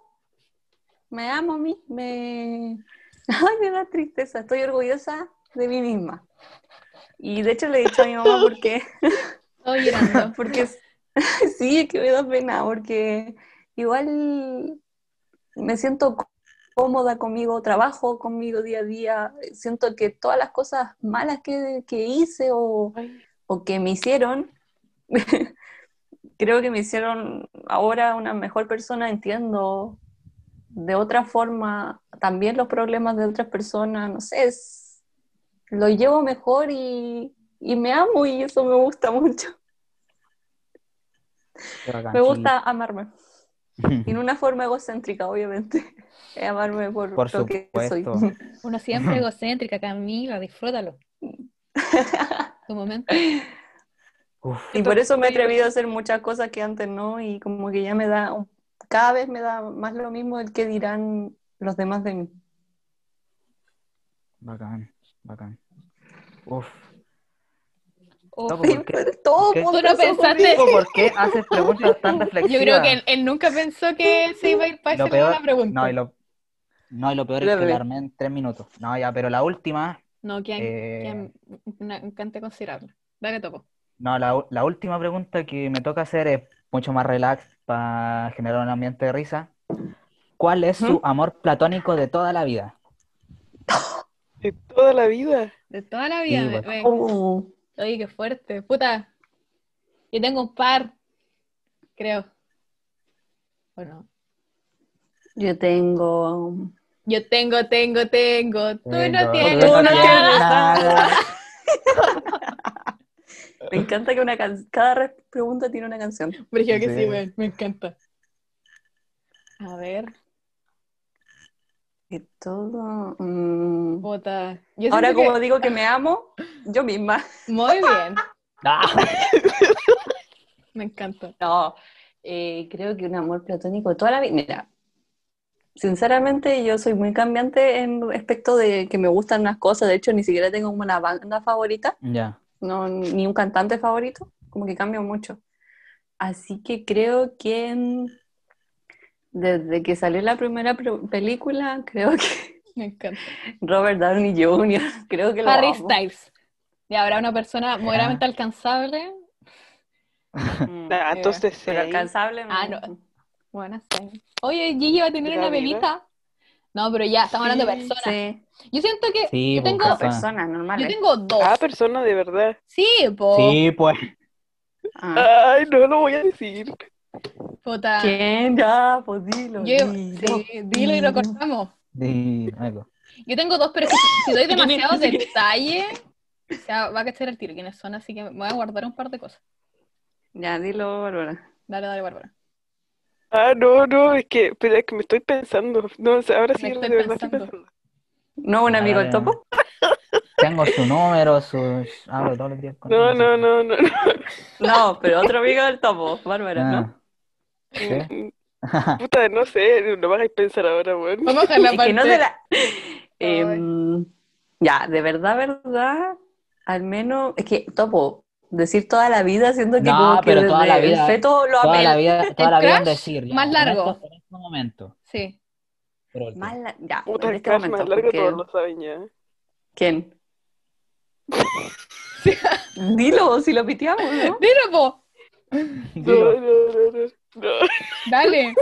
Me amo a mí. Me... (laughs) Ay, me da tristeza. Estoy orgullosa de mí misma. Y de hecho le he dicho a mi mamá porque, (laughs) Estoy llorando. (laughs) porque (laughs) sí, es que me da pena, porque igual me siento cómoda conmigo, trabajo conmigo día a día. Siento que todas las cosas malas que, que hice o, o que me hicieron, (laughs) creo que me hicieron ahora una mejor persona, entiendo de otra forma también los problemas de otras personas, no sé, es- lo llevo mejor y, y me amo y eso me gusta mucho. Bacán, Me gusta amarme, y (laughs) en una forma egocéntrica, obviamente, es (laughs) amarme por, Por lo que soy. supuesto. (laughs) Uno siempre egocéntrica, Camila, disfrútalo. Tu momento. Uf, Y por eso me he atrevido a hacer muchas cosas que antes no, y como que ya me da, cada vez me da más lo mismo el que dirán los demás de mí. bacán, bacán. Uf. Uf. Topo, ¿por qué- Pero todo qué? mundo Tú no empezó pensaste- contigo. ¿Por qué haces preguntas tan (laughs) reflexivas? Yo creo que él, él nunca pensó que (laughs) se iba a ir para peor, la pregunta. no, y lo, no, y lo peor es que la armé en tres minutos. No, ya, pero la última, No, que Eh, una un cante considerable. Dale topo. no, la, la última pregunta que me toca hacer es mucho más relax para generar un ambiente de risa. ¿Cuál es su amor platónico (laughs) de toda la vida? de toda la vida. De toda la vida. Sí, me- me- Oh, Oye, qué fuerte. Puta. Yo tengo un par, creo. Bueno. yo tengo. Yo tengo, tengo, tengo. Tú no tienes tú no nada. tienes nada. (laughs) Me encanta que una can- cada re- pregunta tiene una canción. Brígido que sí, Sí. güey. Me encanta. A ver, Todo. mm. puta. Yo Ahora, que- como digo que me (laughs) amo, yo misma. Muy bien. (laughs) Ah, Me encanta. No, eh, creo que un amor platónico toda la vida. Mira, sinceramente yo soy muy cambiante en respecto de que me gustan unas cosas. De hecho, ni siquiera tengo una banda favorita, ya. no, ni un cantante favorito, como que cambio mucho. Así que creo que desde que salió la primera película, (laughs) creo que Me encanta. Robert Downey Jr., (laughs) creo que lo Harry amo. Styles. Y habrá una persona moderadamente alcanzable. Mm, Ah, Eh, entonces Pero alcanzable. Ah, no. Bueno, sí. Oye, Gigi va a tener ¿De una bebita. No, pero ya, estamos hablando de personas. sí. Yo siento que Sí, yo pues, tengo, personas yo normales. tengo dos. Ah, persona de verdad. Sí, po. Sí, pues. Ah. Ay, no lo voy a decir. Puta. ¿Quién? Ya, pues dilo. Yo, dilo. sí, dilo y lo cortamos. Di algo. Yo tengo dos, pero si, si doy demasiado detalle, o sea, va a cachar el tiro quiénes son, así que me voy a guardar un par de cosas. Ya, dilo, Bárbara. Dale, dale, Bárbara. Ah, no, no, es que, pero es que me estoy pensando. No, o sea, ahora sí, Me de estoy verdad estoy pensando. ¿No un amigo Dale. el topo? (laughs) Tengo su número, sus. Hablo todos los días con No, no, no, no. no. No, pero otro amigo del topo, Bárbara, ¿no? ¿Sí? (laughs) Puta, no sé, no me hagáis pensar ahora, weón. Vamos a la parte. que no se la... Em, ya, de verdad, verdad, al menos, es que topo, decir toda la vida, siento que No, como que pero toda desde la vida, el feto lo Toda amé. la vida, (laughs) toda la vida en decir. ya, más en largo. estos- En este momento. Sí. Pero el- Más la- ya, Puta, en el este crush momento, más largo porque- todos lo saben ya. ¿Quién? (laughs) Dilo, si lo piteamos, ¿no? Dilo, po. No, Dilo. no, no, no. Dale.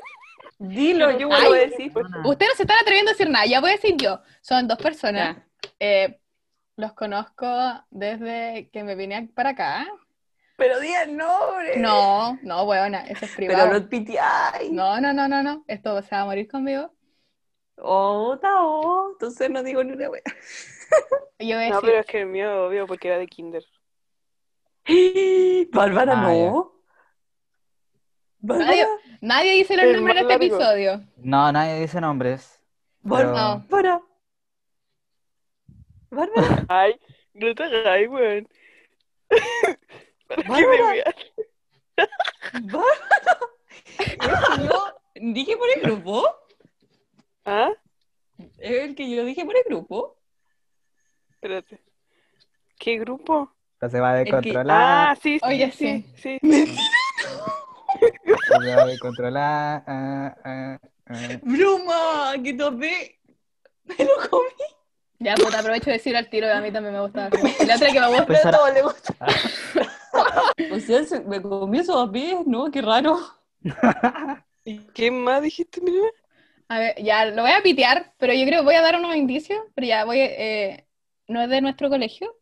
Dilo, yo Ay. vuelvo a decir. Ana, Ustedes no se están atreviendo a decir nada, ya voy a decir yo. Son dos personas. Eh, los conozco desde que me vine para acá. Pero di el nombre. No, no, weona, eso es Pero privado. no piteáis. No, no, no, no, no. Esto se va a morir conmigo. Oh, no, entonces no digo ni una wea. Yo voy a No, decir, pero es que el mío, obvio, porque era de kinder. (gasps) Bárbara, Ah, no. Bárbara, Nadie, nadie dice los El nombres en este largo. episodio. No, nadie dice nombres. pero- Bárbara. Bárbara. (laughs) Ay, no te hagas, weón. Para que me Bárbara. Bárbara. Es que yo dije por el grupo. ¿Ah? Es el que yo dije por el grupo. Espérate. ¿Qué grupo? Se va a que- descontrolar. Ah, sí, sí, Oye, sí, sí. Se (laughs) descontrolar. ah, ah, ah. Bruma, que topé. Me lo comí. Ya, puta, aprovecho de decir al tiro, a mí también me gusta. La otra que me gusta. Pues ahora- No, le gusta. O sea, se- me comí esos papés, ¿no? Qué raro. (laughs) ¿Y qué más dijiste, mira? A ver, ya lo voy a pitear, pero yo creo que voy a dar unos indicios, pero ya voy, eh, no es de nuestro colegio,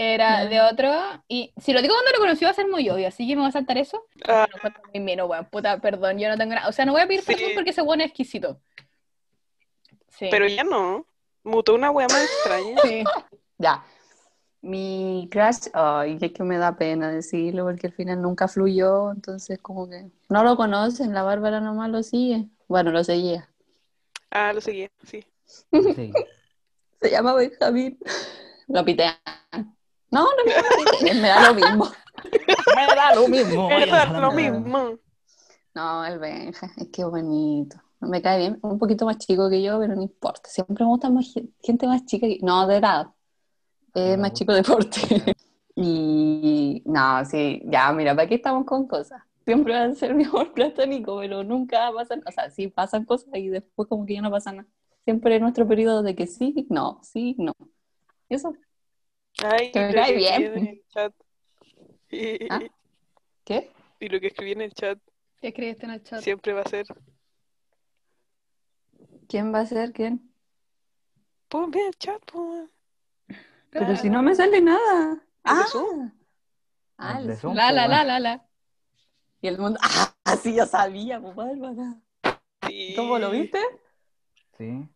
era de otro, y si lo digo cuando lo conocí va a ser muy obvio, así que me voy a saltar eso. Ah. Muy mino, weón, puta, perdón, yo no tengo nada, o sea, no voy a pedir Sí. perdón porque ese weón es exquisito. Sí, Pero ya no. Mutó una wea más extraña. sí. (laughs) Ya. Mi crush, ay, es que me da pena decirlo porque al final nunca fluyó, entonces como que no lo conocen, la Bárbara nomás lo sigue. Bueno, lo seguía. Ah, lo seguía, sí. Sí. (laughs) Se llama Benjamín. Lo pitean. No, no me me da lo mismo. (laughs) Me da lo mismo. Es vayan lo mismo. No, el Benja, es que bonito. Me cae bien, un poquito más chico que yo, pero no importa. Siempre me gusta más gen- gente más chica que... No, de edad. Es Me más chico de porte. (laughs) Y no, sí, ya, mira, ¿para qué estamos con cosas? Siempre va a ser mi amor (laughs) platónico, pero nunca pasan, o sea, sí pasan cosas y después como que ya no pasa nada. Siempre es nuestro periodo de que sí, no, sí, no. Y eso, Ay, Que me lo cae que bien. escribí en el chat. Y, (laughs) ¿Ah? ¿qué? y lo que escribí en el chat ¿Qué escribiste en el chat? siempre va a ser. ¿Quién va a ser quién? Pues mira el chat, pues. Pero si no me sale nada. ¿El de Ah, Zoom? ah, El Zoom, La, pues, la, la, la, la. Y el mundo, (laughs) ah, sí, yo sabía, pues, Bárbara. Sí. ¿Cómo lo viste? Sí.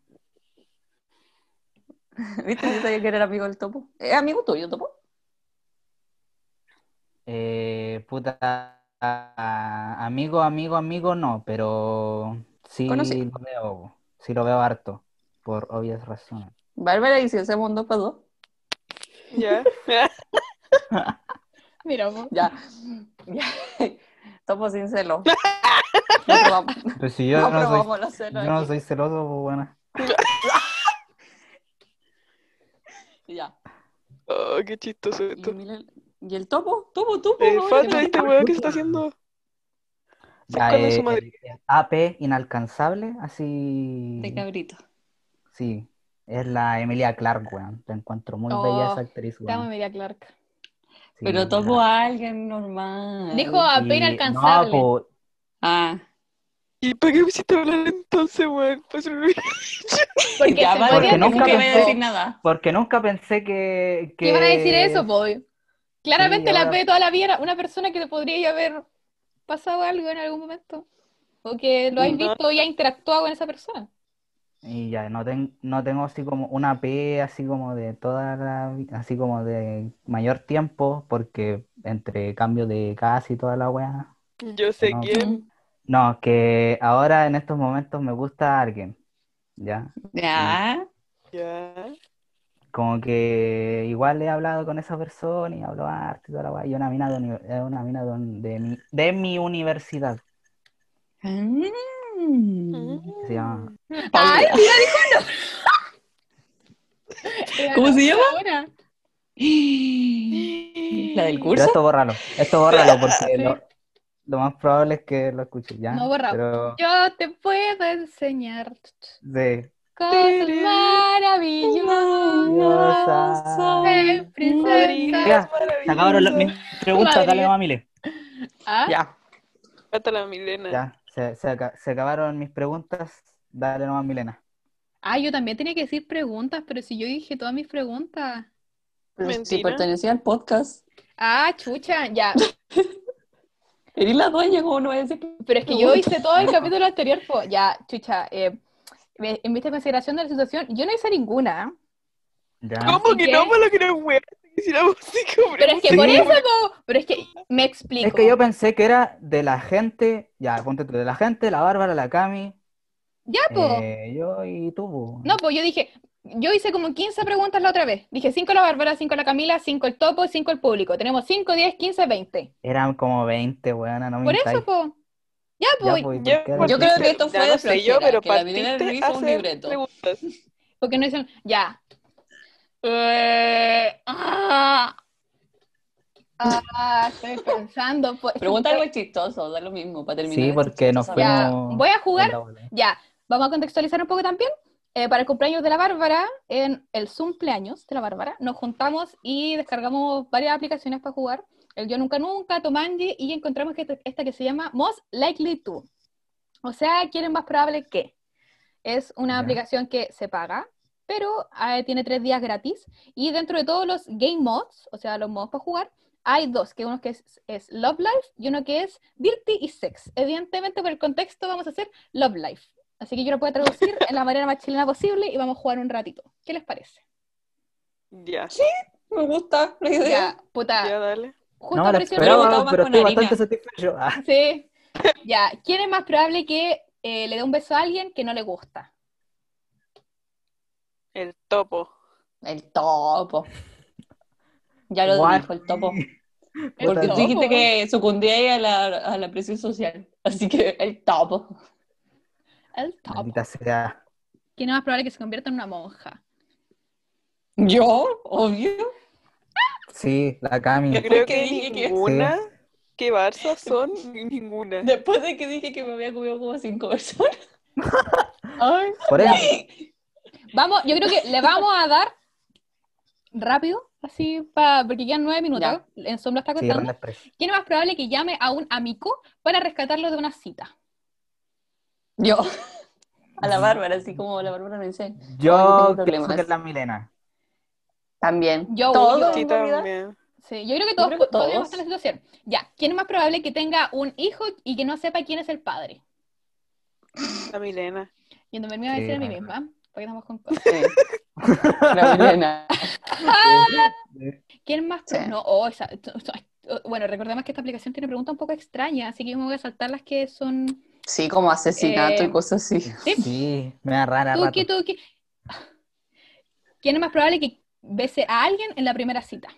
(laughs) ¿Viste? Yo sabía que era amigo del topo. ¿Es amigo tuyo, topo? Eh, puta, amigo, amigo, amigo, no, pero sí lo veo, sí lo veo harto, por obvias razones. Bárbara, ¿y si hacemos un dos para dos? Ya. (laughs) Mira. Ya. ya. (laughs) Topo sin celo. No probamos, Pues si yo no no soy, probamos los celos yo no soy celoso, pues bueno. Ya. Oh, qué chistoso ¿Y, esto. Milen- ¿Y el topo? Topo, topo. Ya de este weón que está haciendo. Ya, Con su eh, madre. el- el AP inalcanzable, así, De cabrito. sí, es la Emilia Clarke, weón. La encuentro muy Oh, bella esa actriz, Te amo, weón. Emilia Clark. Sí, Pero topo a alguien normal. Dijo a y- pena alcanzable. No, po, Ah. ¿Y para qué me hiciste hablar entonces, weón? Pues me olvidé. Porque Ya, porque nunca voy a pensé- decir nada. porque nunca pensé que, que iban a decir eso, po. Claramente Sí, la ahora- P toda la vida era una persona que te podría haber pasado algo en algún momento. O que lo has visto y ha interactuado con esa persona. Y ya, no, ten- no tengo así como una P así como de toda la así como de mayor tiempo, porque entre cambio de casa y toda la weá. Yo sé No. quién. No, que ahora en estos momentos me gusta alguien, ¿ya? Ya. Ya. Como que igual he hablado con esa persona y hablo arte y toda la weá, y una mina de, una mina de, mi, de mi universidad, Mm. se llama... ¡Ay, mira, dijo no! (laughs) ¿Cómo se llama? hora. ¿La del Pero curso? esto bórralo, esto bórralo porque lo, lo más probable es que lo escuches, ¿ya? No, borra. Pero, Yo te puedo enseñar sí. cosas maravillosas. Eh, princesa. Ya, se acabaron las- mis preguntas, Madre. dale, mamile. ¿Ah? Ya. Falta la Milena. Ya, se, se aca- se acabaron mis preguntas, dale nomás, Milena. Ah, yo también tenía que decir preguntas, pero si yo dije todas mis preguntas. Pero si pertenecía al podcast. Ah, chucha, ya. (laughs) Eres la dueña, ¿cómo no voy a decir? Pero es que yo hice todo el capítulo anterior, po. ya, chucha. Eh, en vista de consideración de la situación, yo no hice ninguna. Ya. ¿Cómo que que- no? Por lo que no es weón. Pero es que Sí. por eso, po, pero es que me explico. Es que yo pensé que era de la gente, ya, ponte de la gente, la Bárbara, la Cami, Ya, po. eh, yo y tú. po. No, pues yo dije, yo hice como 15 preguntas la otra vez. Dije 5 la Bárbara, 5 la Camila, 5 el topo, 5 el público. Tenemos 5, 10, 15, 20. Eran como 20, weona, no me Por eso, po. Ya, Ya, ¿y Ya, pues, Yo eran creo que esto fue ya de no sé yo, pero que la Milena hizo un libreto. preguntas. (laughs) porque no dicen, ya. Eh, ah, ah, estoy pensando. Pues, Pregunta algo chistoso, da lo mismo, para terminar. Sí, porque nos chistoso. Ya, fuimos voy a jugar. Ya, vamos a contextualizar un poco también. Eh, para el cumpleaños de la Bárbara, en el cumpleaños de la Bárbara, nos juntamos y descargamos varias aplicaciones para jugar. El Yo Nunca Nunca, Tomanji, y encontramos que esta- que se llama Most Likely To. O sea, ¿quién es más probable que? Es una aplicación que se paga, pero eh, tiene tres días gratis. Y dentro de todos los game mods, o sea, los modos para jugar, hay dos, que uno que es, es Love Life y uno que es Dirty y Sex. Evidentemente, por el contexto, vamos a hacer Love Life. Así que yo lo puedo traducir en la manera más chilena posible y vamos a jugar un ratito. ¿Qué les parece? Ya, Me gusta la idea. Ya, puta. ya dale. Justo No, la apareció el pero- pero con estoy harina. bastante satisfecho. Ah, Sí. Ya, ¿quién es más probable que eh, le dé un beso a alguien que no le gusta? El topo. El topo. Ya lo What? dijo el topo. El Porque topo. tú dijiste que sucundía a la, a la presión social. Así que el topo. El top. Maldita sea. ¿Quién es más probable que se convierta en una monja? Yo, obvio. Sí, la Cami. Yo creo que que dije que- ninguna que Barça son ninguna. Después de que dije que me había comido como cinco personas. (laughs) Ay. Por eso, Vamos, yo creo que le vamos a dar rápido, así, pa, porque quedan nueve minutos. En Sombra está sí, contando. ¿Quién es más probable que llame a un amigo para rescatarlo de una cita? Yo. (laughs) A la Bárbara, así como la Bárbara me dice. Yo no pienso que es la Milena. También. Yo, yo. Sí, también. Sí, yo creo que todos, creo que po- podríamos todos. estar en la situación. Ya, ¿quién es más probable que tenga un hijo y que no sepa quién es el padre? La Milena. Y entonces me iba a decir Sí, a mí misma, porque estamos con cosas. Sí. (laughs) La Milena. (laughs) ¿Quién más? Sí. No, oh, esa- bueno, recordemos que esta aplicación tiene preguntas un poco extrañas, así que yo me voy a saltar las que son Sí, como asesinato Eh, y cosas así. ¿sí? (laughs) Sí, me da rara Tuki, rato. tuki. ¿Quién es más probable que bese a alguien en la primera cita?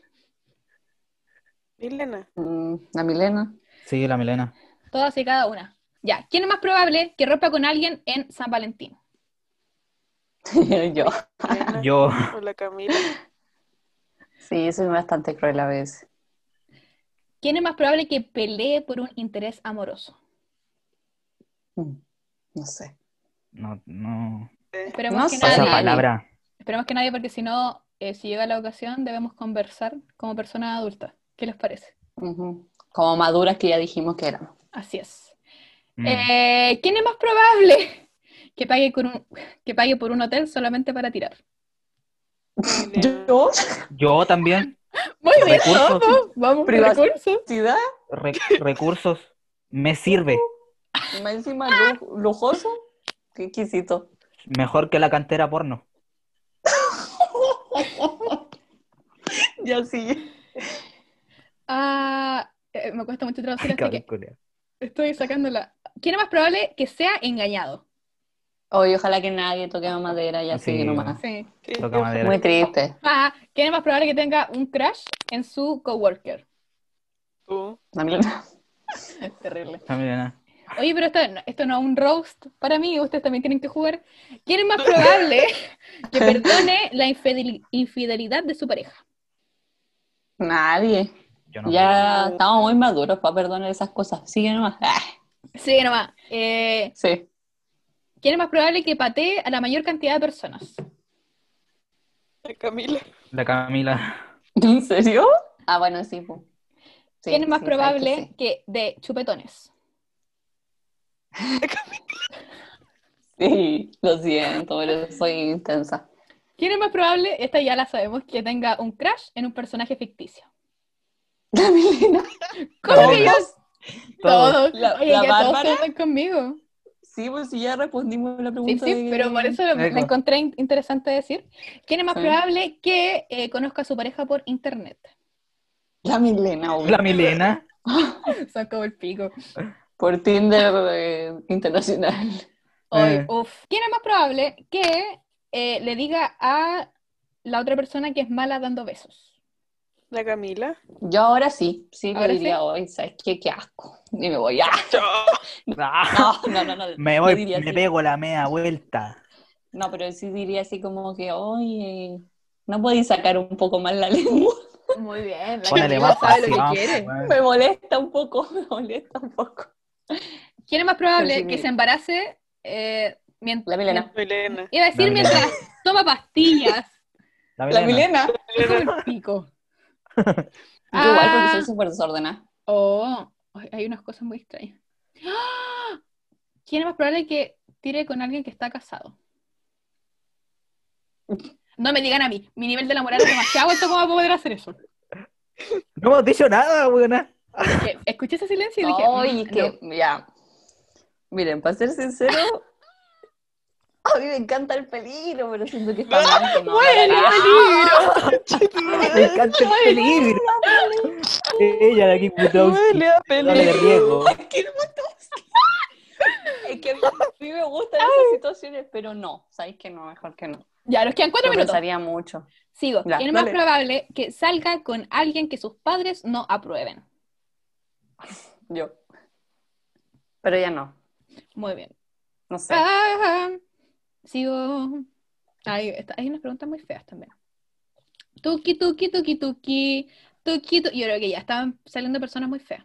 Milena. Mm, La Milena. Sí, la Milena. Todas y cada una. Ya, ¿quién es más probable que rompa con alguien en San Valentín? (laughs) Yo. Milena Yo, O la Camila. Sí, soy bastante cruel a veces. ¿Quién es más probable que pelee por un interés amoroso? Mm, No sé. no, no. Esperemos No que sé. Esa nadie. palabra. Esperemos que nadie, porque si no, eh, si llega la ocasión, debemos conversar como personas adultas. ¿Qué les parece? Como maduras que ya dijimos que éramos. Así es. Mm. Eh, ¿quién es más probable (laughs) que pague, con un, que pague por un hotel solamente para tirar? ¿Yo? Yo también. Muy bien, Recursos. vamos, vamos, recursos. ¿Ciudad? Re- recursos. Me sirve. Y más encima lu- lujoso. Qué exquisito. Mejor que la cantera porno. (laughs) Ya sí. Eh, me cuesta mucho traducir, así Cabrón, que estoy sacándola. ¿Quién es más probable que sea engañado? Oye, ojalá que nadie toque madera y así Sí. nomás. Sí. Sí, Toca yo- madera. Muy triste. Ah, ¿quién es más probable que tenga un crush en su coworker? Tú. (laughs) Es terrible. Milena. Oye, pero esto, esto no es un roast para mí, ustedes también tienen que jugar. ¿Quién es más probable (laughs) que (laughs) perdone la infidel- infidelidad de su pareja? Nadie. Yo no Ya estamos muy maduros para perdonar esas cosas. Sigue nomás. Ah, Sí, nomás. Eh, sí. ¿Quién es más probable que patee a la mayor cantidad de personas? La Camila. La Camila. ¿En serio? Ah, bueno, sí. po. Sí, ¿Quién es más sí, probable que de chupetones? Sí. Sí, lo siento, pero soy intensa. ¿Quién es más probable, esta ya la sabemos, que tenga un crush en un personaje ficticio? (laughs) La Milena. ¿Cómo que yo? Todos. Todos. La- Oye, la ya todos se andan conmigo. Sí, pues sí, ya respondimos la Sí, pregunta. sí, de- pero por eso lo- la encontré in- interesante decir. ¿Quién es más Sí. probable que eh, conozca a su pareja por internet? La Milena, obvio. La Milena. (laughs) Son como el pico. Por Tinder eh, internacional. (laughs) Hoy, Eh. uf. ¿Quién es más probable que eh, le diga a la otra persona que es mala dando besos? La Camila. Yo ahora sí, sí le ¿Ahora diría sí? hoy, ¿sabes qué? Qué asco. Y me voy, ¡ah! (laughs) (laughs) No, no, no, no. me voy, diría me así. pego la media vuelta. No, pero sí diría así como que, oye, ¿no podéis sacar un poco más la lengua? Muy bien, la Ponele más sabe lo que pasión, quiere. Me molesta un poco, me molesta un poco. ¿Quién es más probable sí, que se embarace eh, mien- La Milena. Milena. Iba a decir La Milena. mientras toma pastillas. (laughs) La La Milena. Milena. Es como el pico. Yo igual porque Ah. soy súper desordenada. Oh, ay, hay unas cosas muy extrañas. ¡Ah! ¿Quién es más probable que tire con alguien que está casado? No me digan a mí, mi nivel de la moral es demasiado alto como para poder hacer eso. (laughs) No hemos dicho nada, weona. Escuché ese silencio y dije, Ay, mm, que, ya. Miren, para ser sincero, a mí me encanta el peligro, pero siento que está mal que no. haga (laughs) nada. Me encanta el peligro. Ella de aquí, Butowski. Huele a peligro. riesgo. (laughs) Es que, es que a mí me gustan esas situaciones, pero no, sabéis que no, mejor que no. no. Ya, nos quedan cuatro Lo minutos. pensaría mucho. Sigo. Ya, ¿Quién es más probable que salga con alguien que sus padres no aprueben? (laughs) Yo. Pero ya no. Muy bien. No sé. Ah, sigo. Hay, está- hay unas preguntas muy feas también. Tuki, tuki, tuki, tuki. Tuki, tu- Yo creo que ya están saliendo personas muy feas.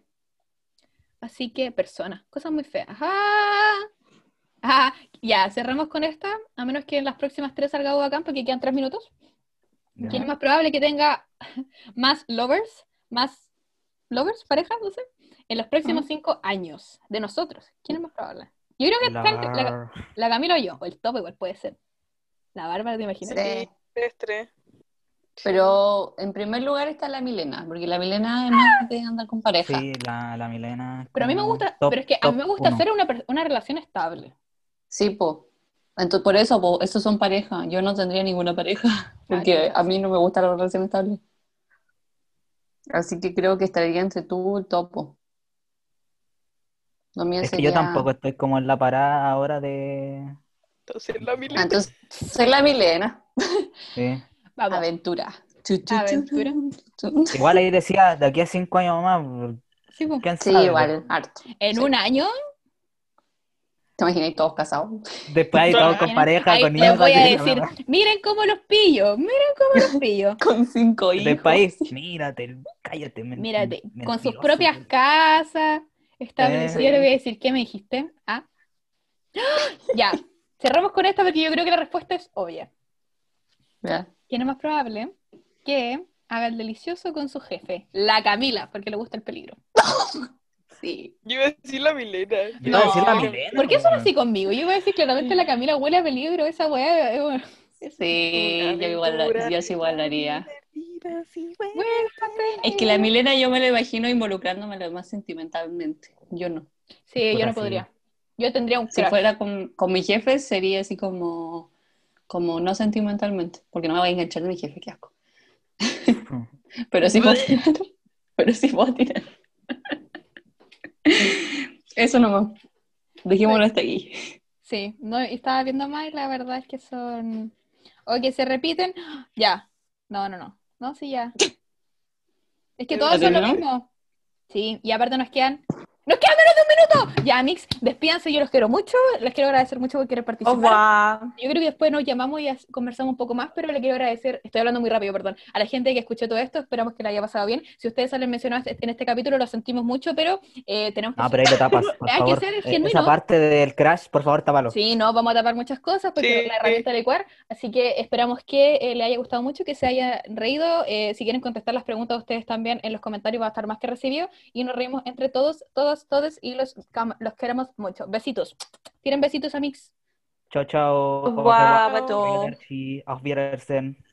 Así que, personas, cosas muy feas. Ah, ah, ya, cerramos con esta, a menos que en las próximas tres salga bacán, porque quedan tres minutos. ¿Quién es más probable que tenga (laughs) más lovers? ¿Más lovers, parejas, no sé? En los próximos cinco años de nosotros. ¿Quién es más probable? Yo creo que la, La- la Camila o yo, o el topo igual puede ser. La Bárbara, ¿te imaginas? Sí. Tres, tres. Pero en primer lugar está la Milena, porque la Milena es más de andar con pareja. Sí, la, la Milena. Pero a mí me gusta, top- pero es que a mí me gusta uno. hacer una, una relación estable. Sí, po. Entonces, por eso, po, esos son pareja. Yo no tendría ninguna pareja, (laughs) porque a mí no me gusta la relación estable. Así que creo que estaría entre tú y el topo. Lo mío Es que yo tampoco estoy como en la parada ahora de. Entonces la Ah, Milena. entonces, soy la Milena. Sí. Vamos. Aventura. Tu, tu, tu, Aventura. tu. Igual ahí decía, de aquí a cinco años más, Sí. ¿quién Sí, sabe? igual, harto. En Sí. un año, ¿Te imaginas todos casados? Después ahí todos con pareja, ahí con les niños. voy a decir, miren cómo los pillo, miren cómo los pillo. (laughs) Con cinco hijos. Del país. Mírate, cállate. Mírate, con sus propias casas. Establecido, Eh. yo le voy a decir, ¿qué me dijiste? ¿Ah? Ya, cerramos con esta porque yo creo que la respuesta es obvia. Ya. ¿Quién es más probable que haga el delicioso con su jefe? La Camila, porque le gusta el peligro. (laughs) Sí. Yo iba a decir la Milena. Yo iba a decir la No. Milena, ¿Por qué son así conmigo? Yo iba a decir claramente la Camila huele a peligro, esa weá. eh. Sí, yo igual, yo sí igual lo haría. Es que la Milena yo me lo imagino involucrándome lo más sentimentalmente. Yo no. Sí, yo no podría. Yo tendría un Si fuera con, con mi jefe sería así como, como no sentimentalmente, porque no me voy a enganchar de mi jefe, qué asco. (laughs) Pero sí puedo tirar. (laughs) Pero sí puedo tirar. Eso nomás. Dejémoslo hasta aquí. Sí, no, estaba viendo más y la verdad es que son... O que se repiten. Ya. No, no, no. No, sí, ya. (laughs) Es que todos son lo mismo. Sí, y aparte nos quedan... ¡Nos queda menos de un minuto! Ya, Mix, despídanse, yo los quiero mucho. Les quiero agradecer mucho por querer participar. Yo creo que después nos llamamos y conversamos un poco más, pero le quiero agradecer, estoy hablando muy rápido, perdón, a la gente que escuchó todo esto, esperamos que le haya pasado bien. Si ustedes salen mencionados en este capítulo, lo sentimos mucho, pero eh, tenemos que... No, pero ahí lo tapas, por (laughs) Hay que favor. ser Eh, genuino. Esa parte del crash, por favor, tápalo. Sí, no, vamos a tapar muchas cosas porque Sí. la herramienta de Ecuar, así que esperamos que eh, le haya gustado mucho, que se haya reído. Eh, si quieren contestar las preguntas ustedes también en los comentarios va a estar más que recibido y nos reímos entre todos, todos, todos y los, los queremos mucho. Besitos. Tienen besitos, Amix. Chao, chao. Auf Wiedersehen.